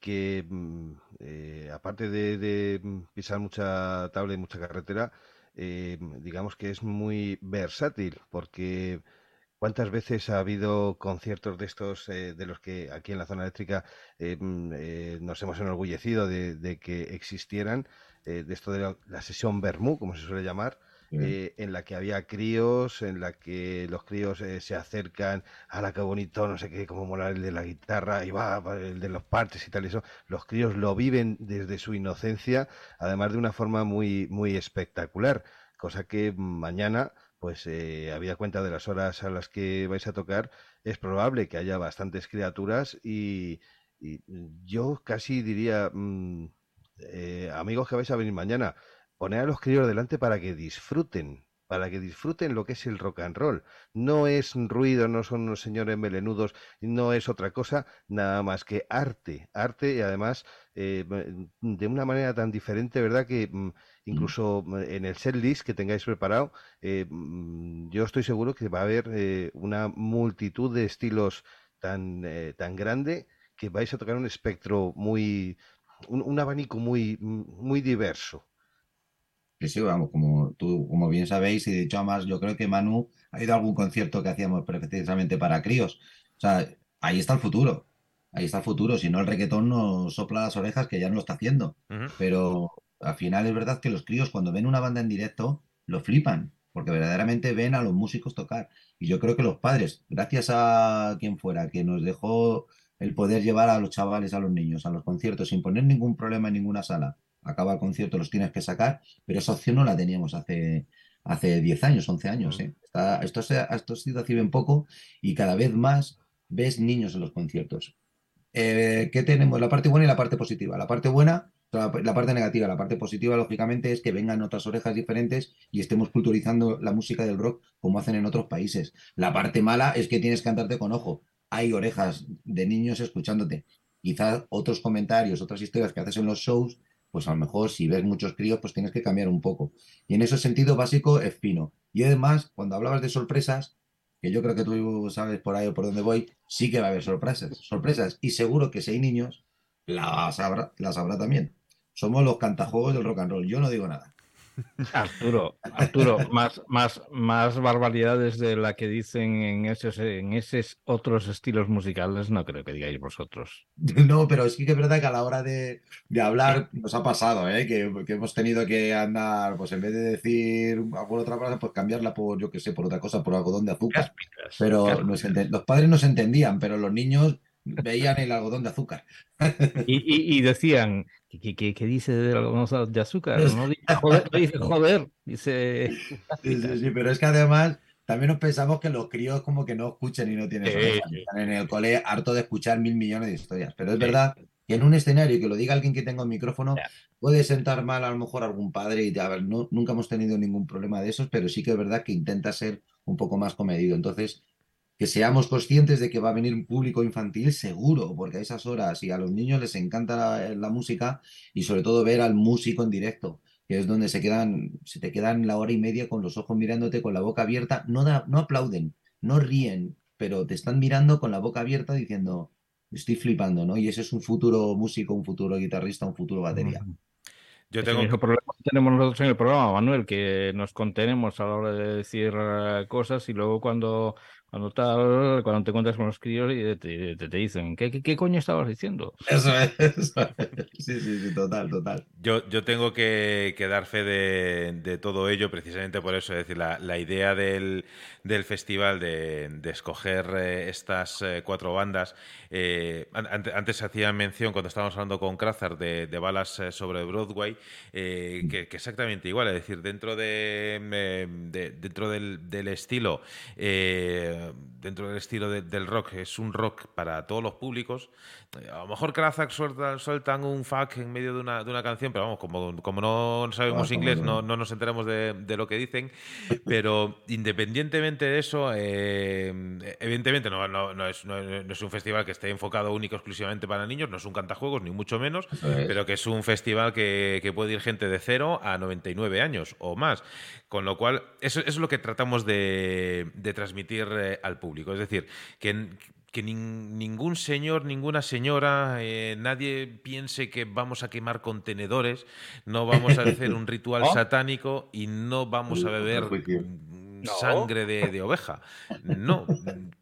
C: que, mm, eh, aparte de, mm, pisar mucha tabla y mucha carretera, eh, digamos que es muy versátil, porque ¿cuántas veces ha habido conciertos de estos, eh, de los que aquí en la zona eléctrica mm, nos hemos enorgullecido de, que existieran, de esto de la, la sesión Bermú, como se suele llamar? Eh, en la que había críos, en la que los críos eh, se acercan, a qué bonito, no sé qué, como mola el de la guitarra, y va, el de los parches y tal, eso. Los críos lo viven desde su inocencia, además de una forma muy, muy espectacular, cosa que mañana, pues eh, había cuenta de las horas a las que vais a tocar, es probable que haya bastantes criaturas y, y yo casi diría, mm, eh, amigos que vais a venir mañana, poner a los críos delante para que disfruten, para que disfruten lo que es el rock and roll. No es ruido, no son unos señores melenudos, no es otra cosa, nada más que arte, arte y además eh, de una manera tan diferente, ¿verdad? Que mm, incluso mm, en el setlist que tengáis preparado, eh, mm, yo estoy seguro que va a haber eh, una multitud de estilos tan, tan grande que vais a tocar un espectro muy, un, un abanico muy, muy diverso.
K: Sí, sí, vamos, como tú, como bien sabéis, y de hecho, además, yo creo que Manu ha ido a algún concierto que hacíamos precisamente para críos. O sea, ahí está el futuro. Ahí está el futuro. Si no, el reggaetón nos sopla las orejas, que ya no lo está haciendo. Pero al final es verdad que los críos, cuando ven una banda en directo, lo flipan, porque verdaderamente ven a los músicos tocar. Y yo creo que los padres, gracias a quien fuera, que nos dejó el poder llevar a los chavales, a los niños, a los conciertos sin poner ningún problema en ninguna sala. Acaba el concierto, los tienes que sacar, pero esa opción no la teníamos hace, hace 10 años, 11 años. ¿eh? Está- esto, se, ha- esto ha sido hace bien poco y cada vez más ves niños en los conciertos. Eh, ¿qué tenemos? La parte buena y la parte positiva. La parte buena, la, la parte negativa. La parte positiva, lógicamente, es que vengan otras orejas diferentes y estemos culturizando la música del rock como hacen en otros países. La parte mala es que tienes que andarte con ojo. Hay orejas de niños escuchándote. Quizás otros comentarios, otras historias que haces en los shows, pues a lo mejor si ves muchos críos, pues tienes que cambiar un poco. Y en ese sentido básico es fino. Y además, cuando hablabas de sorpresas, que yo creo que tú sabes por ahí o por dónde voy, sí que va a haber sorpresas. Sorpresas. Y seguro que si hay niños, las habrá, las habrá también. Somos los cantajuegos del rock and roll. Yo no digo nada.
B: Arturo, Arturo, más, más, más barbaridades de la que dicen en esos, en esos otros estilos musicales, no creo que digáis vosotros.
K: No, pero sí que es verdad que a la hora de, de hablar nos ha pasado, ¿eh? Que, que hemos tenido que andar, pues en vez de decir alguna otra cosa, pues cambiarla por, yo qué sé, por otra cosa, por algodón de azúcar. Pero nos los padres nos entendían, pero los niños veían el algodón de azúcar.
B: Y, y- y decían, ¿qué, qué, qué dice del algodón de azúcar? No dice joder, no dice joder, dice...
K: Sí, sí, sí, pero es que además también nos pensamos que los críos como que no escuchan y no tienen
B: sí.
K: Están en el cole harto de escuchar mil millones de historias. Pero es
B: Sí.
K: verdad que en un escenario que lo diga alguien que tenga un micrófono, puede sentar mal a lo mejor algún padre y a ver, no, nunca hemos tenido ningún problema de esos, pero sí que es verdad que intenta ser un poco más comedido. Entonces, que seamos conscientes de que va a venir un público infantil seguro, porque a esas horas y a los niños les encanta la, la música y sobre todo ver al músico en directo, que es donde se quedan, se te quedan la hora y media con los ojos mirándote con la boca abierta, no, da, no aplauden, no ríen, pero te están mirando con la boca abierta diciendo, Estoy flipando, ¿no? Y ese es un futuro músico, un futuro guitarrista, un futuro batería.
A: Yo
B: Ese
A: tengo
B: mismo problema que tenemos nosotros en el programa, Manuel, que nos contenemos a la hora de decir eh, cosas y luego cuando, cuando tal, cuando te encuentras con los críos y te, te- te dicen, ¿qué, qué, qué coño estabas diciendo?
K: Eso es. eso es. Sí, sí, sí, total, total.
A: Yo, yo tengo que, que dar fe de, de todo ello precisamente por eso. Es decir, la, la idea del, del festival de, de escoger eh, estas eh, cuatro bandas. eh, an- ante- antes hacía mención, cuando estábamos hablando con Crazar, de, de balas eh, sobre Broadway, eh, que, que exactamente igual. Es decir, dentro, de, de- dentro del, del estilo, dentro del estilo de- del rock, es un rock para todos los públicos. A lo mejor Krazak suelta- sueltan un fuck en medio de una, de una canción, pero vamos, como, como no sabemos
K: Ah,
A: inglés, no, no nos enteramos de, de lo que dicen. Pero independientemente de eso, eh, evidentemente no, no- no es, no- no es un festival que esté enfocado único exclusivamente para niños, no es un cantajuegos, ni mucho menos,
K: es.
A: pero que es un festival que, que puede ir gente de 0 a 99 años o más. Con lo cual, eso, eso es lo que tratamos de, de transmitir eh, al público. Es decir, que, que nin- ningún señor, ninguna señora, eh, nadie piense que vamos a quemar contenedores, no vamos a hacer un ritual satánico y no vamos a beber
F: No.
A: sangre de, de oveja. No,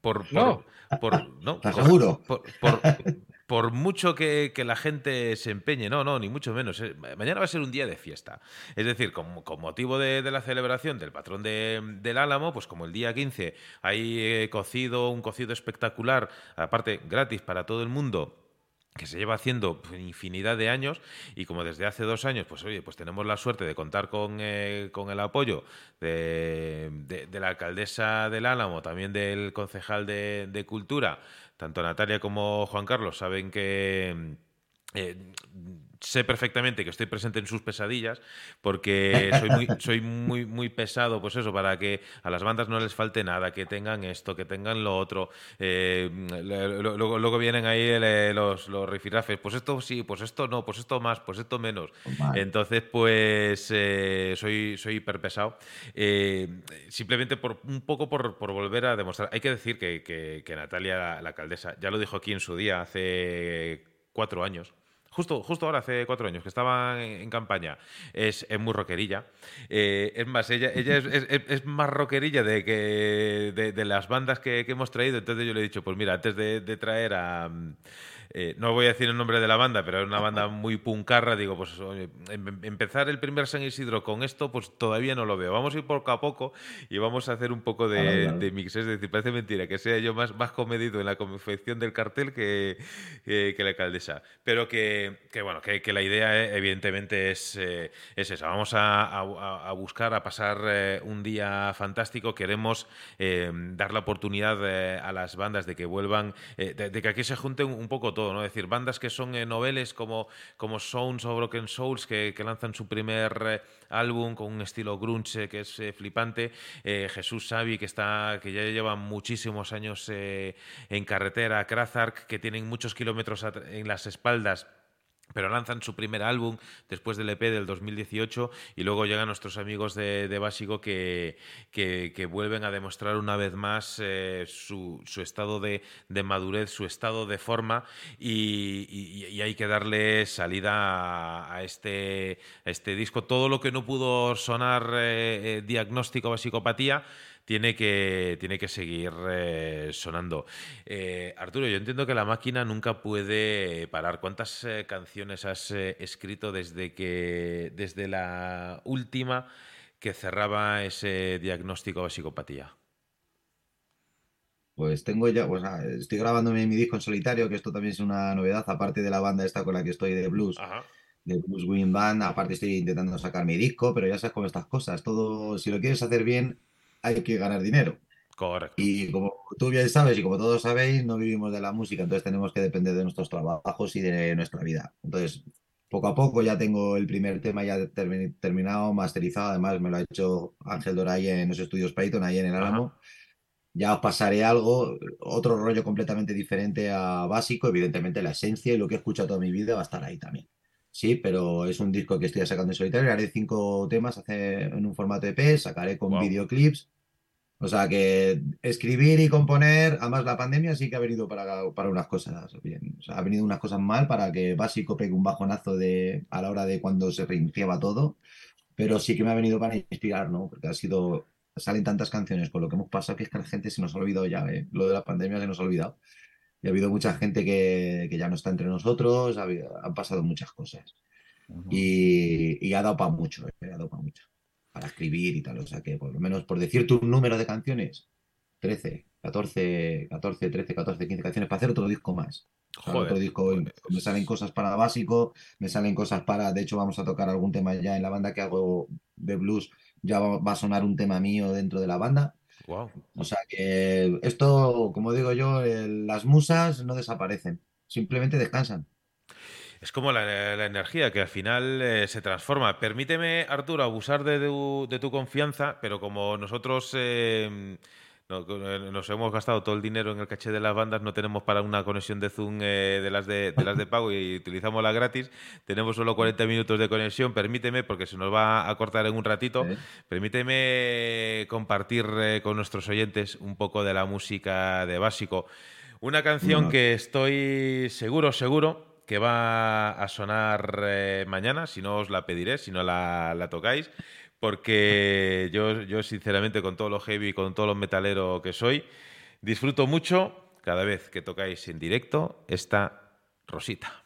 A: por, por,
B: No.
A: por- no,
K: ¿Estás
A: por-
K: seguro?
A: por, por- por mucho que, que la gente se empeñe, no, no, ni mucho menos. eh, Mañana va a ser un día de fiesta. Es decir, con, con motivo de, de la celebración del patrón de- del Álamo, pues como el día 15 hay eh, cocido, un cocido espectacular, aparte gratis para todo el mundo que se lleva haciendo infinidad de años y como desde hace dos años, pues oye, pues tenemos la suerte de contar con, eh, con el apoyo de, la alcaldesa del Álamo, también del concejal de, de Cultura, tanto Natalia como Juan Carlos saben que... eh, sé perfectamente que estoy presente en sus pesadillas porque soy muy, soy muy, muy pesado, pues eso, para que a las bandas no les falte nada, que tengan esto, que tengan lo otro. Eh, luego, luego vienen ahí los, los rifirrafes, pues esto sí, pues esto no, pues esto más, pues esto menos.
K: Pues.
A: Entonces, pues eh, soy, soy hiper pesado. Eh, simplemente por un poco por, por volver a demostrar. Hay que decir que, que- que Natalia, la, la alcaldesa, ya lo dijo aquí en su día, hace cuatro años. Justo, justo ahora, hace cuatro años, que estaba en, campaña, es, muy rockerilla. Eh, es más, ella, ella es, más rockerilla de, que, de, las bandas que, hemos traído. Entonces yo le he dicho, pues mira, antes de, traer a... eh, no voy a decir el nombre de la banda, pero es una banda muy puncarra. Digo, pues oye, em- empezar el primer San Isidro con esto, pues todavía no lo veo. Vamos a ir poco a poco y vamos a hacer un poco de,
K: Claro, claro.
A: de mix. Es decir, parece mentira que sea yo más, más comedido en la confección del cartel que, que, que la alcaldesa. Pero que, que, bueno, que, la idea eh, evidentemente es, eh, es esa. Vamos a, a- a buscar, a pasar eh, un día fantástico. Queremos dar la oportunidad a las bandas de que vuelvan, de, de que aquí se junten un poco todo, ¿no? Es decir, bandas que son eh, noveles como, como Sounds o Broken Souls, que, lanzan su primer eh, álbum con un estilo grunge que es eh, flipante. Eh, Jesús Savi, que, está, que ya lleva muchísimos años en carretera. Krazark, que tienen muchos kilómetros en las espaldas pero lanzan su primer álbum después del EP del 2018 y luego llegan nuestros amigos de, de Básico que, que- vuelven a demostrar una vez más eh, su, su estado de, de madurez, su estado de forma y, hay que darle salida a, este, este disco. Todo lo que no pudo sonar eh, eh, diagnóstico o psicopatía tiene que, tiene que seguir eh, sonando. Eh, Arturo, yo entiendo que la máquina nunca puede parar. ¿Cuántas eh, canciones has escrito desde que desde la última que cerraba ese diagnóstico de psicopatía?
K: Pues tengo ya, pues estoy grabándome mi disco en solitario, que esto también es una novedad, aparte de la banda esta con la que estoy de blues,
A: Ajá.
K: de Blues Wing Band, aparte estoy intentando sacar mi disco, pero ya sabes cómo estas cosas, todo, si lo quieres hacer bien, hay que ganar dinero.
A: Correcto.
K: Y como tú bien sabes y como todos sabéis, no vivimos de la música, entonces tenemos que depender de nuestros trabajos y de nuestra vida. Entonces, poco a poco ya tengo el primer tema ya termi- terminado, masterizado, además me lo ha hecho Ángel Doray en los estudios Payton, ahí en el Álamo. Ya os pasaré algo, otro rollo completamente diferente a básico, evidentemente la esencia y lo que he escuchado toda mi vida va a estar ahí también. Sí, pero es un disco que estoy sacando en solitario, haré cinco temas hace, en un formato EP, sacaré con
A: Guau.
K: videoclips. O sea que escribir y componer, además la pandemia sí que ha venido para, para unas cosas bien. O sea, ha venido unas cosas mal para que Básico pegue un bajonazo de, a la hora de cuando se reiniciaba todo. Pero sí que me ha venido para inspirar, ¿no? Porque ha sido. Salen tantas canciones con lo que hemos pasado que es que la gente se nos ha olvidado ya, ¿eh? Lo de la pandemia se nos ha olvidado. Y ha habido mucha gente que, que ya no está entre nosotros, ha habido- han pasado muchas cosas. Y, y ha dado para mucho, ¿eh? ha dado para mucho. Para escribir y tal. O sea que por lo menos por decirte un número de canciones, 13, 14, 14, 13, 14, 15 canciones para hacer otro disco más.
A: Joder,
K: otro disco, me salen cosas para básico, me salen cosas para, de hecho vamos a tocar algún tema ya en la banda que hago de blues, ya va, a sonar un tema mío dentro de la banda.
A: Wow.
K: O sea que esto, como digo yo, las musas no desaparecen, simplemente descansan.
A: Es como la, la energía que al final eh, se transforma. Permíteme, Arturo, abusar de tu, de tu confianza, pero como nosotros eh, no- eh, nos hemos gastado todo el dinero en el caché de las bandas, no tenemos para una conexión de Zoom eh, de, las de, de las de pago y utilizamos la gratis, tenemos solo 40 minutos de conexión. Permíteme, porque se nos va a cortar en un ratito, permíteme compartir eh, con nuestros oyentes un poco de la música de básico. Una canción que estoy seguro, seguro que va a sonar eh, mañana, si no os la pediré, si no la, la tocáis, porque yo, yo sinceramente con todo lo heavy, con todo lo metalero que soy, disfruto mucho cada vez que tocáis en directo esta Rosita.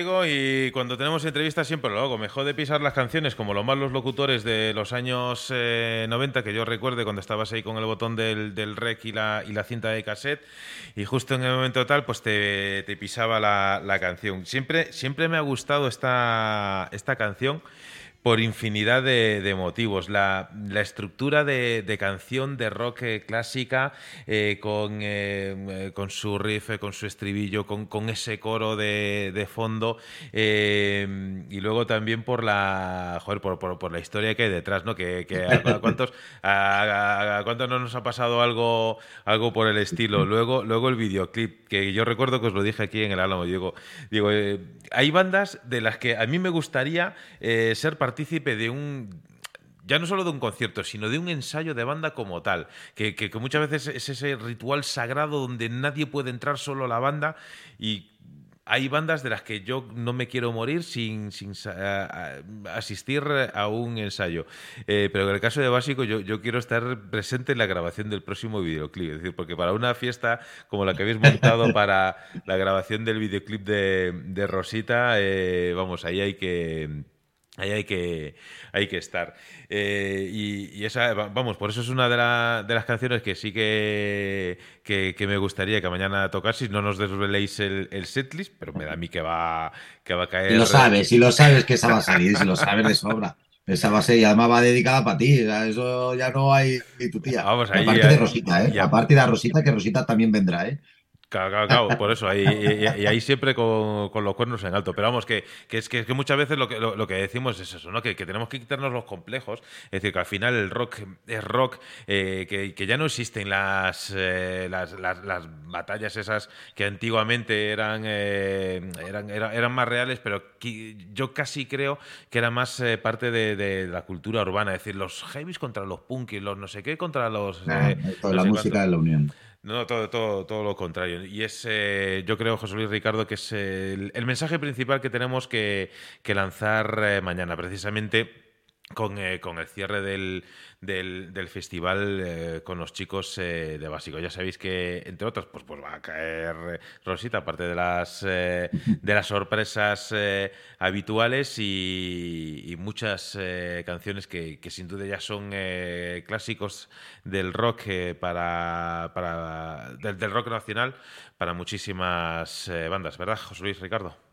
A: Digo y cuando tenemos entrevistas siempre lo hago. Me jode pisar las canciones como los malos locutores de los años eh, 90 que yo recuerde cuando estabas ahí con el botón del, rec y la, cinta de cassette y justo en el momento tal pues te, te pisaba la, la canción. Siempre, siempre me ha gustado esta, esta canción por infinidad de, de motivos. La, la estructura de, de canción de rock eh, clásica, eh, con, eh, con su riff, con su estribillo, con, con ese coro de, de fondo, eh, y luego también por la joder, por, por- por la historia que hay detrás, ¿no? Que, que a, a cuántos, a, cuántos no nos ha pasado algo, algo por el estilo. Luego, luego el videoclip, que yo recuerdo que os lo dije aquí en el Álamo, digo, digo hay bandas de las que a mí me gustaría ser partícipe de un ya no solo de un concierto, sino de un ensayo de banda como tal, que, que- que muchas veces es ese ritual sagrado donde nadie puede entrar, solo la banda, y hay bandas de las que yo no me quiero morir sin, sin a- a- asistir a un ensayo. Eh, pero en el caso de Básico, yo, yo quiero estar presente en la grabación del próximo videoclip. Es decir, porque para una fiesta como la que habéis montado para la grabación del videoclip de, de Rosita, eh, vamos, ahí hay que. Ahí hay que, hay que estar. Eh, y, y esa, va- vamos, por eso es una de, la- de las canciones que sí que, que, que me gustaría que mañana tocaseis. No nos desveléis el, el setlist, pero me da a mí que va, que va a caer.
K: Y lo sabes, y lo sabes que esa va a salir, si lo sabes de sobra. Esa va a ser, y además va dedicada para ti, eso ya no hay y tu tía.
A: Vamos, ahí
K: aparte
A: ya-
K: de Rosita, ¿eh?
A: ya-
K: Aparte de Rosita, que Rosita también vendrá, ¿eh?
A: Claro, claro, claro, por eso, ahí, y, y ahí siempre con, con los cuernos en alto. Pero vamos, que, que es que, que muchas veces lo que, lo, lo que decimos es eso, ¿no? Que, que tenemos que quitarnos los complejos. Es decir, que al final el rock es rock, eh, que, que ya no existen las, eh, las, las, las batallas esas que antiguamente eran, eh, eran, eran, eran más reales, pero yo casi creo que era más eh, parte de, de la cultura urbana. Es decir, los heavies contra los punkis, los no sé qué contra los.
K: Nah,
A: eh,
K: la música de la unión.
A: No, todo, todo, todo lo contrario. Y es, eh, yo creo, José Luis Ricardo, que es el, el mensaje principal que tenemos que, que lanzar eh, mañana, precisamente con, eh, con el cierre del, del, festival eh, con los chicos eh, de básico. Ya sabéis que, entre otras, pues, pues va a caer Rosita, aparte de las, eh, de las sorpresas eh, habituales y, y muchas canciones que, que sin duda ya son clásicos del rock para, para del, del rock nacional para muchísimas bandas, ¿verdad, José Luis Ricardo?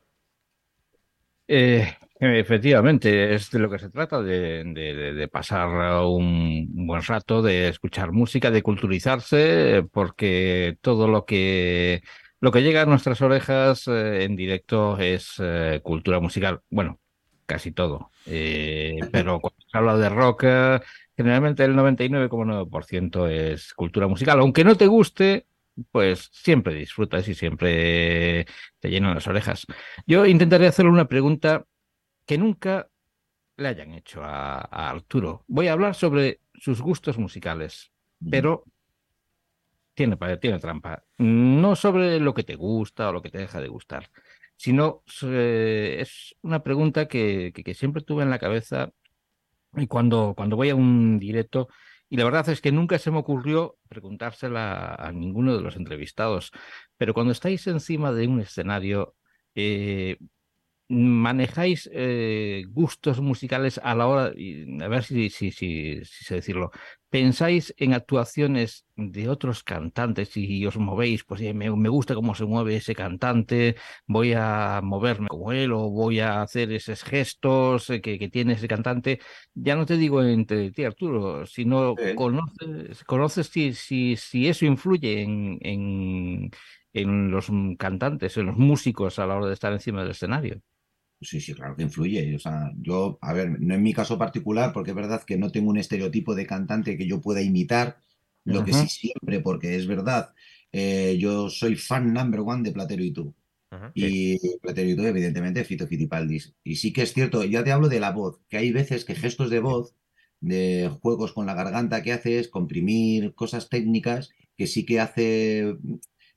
B: Eh, efectivamente, es de lo que se trata, de, de- de- de pasar un, buen rato, de escuchar música, de culturizarse, porque todo lo que, lo que llega a nuestras orejas eh, en directo es eh, cultura musical. Bueno, casi todo. Eh, pero cuando se habla de rock, generalmente el 99,9% es cultura musical. Aunque no te guste, pues siempre disfrutas y siempre te llenan las orejas. Yo intentaré hacerle una pregunta que nunca le hayan hecho a, a Arturo. Voy a hablar sobre sus gustos musicales, pero tiene, tiene trampa. No sobre lo que te gusta o lo que te deja de gustar, sino eh, es una pregunta que, que- que siempre tuve en la cabeza y cuando, cuando voy a un directo, y la verdad es que nunca se me ocurrió preguntársela a ninguno de los entrevistados, pero cuando estáis encima de un escenario, eh, ¿manejáis eh, gustos musicales a la hora, a ver si, si, si, si sé decirlo, pensáis en actuaciones de otros cantantes y os movéis, pues eh, me, me gusta cómo se mueve ese cantante, voy a moverme como él o voy a hacer esos gestos que, que tiene ese cantante? Ya no te digo entre ti, Arturo, sino conoces, conoces si, si, si eso influye en, en, en los cantantes, en los músicos a la hora de estar encima del escenario.
K: Sí, sí, claro que influye. O sea, yo, a ver, no en mi caso particular, porque es verdad que no tengo un estereotipo de cantante que yo pueda imitar, lo que sí siempre, porque es verdad, eh, yo soy fan number one de Platero y tú. Y Platero y tú, evidentemente, Fito Fitipaldis. Y sí que es cierto, ya te hablo de la voz, que hay veces que gestos de voz, de juegos con la garganta que haces, comprimir, cosas técnicas, que sí que hace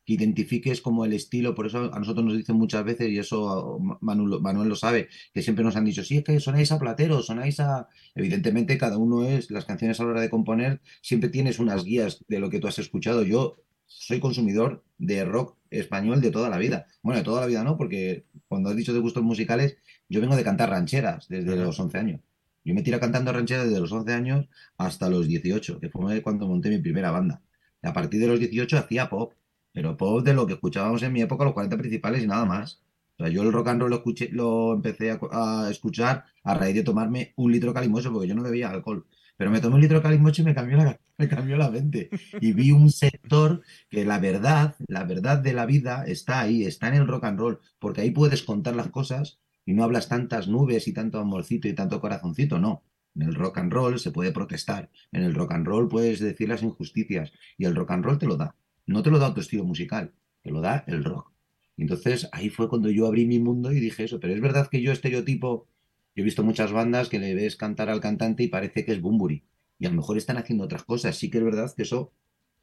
K: que identifiques como el estilo, por eso a nosotros nos dicen muchas veces, y eso Manuel, Manuel lo sabe, que siempre nos han dicho, sí, es que sonáis a Platero, sonáis a... Evidentemente cada uno es, las canciones a la hora de componer, siempre tienes unas guías de lo que tú has escuchado. Yo soy consumidor de rock español de toda la vida. Bueno, de toda la vida no, porque cuando has dicho de gustos musicales, yo vengo de cantar rancheras desde los 11 años. Yo me tiro cantando rancheras desde los 11 años hasta los 18, que fue cuando monté mi primera banda. A partir de los 18 hacía pop, pero pop de lo que escuchábamos en mi época, los 40 principales y nada más. O sea, yo el rock and roll lo, escuché, lo empecé a, a escuchar a raíz de tomarme un litro de calimocho, porque yo no bebía alcohol. Pero me tomé un litro de calimocho y me cambió la, me cambió la mente. Y vi un sector que la verdad, la verdad de la vida está ahí, está en el rock and roll, porque ahí puedes contar las cosas y no hablas tantas nubes y tanto amorcito y tanto corazoncito, no. En el rock and roll se puede protestar, en el rock and roll puedes decir las injusticias y el rock and roll te lo da. No te lo da tu estilo musical, te lo da el rock. Entonces ahí fue cuando yo abrí mi mundo y dije eso, pero es verdad que yo estereotipo, yo he visto muchas bandas que le ves cantar al cantante y parece que es Bumburi y a lo mejor están haciendo otras cosas. Sí que es verdad que eso,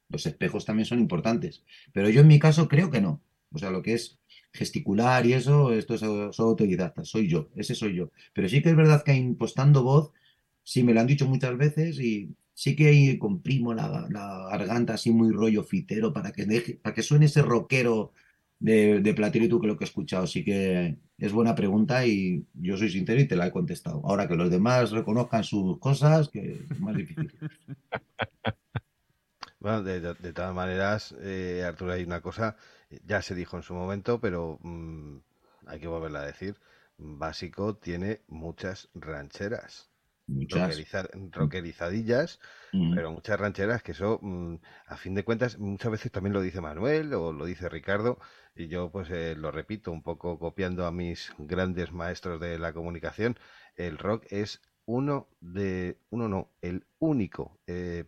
K: los espejos también son importantes, pero yo en mi caso creo que no. O sea, lo que es gesticular y eso, esto es soy autodidacta, soy yo, ese soy yo. Pero sí que es verdad que impostando voz, sí me lo han dicho muchas veces y sí que comprimo la, la garganta así muy rollo fitero para que deje, para que suene ese rockero de, de tú que lo que he escuchado. Así que es buena pregunta y yo soy sincero y te la he contestado. Ahora que los demás reconozcan sus cosas, que es más difícil.
C: Bueno, de todas maneras, eh, Arturo, hay una cosa, ya se dijo en su momento, pero mm, hay que volverla a decir. Básico tiene muchas rancheras.
K: Muchas.
C: rockeriza- rockerizadillas,
K: Mm.
C: pero muchas rancheras que eso, mm, a fin de cuentas, muchas veces también lo dice Manuel o lo dice Ricardo, y yo pues eh, lo repito un poco copiando a mis grandes maestros de la comunicación, el rock es uno de, uno no, el único eh,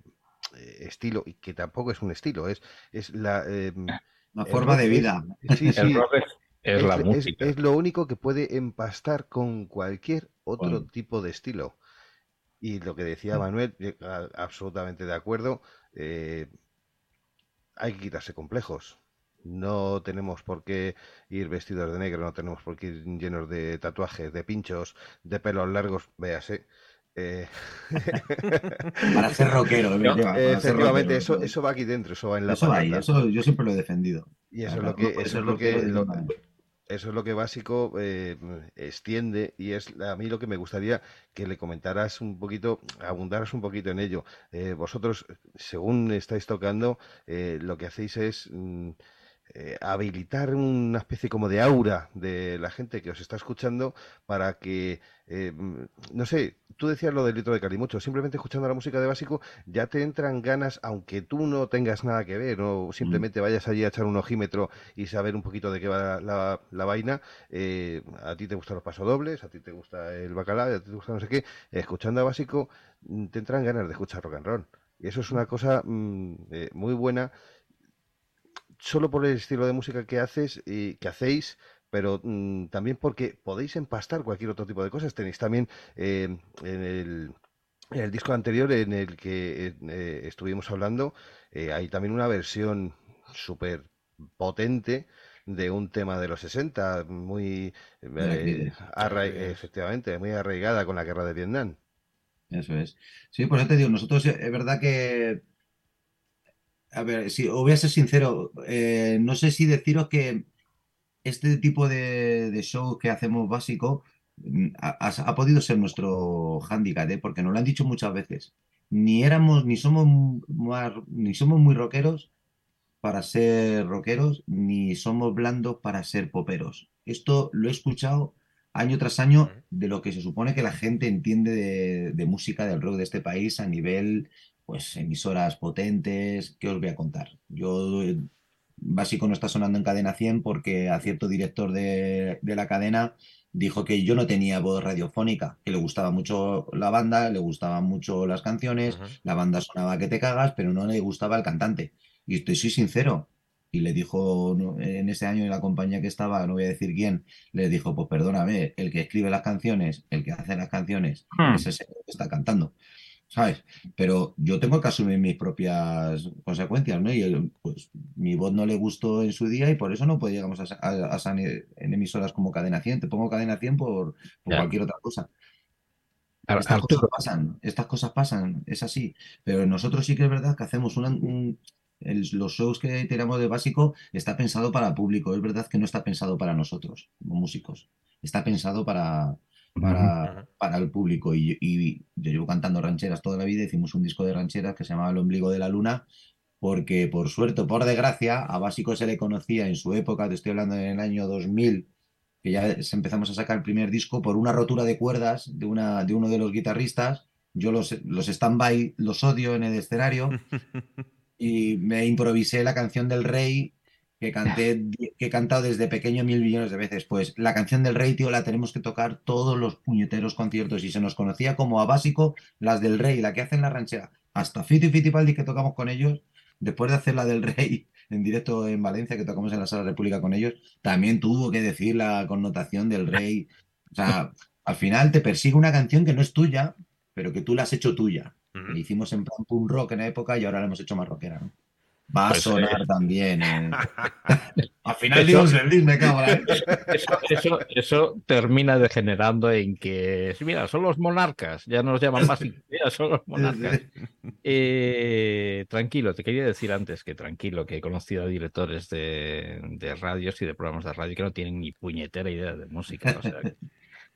C: estilo, y que tampoco es un estilo, es, es la... eh,
K: Una
C: el
K: forma
C: rock
K: de
C: es-
K: vida.
C: sí,
B: El rock es, es la
C: es,
B: música.
C: es lo único que puede empastar con cualquier otro
K: Bueno.
C: tipo de estilo. Y lo que decía Manuel, eh, absolutamente de acuerdo, eh, hay que quitarse complejos. No tenemos por qué ir vestidos de negro, no tenemos por qué ir llenos de tatuajes, de pinchos, de pelos largos, véase. Eh,
K: Para ser rockero,
C: No,
K: efectivamente, para ser
C: efectivamente,
K: rockero.
C: eso, eso va aquí dentro, eso va en la
K: Eso va ahí, eso yo siempre lo he defendido.
C: Y eso es lo que, eso es lo que, lo-. Eso es lo que básico eh, extiende y es a mí lo que me gustaría que le comentaras un poquito, abundaras un poquito en ello. Eh, vosotros, según estáis tocando, eh, lo que hacéis es mm, eh, habilitar una especie como de aura de la gente que os está escuchando para que, eh, mm, no sé, tú decías lo del litro de Calimucho, simplemente escuchando la música de básico ya te entran ganas, aunque tú no tengas nada que ver o simplemente vayas allí a echar un ojímetro y saber un poquito de qué va la, la vaina, eh, a ti te gustan los pasodobles, a ti te gusta el bacalao, a ti te gusta no sé qué, escuchando a básico mm, te entran ganas de escuchar rock and roll. Y eso es una cosa mm, eh, muy buena. Solo por el estilo de música que haces y que hacéis, pero mm, también porque podéis empastar cualquier otro tipo de cosas. Tenéis también eh, en el en el disco anterior en el que eh, estuvimos hablando, eh, hay también una versión súper potente de un tema de los 60, muy eh, efectivamente, muy arraigada con la guerra de Vietnam.
K: Eso es. Sí, pues ya te digo, nosotros es verdad que, a ver, si os voy a ser sincero, eh, no sé si deciros que este tipo de, de show que hacemos básico mm, ha, podido ser nuestro hándicap, ¿eh? Porque nos lo han dicho muchas veces. Ni éramos, ni somos, ni somos muy rockeros para ser rockeros, ni somos blandos para ser poperos. Esto lo he escuchado año tras año de lo que se supone que la gente entiende de, de música del rock de este país a nivel, pues, emisoras potentes. ¿Qué os voy a contar? Yo, básico no está sonando en cadena 100 porque a cierto director de, de la cadena dijo que yo no tenía voz radiofónica, que le gustaba mucho la banda, le gustaban mucho las canciones, la banda sonaba que te cagas, pero no le gustaba el cantante. Y estoy soy sincero. Y le dijo en ese año en la compañía que estaba, no voy a decir quién, le dijo, pues perdóname, el que escribe las canciones, el que hace las canciones,
B: Hmm.
K: ese es el que está cantando. ¿Sabes? Pero yo tengo que asumir mis propias consecuencias, ¿no? Y el- pues mi voz no le gustó en su día y por eso no pues, llegamos a, a- a san- en emisoras como Cadena 100. Te pongo Cadena 100 por, cualquier otra cosa. Estas
B: Arturo.
K: cosas pasan, estas cosas pasan, es así. Pero nosotros sí que es verdad que hacemos una- un- el- los shows que tiramos de básico está pensado para público. Es verdad que no está pensado para nosotros, como músicos. Está pensado para, para, para el público. Y, y yo llevo cantando rancheras toda la vida. Hicimos un disco de rancheras que se llamaba El ombligo de la luna. Porque por suerte o por desgracia, a Básico se le conocía en su época, te estoy hablando en el año 2000, que ya empezamos a sacar el primer disco por una rotura de cuerdas de, una, de uno de los guitarristas. Yo los, los stand-by los odio en el escenario y me improvisé la canción del rey que canté, que he cantado desde pequeño mil millones de veces. Pues la canción del rey, tío, la tenemos que tocar todos los puñeteros conciertos y se nos conocía como a básico las del rey, la que hacen la ranchera. Hasta Fito y Fitipaldi que tocamos con ellos, después de hacer la del rey en directo en Valencia, que tocamos en la Sala República con ellos, también tuvo que decir la connotación del rey. O sea, al final te persigue una canción que no es tuya, pero que tú la has hecho tuya. La hicimos en plan punk rock en la época y ahora la hemos hecho más rockera, ¿no? Va a
B: Pues,
K: sonar
B: eh,
K: también. eh. Al final digo service, me cago en la-
B: Eso, eso, eso termina degenerando en que, mira, son los monarcas, ya nos llaman más, mira, son los monarcas. Eh, tranquilo, te quería decir antes que tranquilo, que he conocido a directores de, de radios y de programas de radio que no tienen ni puñetera idea de música. O sea, que-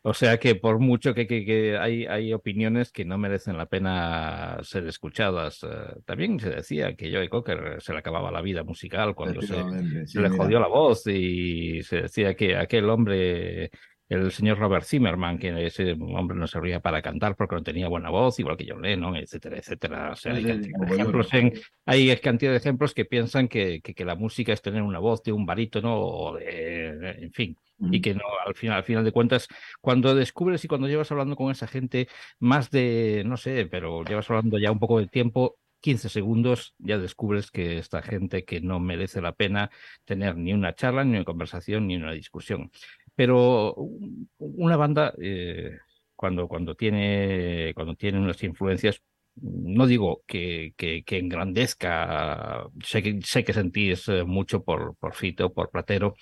B: o sea que por mucho que, que- que hay, hay opiniones que no merecen la pena ser escuchadas. Eh, también se decía que Joey Cocker se le acababa la vida musical cuando se, le
K: mira.
B: jodió la voz y se decía que aquel hombre el señor Robert Zimmerman, que ese hombre no servía para cantar porque no tenía buena voz, igual que John Lennon, etcétera, etcétera. O sea, hay, cantidad de ejemplos en- hay cantidad de ejemplos que piensan que, que, que la música es tener una voz de un barítono o de, en fin, y que no, al final, al final de cuentas, cuando descubres y cuando llevas hablando con esa gente más de, no sé, pero llevas hablando ya un poco de tiempo, 15 segundos, ya descubres que esta gente que no merece la pena tener ni una charla, ni una conversación, ni una discusión. Pero un- una banda, eh, cuando, cuando, tiene, cuando tiene unas influencias, no digo que, que, que engrandezca, sé que, sé que sentís eh, mucho por, por Fito, por Platero,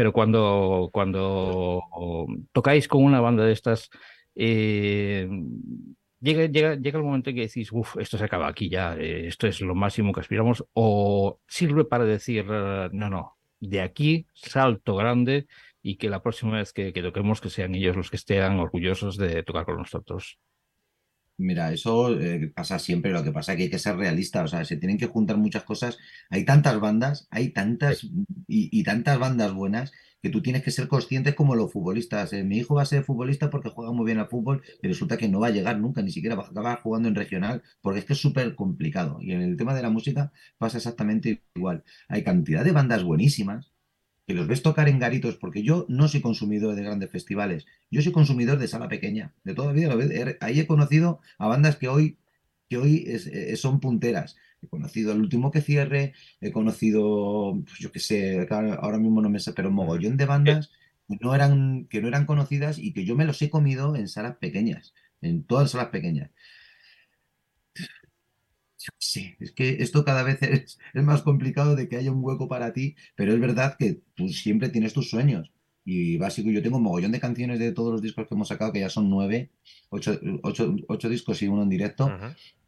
B: pero cuando, cuando tocáis con una banda de estas, eh, llega, llega, llega el momento en que decís, uff, esto se acaba aquí ya, eh, esto es lo máximo que aspiramos, o sirve para decir, eh, no, no, de aquí salto grande y que la próxima vez que, que toquemos que sean ellos los que estén orgullosos de tocar con nosotros.
K: Mira, eso eh, pasa siempre, lo que pasa es que hay que ser realista, o sea, se tienen que juntar muchas cosas. Hay tantas bandas, hay tantas y, y tantas bandas buenas que tú tienes que ser consciente como los futbolistas. eh, mi hijo va a ser futbolista porque juega muy bien al fútbol y resulta que no va a llegar nunca, ni siquiera va a acabar jugando en regional, porque es que es súper complicado. Y en el tema de la música pasa exactamente igual. Hay cantidad de bandas buenísimas que los ves tocar en garitos, porque yo no soy consumidor de grandes festivales, yo soy consumidor de sala pequeña, de toda la vida. Ahí he conocido a bandas que hoy, que hoy es- eh, son punteras. He conocido el último que cierre, he conocido, pues yo qué sé, ahora mismo no me sé, pero un mogollón de bandas que no eran, que no eran conocidas y que yo me los he comido en salas pequeñas, en todas salas pequeñas. Yo sé, es que esto cada vez es, es más complicado de que haya un hueco para ti, pero es verdad que tú siempre tienes tus sueños. Y básico, yo tengo un mogollón de canciones de todos los discos que hemos sacado, que ya son nueve, ocho, ocho- ocho discos y uno en directo.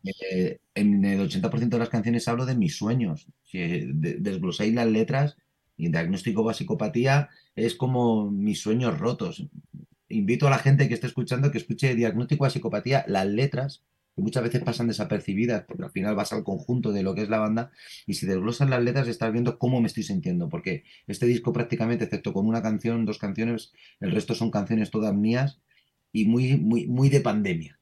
K: Eh, en el 80% de las canciones hablo de mis sueños. Si de- desglosáis las letras y diagnóstico o psicopatía es como mis sueños rotos. Invito a la gente que esté escuchando que escuche diagnóstico a psicopatía, las letras, que muchas veces pasan desapercibidas, porque al final vas al conjunto de lo que es la banda, y si desglosas las letras estás viendo cómo me estoy sintiendo, porque este disco prácticamente, excepto con una canción, dos canciones, el resto son canciones todas mías y muy, muy, muy de pandemia.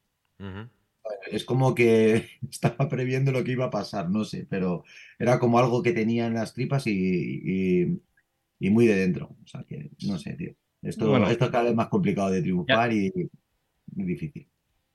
K: Es como que estaba previendo lo que iba a pasar, no sé, pero era como algo que tenía en las tripas y, y- y muy de dentro. O sea que, no sé, tío. Esto,
B: Bueno.
K: esto es cada vez más complicado de triunfar y muy difícil.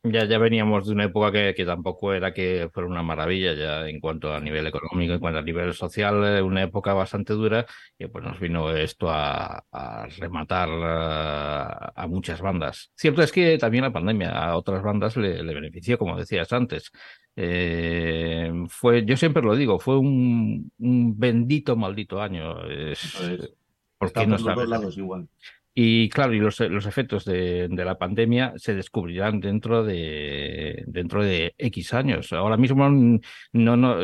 B: Ya, ya veníamos de una época que, que tampoco era que fuera una maravilla ya en cuanto a nivel económico, en cuanto a nivel social, eh, una época bastante dura y pues nos vino esto a, a rematar eh, a muchas bandas. Cierto es que también la pandemia a otras bandas le, le benefició, como decías antes. Eh, fue, yo siempre lo digo, fue un, un bendito maldito año. Es,
K: Eso es.
B: ¿por
K: Está
B: qué no
K: los dos lados igual.
B: Y claro, y los, los efectos de, de la pandemia se descubrirán dentro de, dentro de X años. Ahora mismo no, no,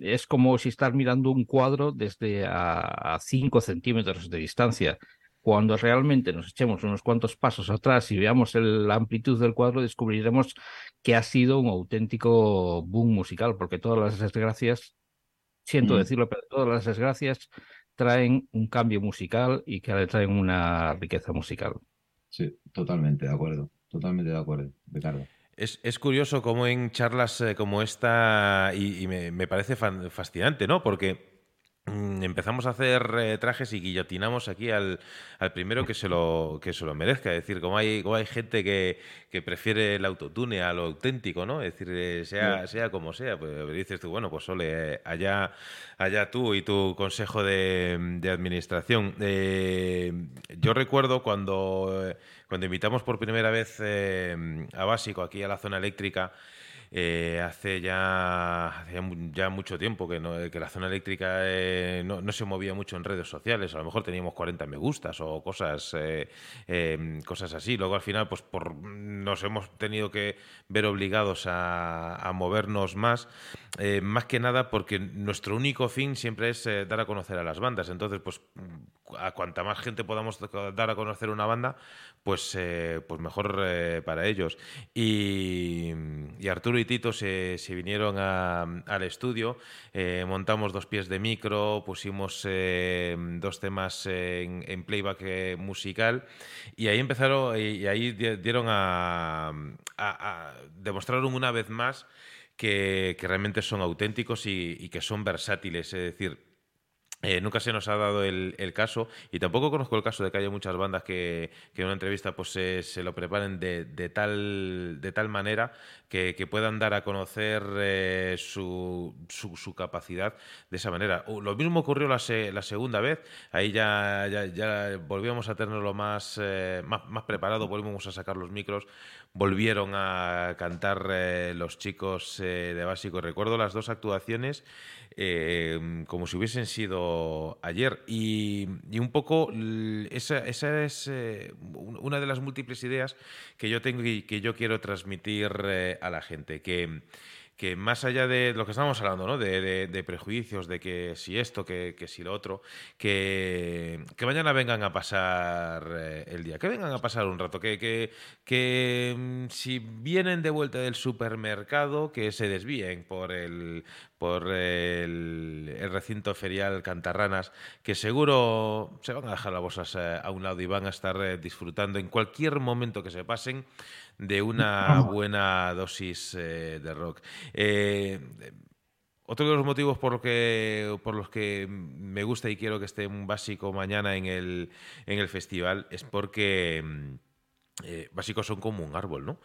B: es como si estar mirando un cuadro desde a 5 centímetros de distancia. Cuando realmente nos echemos unos cuantos pasos atrás y veamos el- la amplitud del cuadro, descubriremos que ha sido un auténtico boom musical, porque todas las desgracias, siento
K: Mm.
B: decirlo, pero todas las desgracias traen un cambio musical y que le traen una riqueza musical.
K: Sí, totalmente de acuerdo. Totalmente de acuerdo, Ricardo.
A: Es, es curioso cómo en charlas eh, como esta, y, y me, me parece fan- fascinante, ¿no? Porque empezamos a hacer eh, trajes y guillotinamos aquí al, al primero que se lo, que se lo merezca. Es decir, como hay, como hay gente que, que prefiere el autotune a lo auténtico, ¿no? Es decir, eh, sea, sea como sea, pues dices tú, bueno, pues ole, eh, allá, allá tú y tu consejo de, de administración. Eh, yo recuerdo cuando, cuando invitamos por primera vez a Básico aquí a la zona eléctrica, eh, hace ya, hace ya mu- ya mucho tiempo que, no- que la zona eléctrica eh, no, se movía mucho en redes sociales. A lo mejor teníamos 40 me gustas o cosas, eh, eh, cosas así. Luego al final pues por, nos hemos tenido que ver obligados a, a movernos más. eh, más que nada porque nuestro único fin siempre es dar a conocer a las bandas. Entonces, pues a cuanta más gente podamos dar a conocer una banda, pues, eh, pues mejor eh, para ellos. Y, Arturo y solititos se, vinieron a- al estudio, eh, montamos dos pies de micro, pusimos dos temas en, playback musical y ahí empezaron, y, ahí di- dieron a, demostraron una vez más que, que realmente son auténticos y, y que son versátiles, es decir, eh, nunca se nos ha dado el, caso y tampoco conozco el caso de que haya muchas bandas que, en una entrevista pues se, se lo preparen de, tal, de tal manera que, puedan dar a conocer eh, su, su, capacidad de esa manera. Lo mismo ocurrió la, se- la segunda vez, ahí ya, ya, ya volvíamos a tenerlo más, eh, más, más preparado, volvimos a sacar los micros, volvieron a cantar eh, los chicos eh, de básico. Recuerdo las dos actuaciones eh, como si hubiesen sido ayer. Y, y un poco esa, esa es un- una de las múltiples ideas que yo tengo y que yo quiero transmitir a la gente. Que, que más allá de lo que estábamos hablando, ¿no? de, de- de prejuicios, de que si esto, que, si lo otro, que, mañana vengan a pasar eh, el día, que vengan a pasar un rato, que, que, que mm, si vienen de vuelta del supermercado, que se desvíen por el, por el, el recinto ferial Cantarranas, que seguro se van a dejar las bolsas eh, a un lado y van a estar eh, disfrutando en cualquier momento que se pasen de una buena dosis eh, de rock. Eh, otro de los motivos por, que, por los que me gusta y quiero que esté un básico mañana en el, en el festival es porque mm, eh, básicos son como un árbol, ¿no?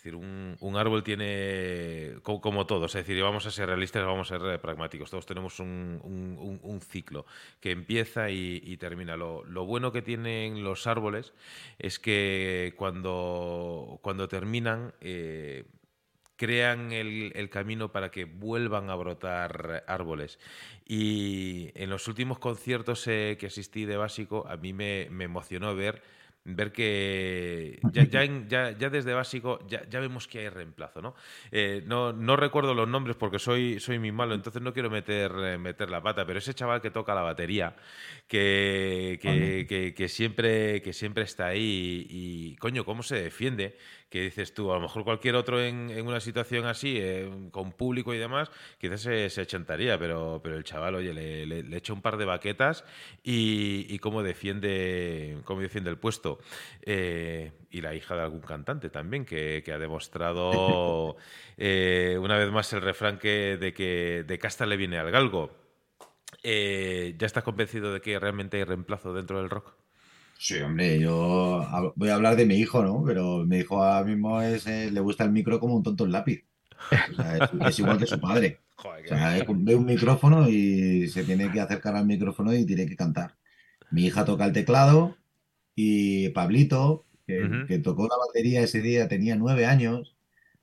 A: Es decir, un, árbol tiene, co- como, todos, es decir, vamos a ser realistas, vamos a ser eh, pragmáticos, todos tenemos un, ciclo que empieza y, termina. Lo, bueno que tienen los árboles es que cuando, cuando terminan... eh, crean el, camino para que vuelvan a brotar árboles. Y en los últimos conciertos eh, que asistí de básico, a mí me emocionó ver, ver que ya, ya, en- ya- ya desde básico ya, ya vemos que hay reemplazo. ¿no? Eh, no, no recuerdo los nombres porque soy, soy muy malo, entonces no quiero meter, eh, meter la pata, pero ese chaval que toca la batería, que, que, que- que siempre, que siempre está ahí y, y, coño, cómo se defiende, que dices tú, a lo mejor cualquier otro en, en una situación así, eh, con público y demás, quizás se, se achentaría, pero, pero el chaval, oye, le, le- le echa un par de baquetas y, y cómo defiende, cómo defiende el puesto. Eh, y la hija de algún cantante también, que, que ha demostrado eh, una vez más el refrán que, de que de casta le viene al galgo. Eh, ¿Ya estás convencido de que realmente hay reemplazo dentro del rock?
K: Sí, hombre, yo voy a hablar de mi hijo, ¿no? Pero mi hijo ahora mismo es, eh, le gusta el micro como un tonto el lápiz. O sea, es, es igual que su padre.
A: Joder,
K: O sea, es- ve un micrófono y se tiene que acercar al micrófono y tiene que cantar. Mi hija toca el teclado y Pablito, que tocó la batería ese día, tenía nueve años.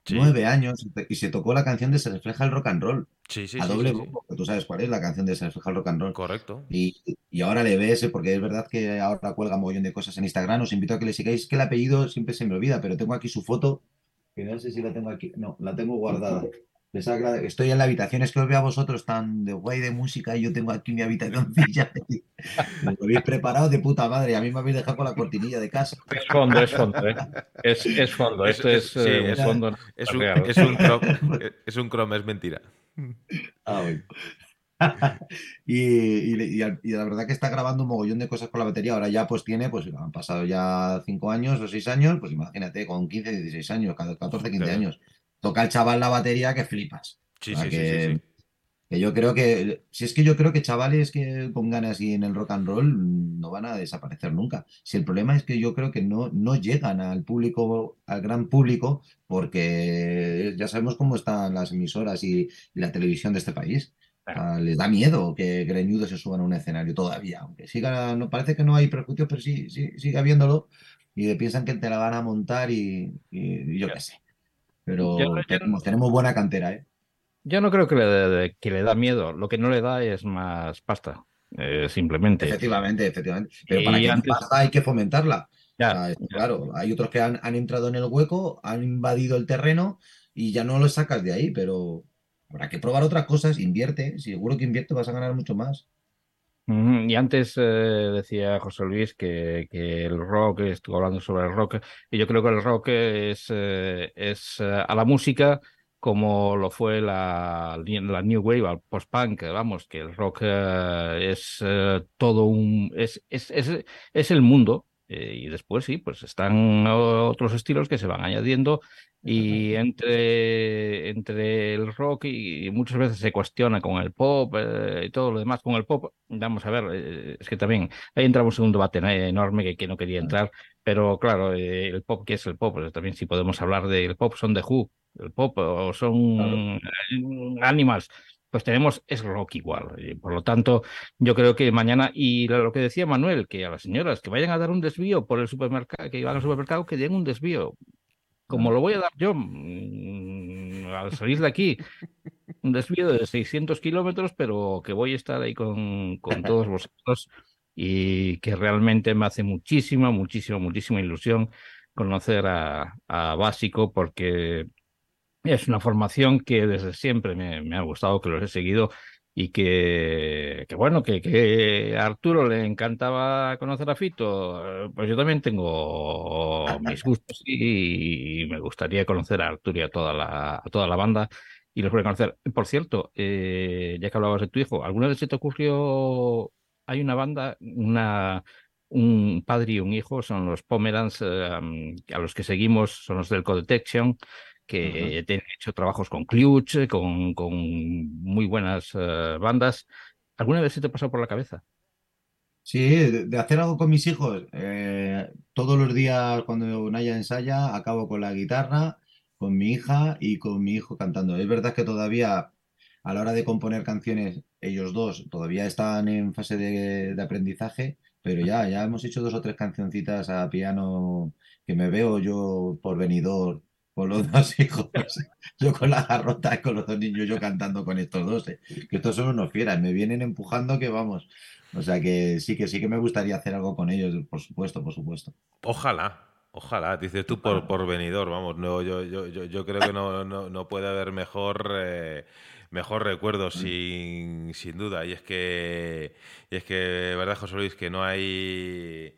A: Sí.
K: Nueve años y se tocó la canción de Se refleja el rock and roll.
A: Sí, sí,
K: a doble que tú sabes cuál es la canción de Se refleja el rock and roll.
A: Correcto.
K: Y, y ahora le ves, porque es verdad que ahora cuelga mogollón de cosas en Instagram. Os invito a que le sigáis, que el apellido siempre se me olvida, pero tengo aquí su foto, que no sé si la tengo aquí. No, la tengo guardada. Estoy en la habitación, es que os veo a vosotros tan de guay de música y yo tengo aquí mi habitacióncilla. Lo habéis preparado de puta madre. A mí me habéis dejado con la cortinilla de casa.
B: Es fondo, es fondo, ¿eh? Es, es fondo,
A: Es-
B: esto es,
A: sí,
B: eh, un
A: es-
B: fondo.
A: Es un, es un chrome, es un chrome, es mentira.
K: Ah, bueno. Y, y- y- y la verdad que está grabando un mogollón de cosas con la batería. Ahora ya pues tiene, pues han pasado ya 5 años o 6 años, pues imagínate, con 15, 16 años, 14, 15
A: Joder.
K: años. Toca el chaval la batería que flipas.
A: Sí,
K: O sea
A: sí, sí,
K: que,
A: sí, sí.
K: que yo creo que, si es que yo creo que chavales que pongan así en el rock and roll no van a desaparecer nunca. Si el problema es que yo creo que no, no llegan al público, al gran público, porque ya sabemos cómo están las emisoras y, y la televisión de este país. Les da miedo que greñudos se suban a un escenario todavía, aunque siga, no parece que no hay prejuicios, pero sí, sí sigue habiéndolo y piensan que te la van a montar y, y- y yo qué sé. Pero
B: Yo- yo-
K: tenemos, tenemos buena cantera, ¿eh?
B: Yo no creo que le, que le da miedo, lo que no le da es más pasta, eh, simplemente.
K: Efectivamente, efectivamente. Pero para que
B: antes-
K: pasa hay que fomentarla.
B: Ya,
K: O sea, está claro, hay otros que han, han entrado en el hueco, han invadido el terreno y ya no los sacas de ahí, pero habrá que probar otras cosas, invierte, seguro que invierte, vas a ganar mucho más.
B: Y antes eh, decía José Luis que, el rock, estuvo hablando sobre el rock, y yo creo que el rock es, eh, es eh, a la música como lo fue la, la New Wave, el post-punk, vamos, que el rock es todo un... es, es, es, es el mundo eh, y después sí, pues están otros estilos que se van añadiendo y entre, entre el rock y, muchas veces se cuestiona con el pop eh, y todo lo demás con el pop. Vamos a ver, eh, es que también ahí entramos en un debate enorme que, que, no quería entrar, pero claro, eh, el pop, ¿qué es el pop? Pues también si podemos hablar del pop, son de Who, el pop o son Animals pues tenemos es rock igual. Y por lo tanto, yo creo que mañana, y lo que decía Manuel, que a las señoras que vayan a dar un desvío por el supermercado, que iban al supermercado, que den un desvío como lo voy a dar yo mm, al salir de aquí, un desvío de 600 kilómetros, pero que voy a estar ahí con, con todos vosotros y que realmente me hace muchísima, muchísima, muchísima ilusión conocer a, a Básico porque es una formación que desde siempre me, ha gustado, que los he seguido y que, bueno, que, a Arturo le encantaba conocer a Fito, pues yo también tengo mis gustos y, me gustaría conocer a Arturo y a toda la, toda la banda y los voy a conocer. Por cierto, eh, ya que hablabas de tu hijo, ¿alguna vez se te ocurrió, hay una banda, una, un padre y un hijo, son los Pomerans, eh, a los que seguimos, son los del Codetection, que uh hecho trabajos con Clutch, con, con muy buenas uh, bandas. ¿Alguna vez se te pasó por la cabeza?
K: Sí, de, de hacer algo con mis hijos. Eh, todos los días cuando Naya ensaya, acabo con la guitarra, con mi hija y con mi hijo cantando. Es verdad que todavía a la hora de componer canciones, ellos dos todavía están en fase de, de aprendizaje, pero ya, ya hemos hecho dos o tres cancioncitas a piano que me veo yo por venidor con los dos hijos. Yo con la garrota y con los dos niños, yo cantando con estos dos. ¿eh? Que estos son unos fieras, me vienen empujando que vamos. O sea que sí, que sí que me gustaría hacer algo con ellos, por supuesto, por supuesto.
A: Ojalá. Ojalá, dices tú por, por venidor, vamos, no, yo, yo, yo, yo creo que no, no, no, puede haber mejor, eh, mejor recuerdo, sin, sin duda. Y es que, y es que, verdad, José Luis, que no hay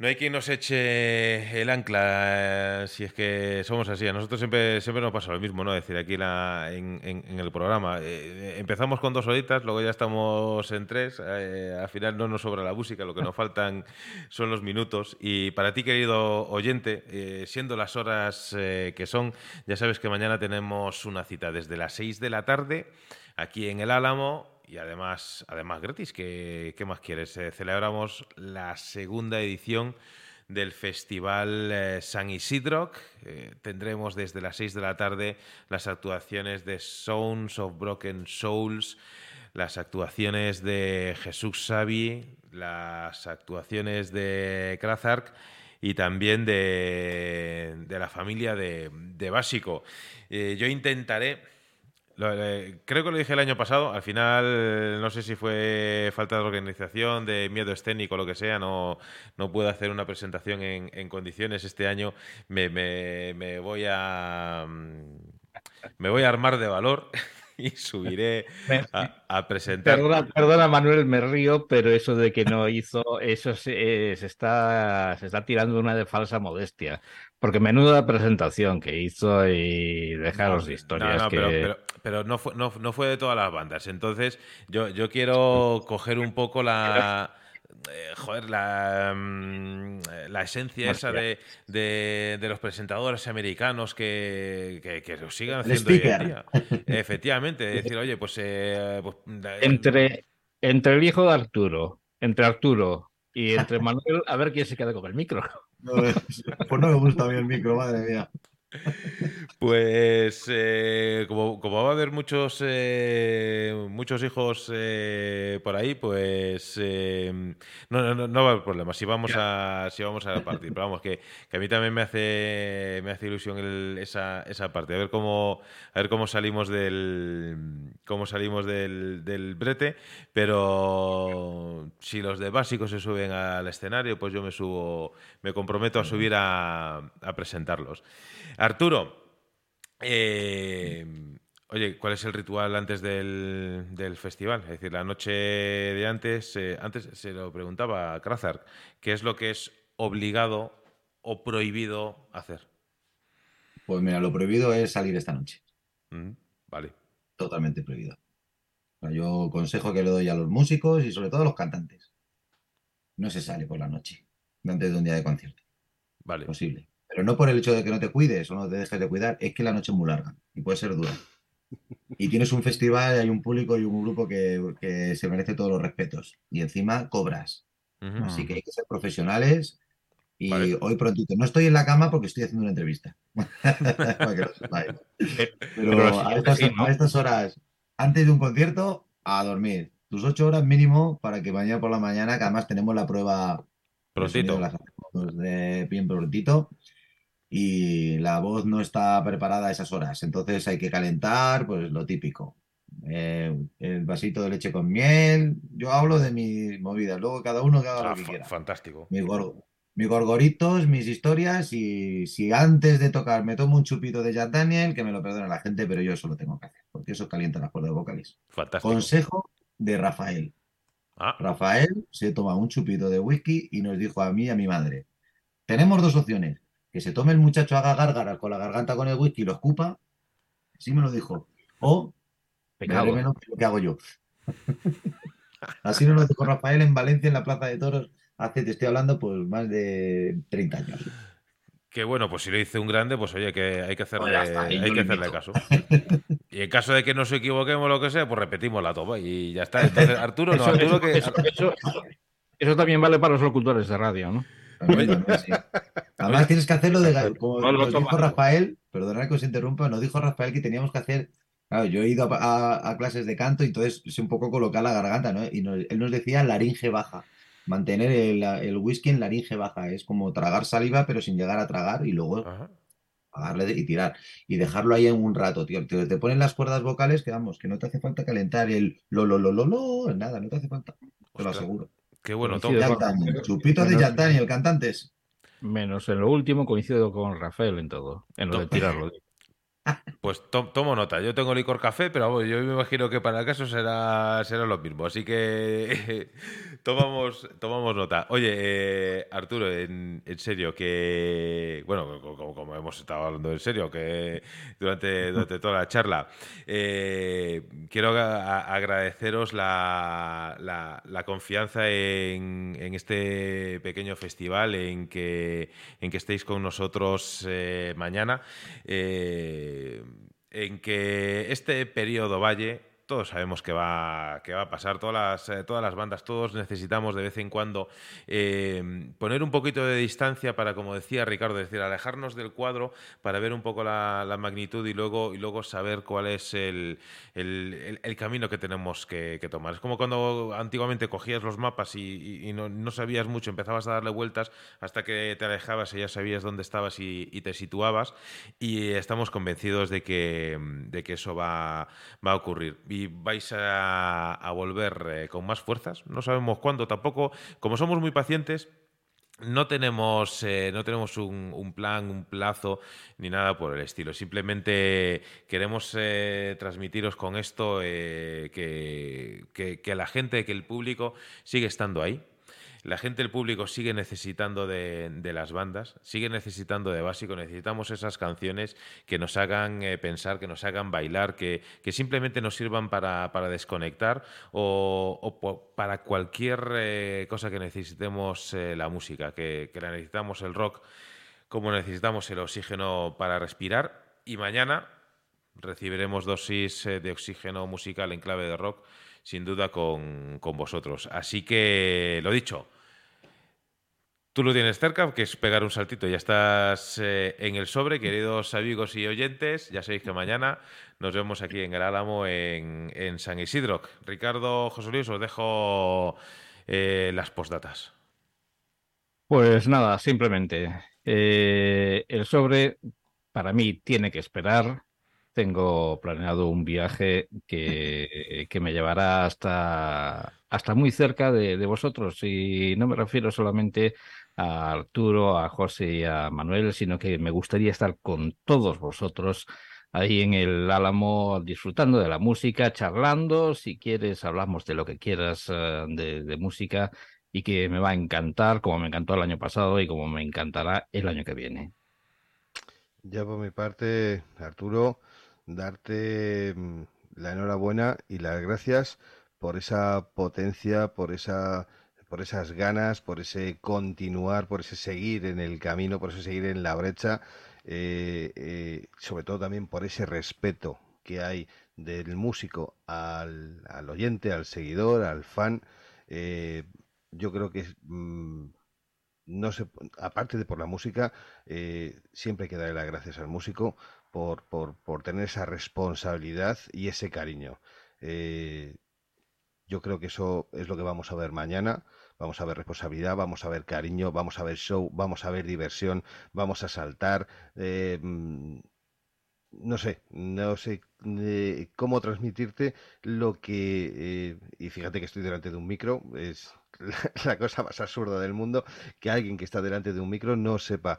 A: no hay quien nos eche el ancla, eh, si es que somos así. A nosotros siempre, siempre nos pasa lo mismo, ¿no? Es decir, aquí la, en, en, el programa. Eh, empezamos con dos horitas, luego ya estamos en tres. Eh, al final no nos sobra la música, lo que nos faltan son los minutos. Y para ti, querido oyente, eh, siendo las horas eh, que son, ya sabes que mañana tenemos una cita desde las seis de la tarde aquí en el Álamo y además, además gratis. ¿Qué, qué más quieres? Eh, celebramos la segunda edición del Festival eh, San Isidro. Eh, tendremos desde las 6 de la tarde las actuaciones de Sounds of Broken Souls, las actuaciones de Jesús Savi, las actuaciones de Krazark y también de, de la familia de, de Básico. Eh, yo intentaré creo que lo dije el año pasado, al final no sé si fue falta de organización, de miedo escénico, lo que sea, no, no puedo hacer una presentación en, en condiciones. Este año me, me, me, voy a me voy a armar de valor y subiré a, a presentar.
B: Perdona, perdona, Manuel, me río, pero eso de que no hizo, eso se, eh, se, está, se está tirando una de falsa modestia. Porque menuda presentación que hizo y dejaros de historias.
A: No, no,
B: que...
A: pero, pero, pero no, fue, no, no, fue de todas las bandas. Entonces, yo, yo quiero coger un poco la. Eh, joder, la, mm, la esencia esa de, de, de, los presentadores americanos que, que, que lo sigan haciendo hoy en día. Efectivamente, decir, oye, pues, eh, pues.
B: Entre, entre el hijo de Arturo, entre Arturo y entre Manuel, a ver quién se queda con el micro.
K: Pues no me gusta mí el micro, madre mía.
A: Pues eh, como, como, va a haber muchos eh, muchos hijos eh, por ahí, pues no, no, no, va a haber problema. Si vamos a si vamos a partir, pero vamos que, que, a mí también me hace me hace ilusión el, esa, esa parte. A ver cómo a ver cómo salimos del cómo salimos del, del brete, pero si los de básicos se suben al escenario, pues yo me subo, me comprometo a subir a, a presentarlos. Arturo, eh, oye, ¿cuál es el ritual antes del, del, festival? Es decir, la noche de antes, eh, antes se lo preguntaba a Krazar, ¿qué es lo que es obligado o prohibido hacer?
K: Pues mira, lo prohibido es salir esta noche.
A: Mm, vale.
K: Totalmente prohibido. Yo consejo que le doy a los músicos y sobre todo a los cantantes. No se sale por la noche, antes de un día de concierto.
A: Vale.
K: Posible. Pero no por el hecho de que no te cuides o no te dejes de cuidar, es que la noche es muy larga y puede ser dura. Y tienes un festival, hay un público y un grupo que, que se merece todos los respetos. Y encima cobras. Así que hay que ser profesionales. Y hoy prontito, no estoy en la cama porque estoy haciendo una entrevista. Pero a estas, horas, antes de un concierto, a dormir. Tus ocho horas mínimo para que mañana por la mañana, que además tenemos la prueba hacemos de bien prontito. Y la voz no está preparada a esas horas. Entonces hay que calentar, pues lo típico. Eh, el vasito de leche con miel. Yo hablo de mis movidas. Luego cada uno que haga
A: Ah,
K: lo que quiera.
A: fantástico.
K: Mis, gor- mis gorgoritos, mis historias. Y si antes de tocar me tomo un chupito de Jack Daniel, que me lo perdone la gente, pero yo eso lo tengo que hacer. Porque eso calienta las cuerdas vocales.
A: Fantástico.
K: Consejo de Rafael.
A: Ah,
K: Rafael se toma un chupito de whisky y nos dijo a mí y a mi madre, tenemos dos opciones, que se tome el muchacho haga gárgaras con la garganta con el whisky y lo escupa, así me lo dijo, o
B: Pecado.
K: menos que lo que hago yo. Así nos lo dijo Rafael en Valencia, en la Plaza de Toros, hace, te estoy hablando, pues más de 30 años.
A: que bueno, pues si lo dice un grande, pues oye, que hay que hacerle,
K: Pues está,
A: hay que hacerle caso. Y en caso de que nos equivoquemos lo que sea, pues repetimos la toma y ya está. Entonces, Arturo, no,
B: Eso-
A: Arturo
B: eso-
A: que.
B: eso- eso- eso también vale para los locutores de radio, ¿no?
K: También, también, sí. Además tienes que hacerlo de como
B: No lo
K: nos dijo
B: tomas.
K: Rafael, perdonad que os interrumpa, nos dijo Rafael que teníamos que hacer, claro, yo he ido a, a- a clases de canto y entonces sé un poco colocar la garganta, ¿no? Y nos- él nos decía laringe baja, mantener el, el whisky en laringe baja, es como tragar saliva pero sin llegar a tragar y luego
A: Ajá.
K: agarrarle y tirar y dejarlo ahí en un rato, tío. Te, te ponen las cuerdas vocales que vamos, que no te hace falta calentar el lo lo lo lo lo, nada, no te hace falta, te lo aseguro.
A: Qué bueno, Tom.
K: Chupito de
B: Bueno,
K: Jack Daniel, cantantes.
B: Menos en lo último, coincido con Rafael en todo, en lo de tirarlo.
A: Pues to- tomo nota. Yo tengo licor café, pero vamos, yo me imagino que para el caso será, será lo mismo. Así que tomamos, tomamos nota. Oye, eh, Arturo, en, en serio, que. Bueno, co- como, hemos estado hablando en serio, que durante, durante toda la charla, eh, quiero agradeceros la, la- la confianza en, en este pequeño festival, en que, en que estéis con nosotros eh, mañana. en que este periodo valle, todos sabemos que va, que va a pasar, todas las, eh, todas las bandas, todos necesitamos de vez en cuando eh, poner un poquito de distancia para, como decía Ricardo, es decir, alejarnos del cuadro para ver un poco la, magnitud y luego, y luego saber cuál es el, el- camino que tenemos que, tomar. Es como cuando antiguamente cogías los mapas y, no, no sabías mucho, empezabas a darle vueltas hasta que te alejabas y ya sabías dónde estabas y, te situabas y estamos convencidos de que, de que eso va, va a ocurrir. Vais a, volver eh, con más fuerzas. No sabemos cuándo tampoco. Como somos muy pacientes, no tenemos, eh, no tenemos un, plan, un plazo, ni nada por el estilo. Simplemente queremos eh, transmitiros con esto que- que la gente, que el público sigue estando ahí. La gente, el público sigue necesitando de, las bandas, sigue necesitando de básico, necesitamos esas canciones que nos hagan eh, pensar, que nos hagan bailar, que, que simplemente nos sirvan para, desconectar o, o para cualquier eh, cosa que necesitemos eh, la música, que, que la necesitamos el rock como necesitamos el oxígeno para respirar. Y mañana recibiremos dosis eh, de oxígeno musical en clave de rock, sin duda con, con vosotros. Así que, lo dicho, tú lo tienes cerca, que es pegar un saltito, ya estás eh, en el sobre, queridos amigos y oyentes, ya sabéis que mañana nos vemos aquí en el Álamo, en, en San Isidro. Ricardo, José Luis, os dejo eh, las postdatas.
B: Pues nada, simplemente eh, el sobre para mí tiene que esperar. Tengo planeado un viaje que, que me llevará hasta, hasta muy cerca de, de vosotros y no me refiero solamente a Arturo, a José y a Manuel, sino que me gustaría estar con todos vosotros ahí en el Álamo disfrutando de la música, charlando. Si quieres, hablamos de lo que quieras eh, de, de música y que me va a encantar como me encantó el año pasado y como me encantará el año que viene.
C: Ya por mi parte, Arturo, darte mm, la enhorabuena y las gracias por esa potencia, por esa por esas ganas, por ese continuar, por ese seguir en el camino, por ese seguir en la brecha, eh, eh, sobre todo también por ese respeto que hay del músico al, al oyente, al seguidor, al fan. Eh, yo creo que mm, no se, aparte de por la música, eh, siempre hay que darle las gracias al músico por, por, por tener esa responsabilidad y ese cariño. Eh, yo creo que eso es lo que vamos a ver mañana. Vamos a ver responsabilidad, vamos a ver cariño, vamos a ver show, vamos a ver diversión, vamos a saltar. eh, mm, no sé, no sé eh, cómo transmitirte lo que... y fíjate que estoy delante de un micro, es la, cosa más absurda del mundo, que alguien que está delante de un micro no sepa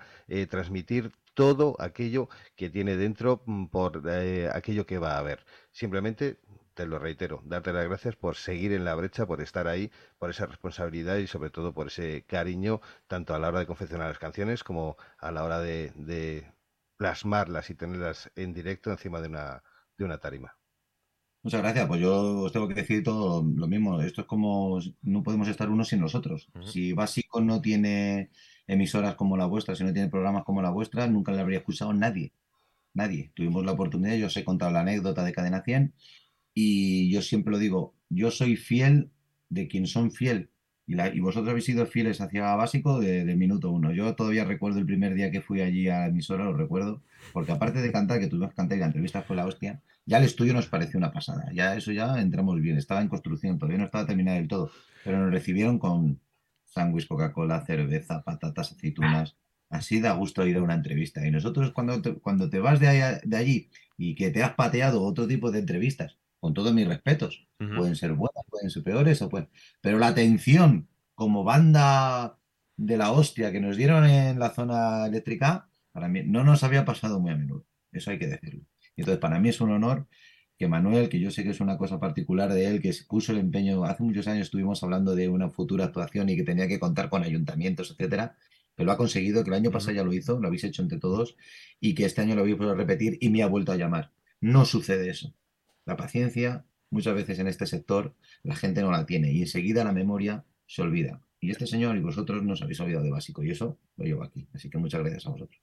C: transmitir todo aquello que tiene dentro mm, por eh, aquello que va a ver. Simplemente, te lo reitero, darte las gracias por seguir en la brecha, por estar ahí, por esa responsabilidad y sobre todo por ese cariño, tanto a la hora de confeccionar las canciones como a la hora de, de plasmarlas y tenerlas en directo encima de una, de una tarima.
K: Muchas gracias. Pues yo os tengo que decir todo lo mismo. Esto es como no podemos estar unos sin los otros. Si Básico no tiene emisoras como la vuestra, si no tiene programas como la vuestra, nunca le habría escuchado nadie. Nadie. Tuvimos la oportunidad, yo os he contado la anécdota de Cadena 100 y yo siempre lo digo, yo soy fiel de quien son fiel. Y, vosotros habéis sido fieles hacia Básico de, de minuto uno. Yo todavía recuerdo el primer día que fui allí a la emisora, lo recuerdo, porque aparte de cantar, que tuvimos que cantar y la entrevista fue la hostia, ya el estudio nos pareció una pasada. Ya eso ya entramos bien, estaba en construcción, todavía no estaba terminado del todo, pero nos recibieron con sándwich, Coca-Cola, cerveza, patatas, aceitunas. Así da gusto ir a una entrevista. Y nosotros cuando te, cuando te vas de, allí y que te has pateado otro tipo de entrevistas, con todos mis respetos, pueden ser buenas, pueden ser peores, o pueden... pero la atención como banda de la hostia que nos dieron en la zona eléctrica, para mí no nos había pasado muy a menudo. Eso hay que decirlo. Entonces, para mí es un honor que Manuel, que yo sé que es una cosa particular de él, que se puso el empeño, hace muchos años estuvimos hablando de una futura actuación y que tenía que contar con ayuntamientos, etcétera, pero lo ha conseguido, que el año pasado ya lo hizo, lo habéis hecho entre todos, y que este año lo habéis vuelto a repetir y me ha vuelto a llamar. No sucede eso. La paciencia, muchas veces en este sector, la gente no la tiene y enseguida la memoria se olvida. Y este señor y vosotros nos habéis olvidado de básico y eso lo llevo aquí. Así que muchas gracias a vosotros.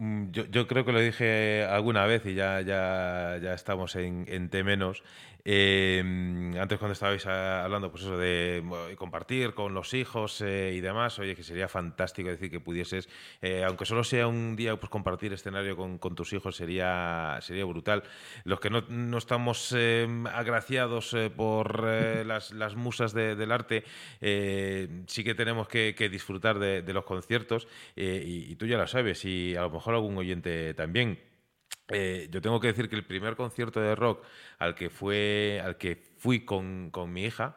A: Mm, Yo, yo creo que lo dije alguna vez y ya, ya, ya estamos en, en T menos. Eh, antes cuando estabais hablando, pues eso de compartir con los hijos eh, y demás, oye, que sería fantástico decir que pudieses, eh, aunque solo sea un día, pues compartir escenario con, con tus hijos sería, sería brutal. Los que no, no estamos eh, agraciados eh, por eh, las, las musas de- del arte, eh, sí que tenemos que, que disfrutar de, de los conciertos y, y tú ya lo sabes y a lo mejor algún oyente también. Eh, yo tengo que decir que el primer concierto de rock al que fue al que fui con, con mi hija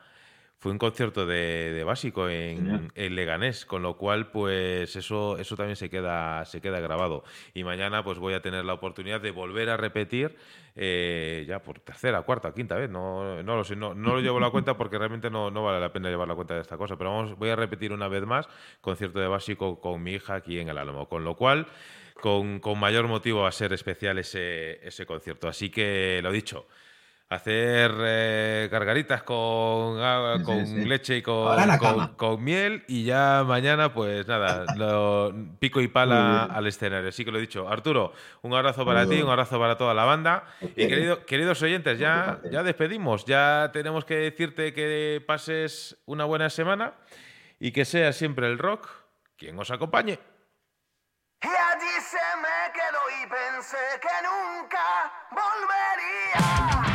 A: fue un concierto de, de básico en, en Leganés, con lo cual pues eso eso también se queda se queda grabado. Y mañana pues voy a tener la oportunidad de volver a repetir eh, ya por tercera, cuarta, quinta vez, no, no lo sé, no, no lo llevo la cuenta porque realmente no, no vale la pena llevar la cuenta de esta cosa, pero vamos, voy a repetir una vez más concierto de básico con mi hija aquí en el Álamo, con lo cual con, con mayor motivo va a ser especial ese, ese concierto. Así que lo dicho, hacer eh, gargaritas con, con
K: sí.
A: leche y con, con- miel y ya mañana pues nada, lo, pico y pala al escenario. Así que lo he dicho. Arturo, un abrazo para ti, un abrazo para toda la banda. Y querido, queridos oyentes, ya, ya despedimos. Ya tenemos que decirte que pases una buena semana y que sea siempre el rock quien os acompañe.
L: Y allí se me quedó y pensé que nunca volvería.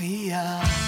I: Lo